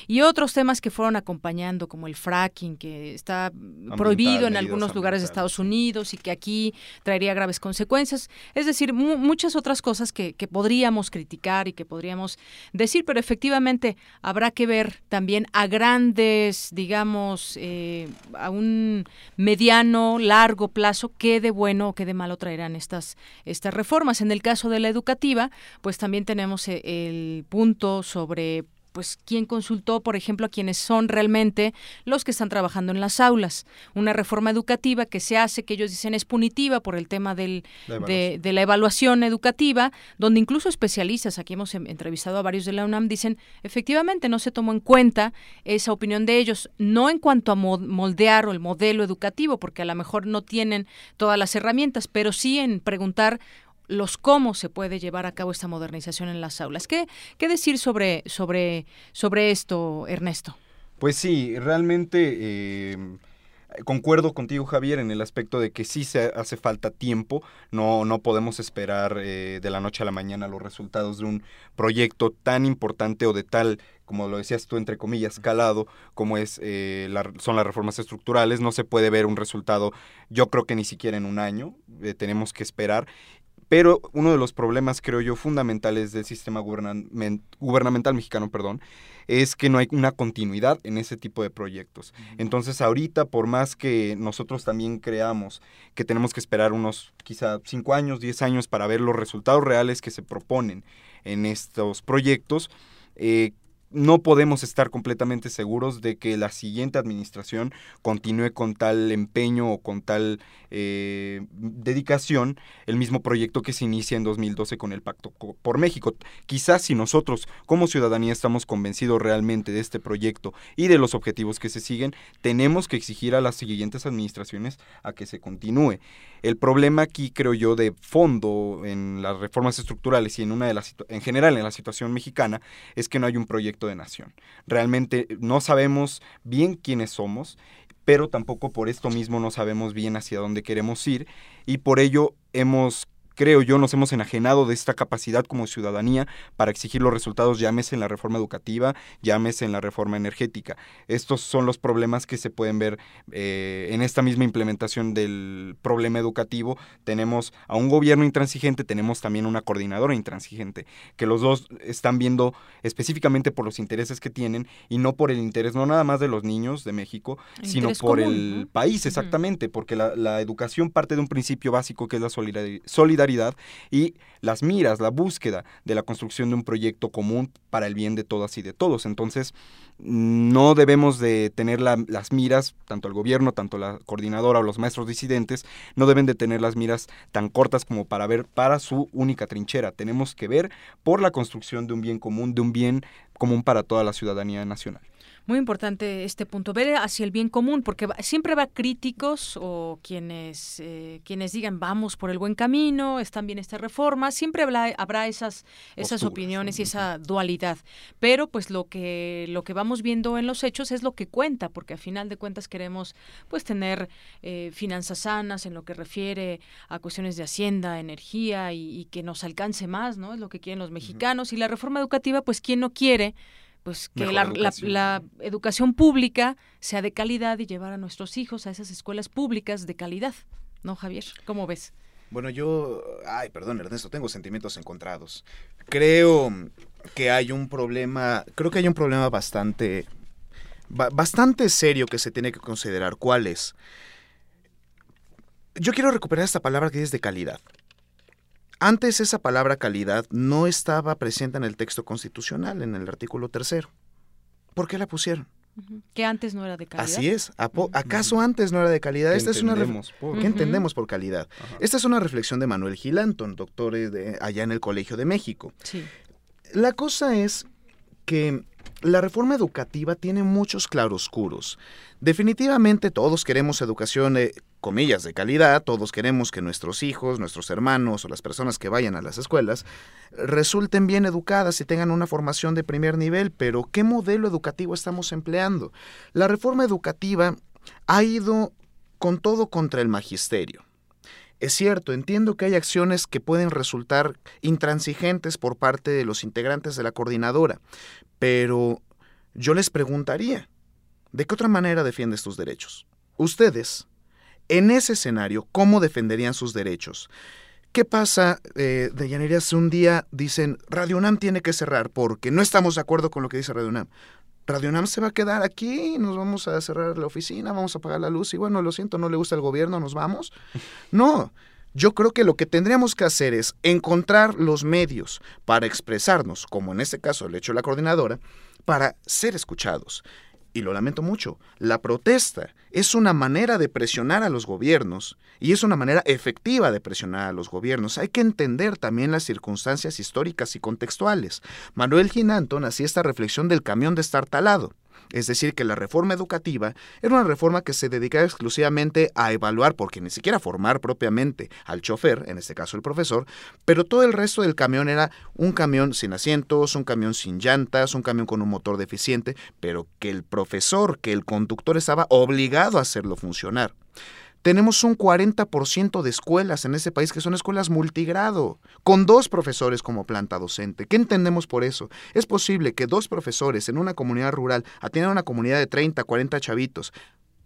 [SPEAKER 1] Y otros temas que fueron acompañando, como el fracking, que está prohibido en algunos lugares de Estados Unidos y que aquí traería graves consecuencias. Es decir, muchas otras cosas que, podríamos criticar y que podríamos decir, pero efectivamente habrá que ver también a grandes, digamos, eh, a un mediano, largo plazo, qué de bueno o qué de malo traerán estas, estas reformas. En el caso de la educativa, pues también tenemos eh, el punto sobre pues quién consultó, por ejemplo, a quienes son realmente los que están trabajando en las aulas. Una reforma educativa que se hace, que ellos dicen es punitiva por el tema del, de, la evaluación educativa, donde incluso especialistas, aquí hemos entrevistado a varios de la UNAM, dicen efectivamente no se tomó en cuenta esa opinión de ellos, no en cuanto a moldear o el modelo educativo, porque a lo mejor no tienen todas las herramientas, pero sí en preguntar los cómo se puede llevar a cabo esta modernización en las aulas. ¿Qué, qué decir sobre, sobre, sobre esto, Ernesto?
[SPEAKER 53] Pues sí, realmente eh, concuerdo contigo, Javier, en el aspecto de que sí se hace falta tiempo. No, no podemos esperar eh, de la noche a la mañana los resultados de un proyecto tan importante o de tal como lo decías tú, entre comillas, calado, como es, eh, son las reformas estructurales. No se puede ver un resultado, yo creo que ni siquiera en un año, tenemos que esperar. Pero uno de los problemas, creo yo, fundamentales del sistema gubernamental mexicano, perdón, es que no hay una continuidad en ese tipo de proyectos. Entonces, ahorita, por más que nosotros también creamos que tenemos que esperar unos quizá cinco años, diez años para ver los resultados reales que se proponen en estos proyectos, eh, no podemos estar completamente seguros de que la siguiente administración continúe con tal empeño o con tal eh, dedicación el mismo proyecto que se inicia en 2012 con el Pacto por México. Quizás si nosotros como ciudadanía estamos convencidos realmente de este proyecto y de los objetivos que se siguen, tenemos que exigir a las siguientes administraciones a que se continúe. El problema aquí, creo yo, de fondo en las reformas estructurales y en una de las en general en la situación mexicana es que no hay un proyecto de nación. Realmente no sabemos bien quiénes somos pero tampoco por esto mismo no sabemos bien hacia dónde queremos ir y por ello hemos creo yo, nos hemos enajenado de esta capacidad como ciudadanía para exigir los resultados, llámese en la reforma educativa, llámese en la reforma energética. Estos son los problemas que se pueden ver eh, en esta misma implementación del problema educativo. Tenemos a un gobierno intransigente, tenemos también una coordinadora intransigente, que los dos están viendo específicamente por los intereses que tienen y no por el interés, no nada más de los niños de México, sino por el país, exactamente, porque la, la educación parte de un principio básico que es la solidaridad y las miras, la búsqueda de la construcción de un proyecto común para el bien de todas y de todos. Entonces, no debemos de tener las miras, tanto el gobierno, tanto la coordinadora o los maestros disidentes, no deben de tener las miras tan cortas como para ver para su única trinchera. Tenemos que ver por la construcción de un bien común, de un bien común para toda la ciudadanía nacional.
[SPEAKER 1] Muy importante este punto, ver hacia el bien común, porque siempre va críticos o quienes, eh, quienes digan vamos por el buen camino, están bien esta reforma, siempre habrá, habrá esas, esas opiniones y esa dualidad. Pero pues lo que, lo que vamos viendo en los hechos es lo que cuenta, porque a final de cuentas queremos pues tener eh, finanzas sanas en lo que refiere a cuestiones de hacienda, energía y, que nos alcance más, ¿no? Es lo que quieren los mexicanos. Y la reforma educativa, pues, ¿quién no quiere? Pues que la educación. pública sea de calidad y llevar a nuestros hijos a esas escuelas públicas de calidad. ¿No, Javier? ¿Cómo ves?
[SPEAKER 54] Bueno, yo, ay, perdón, Ernesto, tengo sentimientos encontrados. Creo que hay un problema, creo que hay un problema bastante, bastante serio que se tiene que considerar. ¿Cuál es? Yo quiero recuperar esta palabra que es de calidad. Antes esa palabra calidad no estaba presente en el texto constitucional, en el artículo tercero. ¿Por qué la pusieron?
[SPEAKER 1] Que antes no era de calidad.
[SPEAKER 54] Así es. ¿Acaso antes no era de calidad? Esta es una por? ¿Qué entendemos por calidad? Esta es una reflexión de Manuel Gilanton, doctor de, allá en el Colegio de México.
[SPEAKER 1] Sí.
[SPEAKER 54] La cosa es que la reforma educativa tiene muchos claroscuros. Definitivamente todos queremos educación, eh, comillas, de calidad, todos queremos que nuestros hijos, nuestros hermanos o las personas que vayan a las escuelas resulten bien educadas y tengan una formación de primer nivel, pero ¿qué modelo educativo estamos empleando? La reforma educativa ha ido con todo contra el magisterio. Es cierto, entiendo que hay acciones que pueden resultar intransigentes por parte de los integrantes de la coordinadora, pero yo les preguntaría, ¿de qué otra manera defiendes tus derechos? Ustedes, en ese escenario, ¿cómo defenderían sus derechos? ¿Qué pasa, eh, de Llanería, si un día dicen Radio UNAM tiene que cerrar porque no estamos de acuerdo con lo que dice Radio UNAM? Radio UNAM se va a quedar aquí, nos vamos a cerrar la oficina, vamos a apagar la luz y bueno, lo siento, no le gusta el gobierno, nos vamos. No, yo creo que lo que tendríamos que hacer es encontrar los medios para expresarnos, como en este caso el hecho de la coordinadora, para ser escuchados. Y lo lamento mucho, la protesta es una manera de presionar a los gobiernos y es una manera efectiva de presionar a los gobiernos. Hay que entender también las circunstancias históricas y contextuales. Manuel Ginanton hacía esta reflexión del camión de estar talado. Es decir, que la reforma educativa era una reforma que se dedicaba exclusivamente a evaluar, porque ni siquiera formar propiamente al chofer, en este caso el profesor, pero todo el resto del camión era un camión sin asientos, un camión sin llantas, un camión con un motor deficiente, pero que el profesor, que el conductor estaba obligado a hacerlo funcionar. Tenemos un 40% de escuelas en ese país que son escuelas multigrado, con dos profesores como planta docente. ¿Qué entendemos por eso? Es posible que dos profesores en una comunidad rural atiendan una comunidad de 30, 40 chavitos,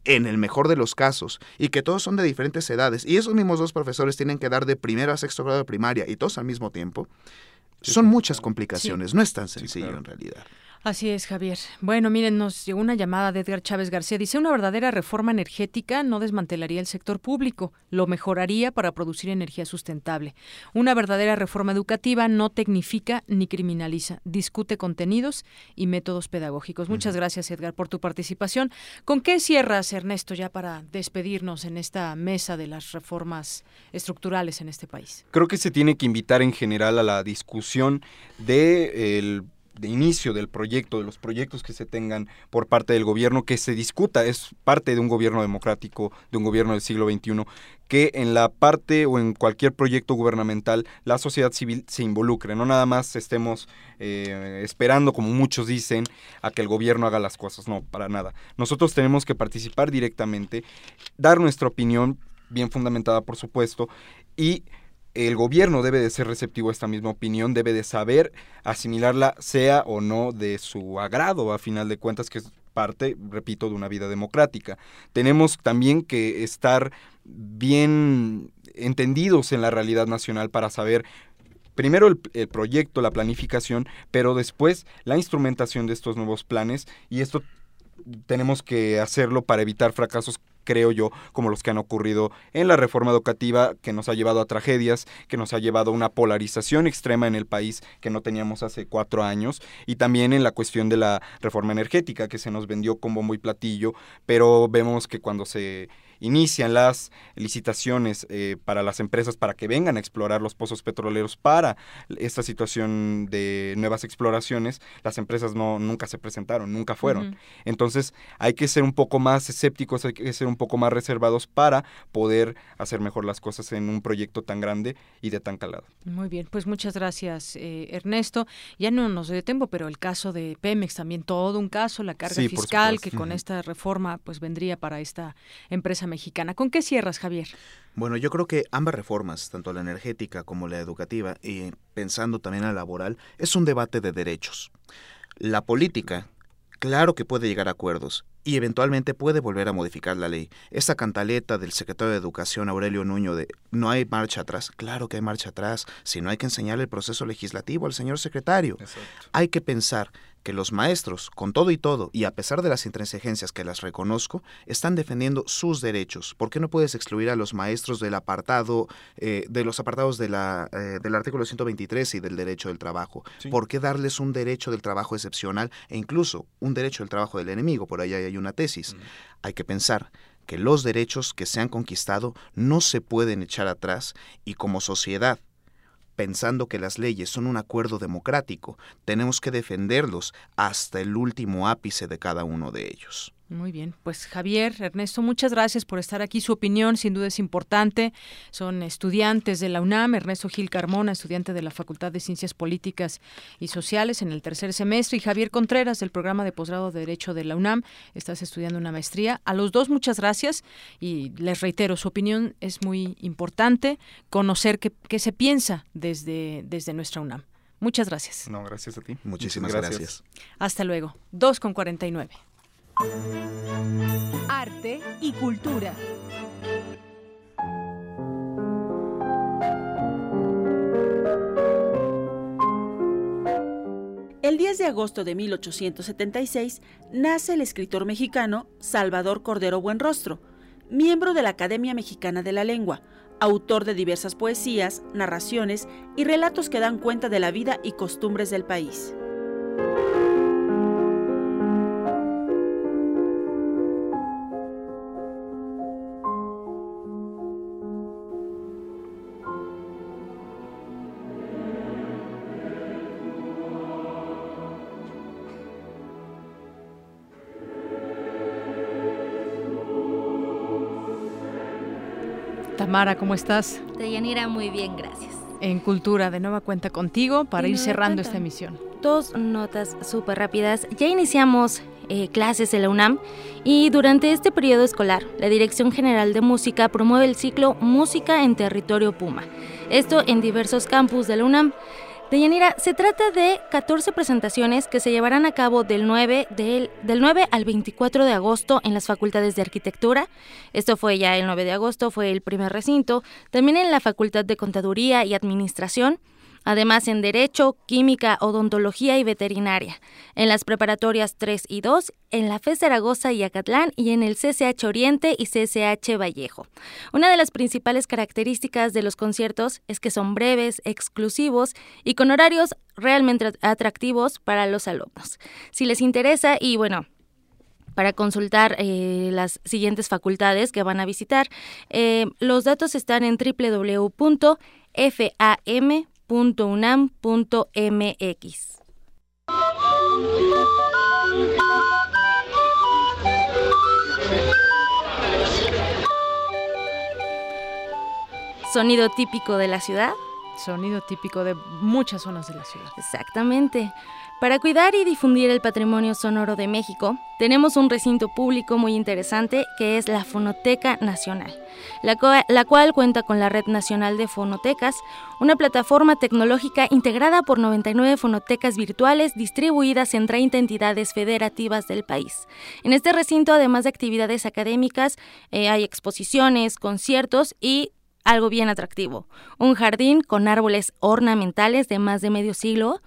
[SPEAKER 54] en el mejor de los casos, y que todos son de diferentes edades, y esos mismos dos profesores tienen que dar de primero a sexto grado de primaria y todos al mismo tiempo, son muchas complicaciones, no es tan sencillo en realidad.
[SPEAKER 1] Así es, Javier. Bueno, miren, nos llegó una llamada de Edgar Chávez García. Dice, una verdadera reforma energética no desmantelaría el sector público, lo mejoraría para producir energía sustentable. Una verdadera reforma educativa no tecnifica ni criminaliza, discute contenidos y métodos pedagógicos. Muchas gracias, Edgar, por tu participación. ¿Con qué cierras, Ernesto, ya para despedirnos en esta mesa de las reformas estructurales en este país?
[SPEAKER 53] Creo que se tiene que invitar en general a la discusión de el de inicio del proyecto, de los proyectos que se tengan por parte del gobierno, que se discuta, es parte de un gobierno democrático, de un gobierno del siglo XXI, que en la parte o en cualquier proyecto gubernamental la sociedad civil se involucre, no nada más estemos eh, esperando, como muchos dicen, a que el gobierno haga las cosas, no, para nada. Nosotros tenemos que participar directamente, dar nuestra opinión, bien fundamentada por supuesto, y el gobierno debe de ser receptivo a esta misma opinión, debe de saber asimilarla, sea o no de su agrado, a final de cuentas, que es parte, repito, de una vida democrática. Tenemos también que estar bien entendidos en la realidad nacional para saber primero el, el, proyecto, la planificación, pero después la instrumentación de estos nuevos planes y esto tenemos que hacerlo para evitar fracasos creo yo, como los que han ocurrido en la reforma educativa, que nos ha llevado a tragedias, que nos ha llevado a una polarización extrema en el país que no teníamos hace cuatro años, y también en la cuestión de la reforma energética, que se nos vendió como muy platillo, pero vemos que cuando se inician las licitaciones eh, para las empresas para que vengan a explorar los pozos petroleros para esta situación de nuevas exploraciones, las empresas no nunca se presentaron, nunca fueron. Uh -huh. Entonces hay que ser un poco más escépticos, hay que ser un poco más reservados para poder hacer mejor las cosas en un proyecto tan grande y de tan calado.
[SPEAKER 1] Muy bien, pues muchas gracias eh, Ernesto. Ya no nos detengo, pero el caso de Pemex también todo un caso, la carga sí, fiscal que con uh -huh. esta reforma pues vendría para esta empresa mexicana. ¿Con qué cierras, Javier?
[SPEAKER 54] Bueno, yo creo que ambas reformas, tanto la energética como la educativa, y pensando también a la laboral, es un debate de derechos. La política, claro que puede llegar a acuerdos y eventualmente puede volver a modificar la ley. Esa cantaleta del secretario de Educación, Aurelio Nuño, de no hay marcha atrás. Claro que hay marcha atrás, si no hay que enseñar el proceso legislativo al señor secretario. Exacto. Hay que pensar que los maestros, con todo y todo, y a pesar de las intransigencias que las reconozco, están defendiendo sus derechos. ¿Por qué no puedes excluir a los maestros del apartado, eh, de los apartados de la, eh, del artículo 123 y del derecho del trabajo? Sí. ¿Por qué darles un derecho del trabajo excepcional e incluso un derecho del trabajo del enemigo? Por ahí hay una tesis. Mm. Hay que pensar que los derechos que se han conquistado no se pueden echar atrás y como sociedad pensando que las leyes son un acuerdo democrático, tenemos que defenderlos hasta el último ápice de cada uno de ellos.
[SPEAKER 1] Muy bien, pues Javier, Ernesto, muchas gracias por estar aquí. Su opinión sin duda es importante. Son estudiantes de la UNAM, Ernesto Gil Carmona, estudiante de la Facultad de Ciencias Políticas y Sociales en el tercer semestre, y Javier Contreras del programa de posgrado de Derecho de la UNAM. Estás estudiando una maestría. A los dos muchas gracias y les reitero, su opinión es muy importante, conocer qué, qué se piensa desde, desde nuestra UNAM. Muchas gracias.
[SPEAKER 53] No, gracias a ti.
[SPEAKER 54] Muchísimas gracias. gracias.
[SPEAKER 1] Hasta luego. 2 con 49.
[SPEAKER 12] Arte y cultura.
[SPEAKER 55] El 10 de agosto de 1876 nace el escritor mexicano Salvador Cordero Buenrostro, miembro de la Academia Mexicana de la Lengua, autor de diversas poesías, narraciones y relatos que dan cuenta de la vida y costumbres del país.
[SPEAKER 1] Tamara, ¿cómo estás?
[SPEAKER 10] Deyanira, muy bien, gracias.
[SPEAKER 1] En Cultura, de nueva cuenta contigo para ir cerrando esta emisión.
[SPEAKER 10] Dos notas súper rápidas. Ya iniciamos eh, clases en la UNAM y durante este periodo escolar, la Dirección General de Música promueve el ciclo Música en Territorio Puma. Esto en diversos campus de la UNAM. Deyanira, se trata de 14 presentaciones que se llevarán a cabo del 9, del, del 9 al 24 de agosto en las facultades de arquitectura. Esto fue ya el 9 de agosto, fue el primer recinto. También en la Facultad de Contaduría y Administración. Además en Derecho, Química, Odontología y Veterinaria, en las preparatorias 3 y 2, en la FE Zaragoza y Acatlán y en el CCH Oriente y CCH Vallejo. Una de las principales características de los conciertos es que son breves, exclusivos y con horarios realmente atractivos para los alumnos. Si les interesa y bueno, para consultar eh, las siguientes facultades que van a visitar. Eh, los datos están en www.fam.com www.unam.mx. sonido típico de la ciudad.
[SPEAKER 1] Sonido típico de muchas zonas de la ciudad.
[SPEAKER 10] Exactamente. Para cuidar y difundir el patrimonio sonoro de México, tenemos un recinto público muy interesante que es la Fonoteca Nacional, la, cual cuenta con la Red Nacional de Fonotecas, una plataforma tecnológica integrada por 99 fonotecas virtuales distribuidas en 30 entidades federativas del país. En este recinto, además de actividades académicas, eh, hay exposiciones, conciertos y algo bien atractivo, un jardín con árboles ornamentales de más de medio siglo,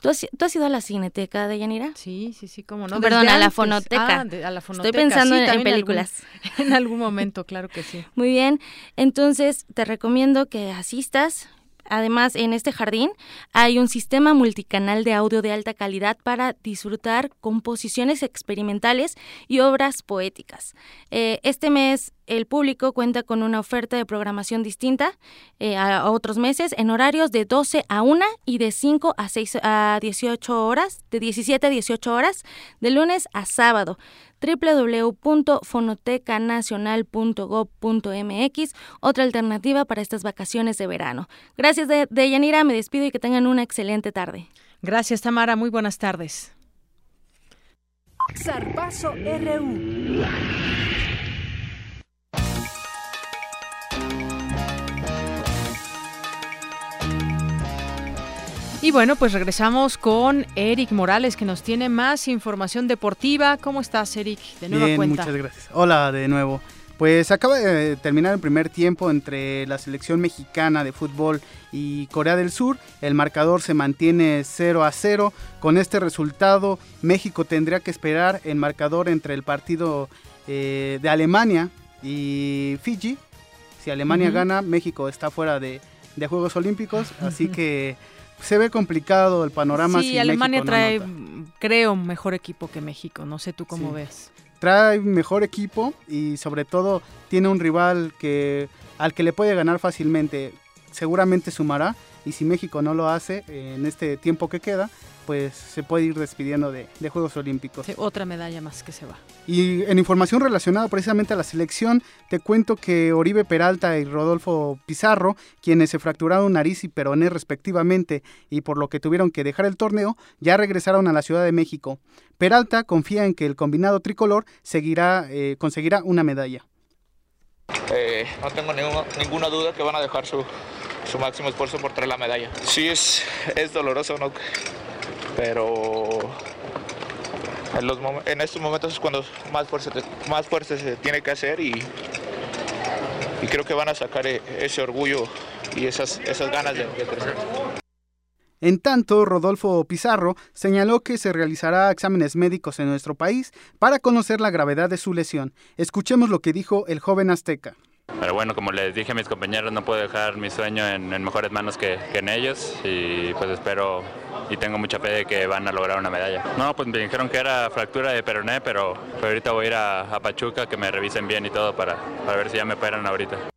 [SPEAKER 10] ¿Tú has, ido a la cineteca de Yanira?
[SPEAKER 1] Sí, sí, sí, cómo no.
[SPEAKER 10] Perdón, a la fonoteca.
[SPEAKER 1] Ah, a la fonoteca.
[SPEAKER 10] Estoy pensando en, películas.
[SPEAKER 1] en algún momento, claro que sí.
[SPEAKER 10] Muy bien, entonces te recomiendo que asistas, Además, en este jardín hay un sistema multicanal de audio de alta calidad para disfrutar composiciones experimentales y obras poéticas. Eh, este mes el público cuenta con una oferta de programación distinta eh, a, otros meses en horarios de 12 a 1 y de 5 a 6 a 18 horas, de 17 a 18 horas, de lunes a sábado www.fonotecanacional.gov.mx, otra alternativa para estas vacaciones de verano. Gracias de, Yanira, me despido y que tengan una excelente tarde.
[SPEAKER 1] Gracias Tamara, muy buenas tardes.
[SPEAKER 12] RU.
[SPEAKER 1] Y bueno, pues regresamos con Eric Morales, que nos tiene más información deportiva. ¿Cómo estás, Eric?
[SPEAKER 11] De nueva Bien, muchas gracias. Hola de nuevo. Pues acaba de terminar el primer tiempo entre la selección mexicana de fútbol y Corea del Sur. El marcador se mantiene 0 a 0. Con este resultado, México tendría que esperar el marcador entre el partido eh, de Alemania y Fiji. Si Alemania gana, México está fuera de, de Juegos Olímpicos. Así que se ve complicado el panorama.
[SPEAKER 1] Sí, Alemania trae, creo, mejor equipo que México. No sé tú cómo ves.
[SPEAKER 11] Trae mejor equipo y sobre todo tiene un rival que al que le puede ganar fácilmente. Seguramente sumará y si México no lo hace en este tiempo que queda, pues se puede ir despidiendo de, Juegos Olímpicos.
[SPEAKER 1] otra medalla más que se va.
[SPEAKER 11] Y en información relacionada precisamente a la selección, te cuento que Oribe Peralta y Rodolfo Pizarro, quienes se fracturaron nariz y peroné respectivamente y por lo que tuvieron que dejar el torneo, ya regresaron a la Ciudad de México. Peralta confía en que el combinado tricolor seguirá, eh, conseguirá una medalla.
[SPEAKER 56] Eh, no tengo ninguna duda que van a dejar su, su máximo esfuerzo por traer la medalla. Sí, es, es doloroso, ¿no? pero en, los, en estos momentos es cuando más fuerza, más fuerza se tiene que hacer y, y creo que van a sacar e, ese orgullo y esas, esas ganas de, de crecer.
[SPEAKER 11] En tanto, Rodolfo Pizarro señaló que se realizará exámenes médicos en nuestro país para conocer la gravedad de su lesión. Escuchemos lo que dijo el joven azteca.
[SPEAKER 57] Pero bueno, como les dije a mis compañeros, no puedo dejar mi sueño en, mejores manos que, en ellos y pues espero y tengo mucha fe de que van a lograr una medalla. No, pues me dijeron que era fractura de peroné, pero, ahorita voy a ir a, Pachuca que me revisen bien y todo para, para ver si ya me operan ahorita.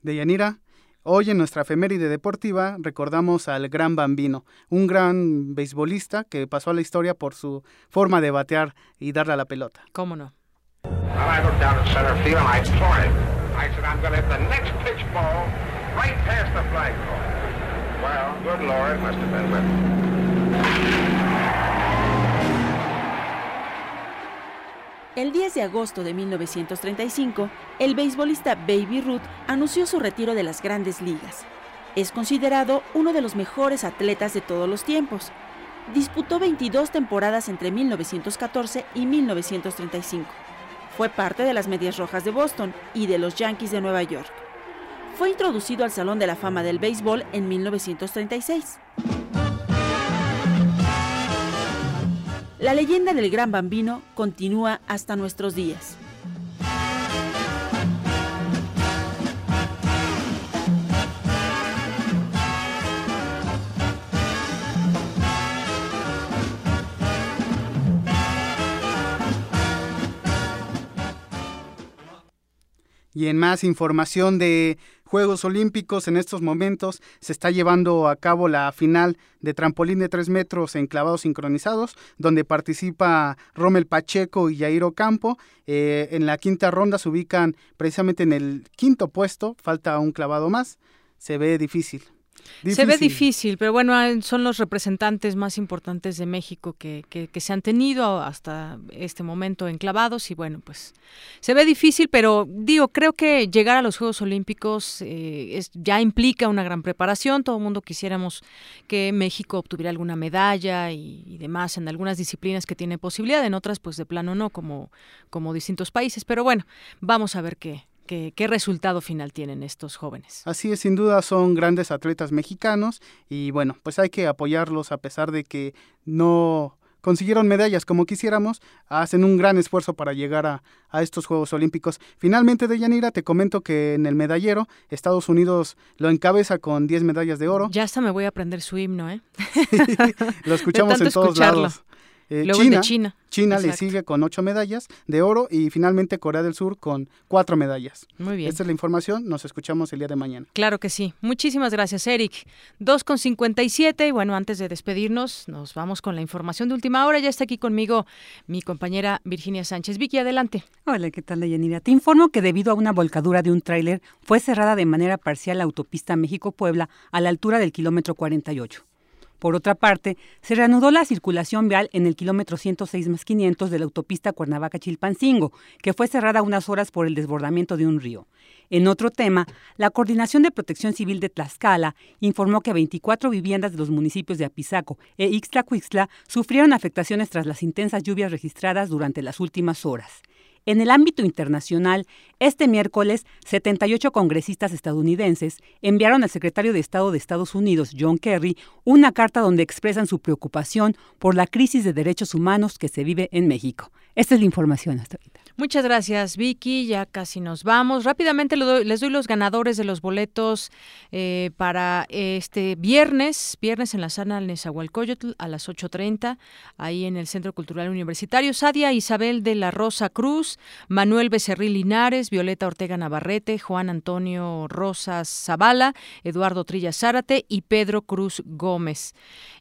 [SPEAKER 11] De Yanira, Hoy en nuestra efeméride deportiva recordamos al gran Bambino, un gran beisbolista que pasó a la historia por su forma de batear y darle a la pelota.
[SPEAKER 1] ¿Cómo no?
[SPEAKER 55] El 10 de agosto de 1935, el beisbolista Baby Ruth anunció su retiro de las grandes ligas. Es considerado uno de los mejores atletas de todos los tiempos. Disputó 22 temporadas entre 1914 y 1935 fue parte de las Medias Rojas de Boston y de los Yankees de Nueva York. Fue introducido al Salón de la Fama del Béisbol en 1936. La leyenda del Gran Bambino continúa hasta nuestros días.
[SPEAKER 11] Y en más información de Juegos Olímpicos. En estos momentos se está llevando a cabo la final de trampolín de 3 metros en clavados sincronizados, donde participa Rommel Pacheco y Jairo Campo. Eh, en la quinta ronda se ubican precisamente en el quinto puesto, falta un clavado más. Se ve difícil.
[SPEAKER 1] Se ve difícil, pero bueno, ah, son los representantes más importantes de México que, que, se han tenido hasta este momento enclavados y bueno, pues se ve difícil, pero digo, creo que llegar a los Juegos Olímpicos eh, es, ya implica una gran preparación. Todo el mundo quisiéramos que México obtuviera alguna medalla y, y, demás en algunas disciplinas que tiene posibilidad, en otras pues de plano no, como, como distintos países. Pero bueno, vamos a ver qué, qué, resultado final tienen estos jóvenes.
[SPEAKER 11] Así es, sin duda son grandes atletas mexicanos y bueno, pues hay que apoyarlos a pesar de que no consiguieron medallas como quisiéramos, hacen un gran esfuerzo para llegar a, estos Juegos Olímpicos. Finalmente, Deyanira, te comento que en el medallero Estados Unidos lo encabeza con 10 medallas de oro.
[SPEAKER 1] Ya hasta me voy a aprender su himno, ¿eh?
[SPEAKER 11] lo escuchamos en todos lados.
[SPEAKER 1] Eh, China, China.
[SPEAKER 11] China le sigue con ocho medallas de oro y finalmente Corea del Sur con cuatro medallas.
[SPEAKER 1] Muy bien.
[SPEAKER 11] Esta es la información. Nos escuchamos el día de mañana.
[SPEAKER 1] Claro que sí. Muchísimas gracias, Eric. 2 con 57. Y bueno, antes de despedirnos, nos vamos con la información de última hora. Ya está aquí conmigo mi compañera Virginia Sánchez. Vicky, adelante.
[SPEAKER 58] Hola, ¿qué tal, Deyanira? Te informo que debido a una volcadura de un tráiler fue cerrada de manera parcial la autopista México-Puebla a la altura del kilómetro 48. Por otra parte, se reanudó la circulación vial en el kilómetro 106 más 500 de la autopista Cuernavaca-Chilpancingo, que fue cerrada unas horas por el desbordamiento de un río. En otro tema, la Coordinación de Protección Civil de Tlaxcala informó que 24 viviendas de los municipios de Apizaco e Ixtlacuixtla sufrieron afectaciones tras las intensas lluvias registradas durante las últimas horas. En el ámbito internacional, este miércoles, 78 congresistas estadounidenses enviaron al secretario de Estado de Estados Unidos, John Kerry, una carta donde expresan su preocupación por la crisis de derechos humanos que se vive en México. Esta es la información hasta ahorita.
[SPEAKER 1] Muchas gracias, Vicky. Ya casi nos vamos. Rápidamente les doy los ganadores de los boletos eh, para este viernes, viernes en la sala Nezahualcóyotl a las 8.30, ahí en el Centro Cultural Universitario. Sadia Isabel de la Rosa Cruz, Manuel Becerril Linares, Violeta Ortega Navarrete, Juan Antonio Rosas Zavala, Eduardo Trilla Zárate y Pedro Cruz Gómez.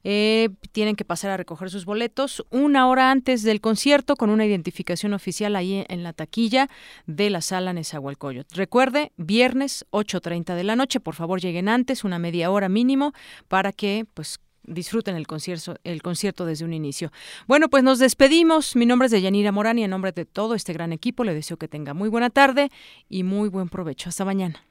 [SPEAKER 1] Eh, tienen que pasar a recoger sus boletos una hora antes del concierto con una identificación oficial ahí en la taquilla de la sala Nezahualcóyotl. Recuerde, viernes 8.30 de la noche, por favor lleguen antes, una media hora mínimo, para que pues disfruten el concierto, el concierto desde un inicio. Bueno, pues nos despedimos. Mi nombre es Deyanira Morán y en nombre de todo este gran equipo le deseo que tenga muy buena tarde y muy buen provecho. Hasta mañana.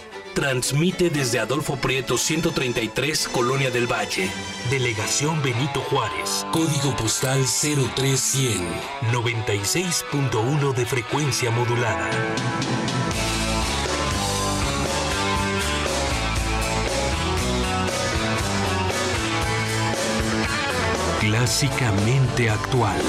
[SPEAKER 45] Transmite desde Adolfo Prieto 133, Colonia del Valle. Delegación Benito Juárez. Código postal 03100. 96.1 de frecuencia modulada. Clásicamente actual.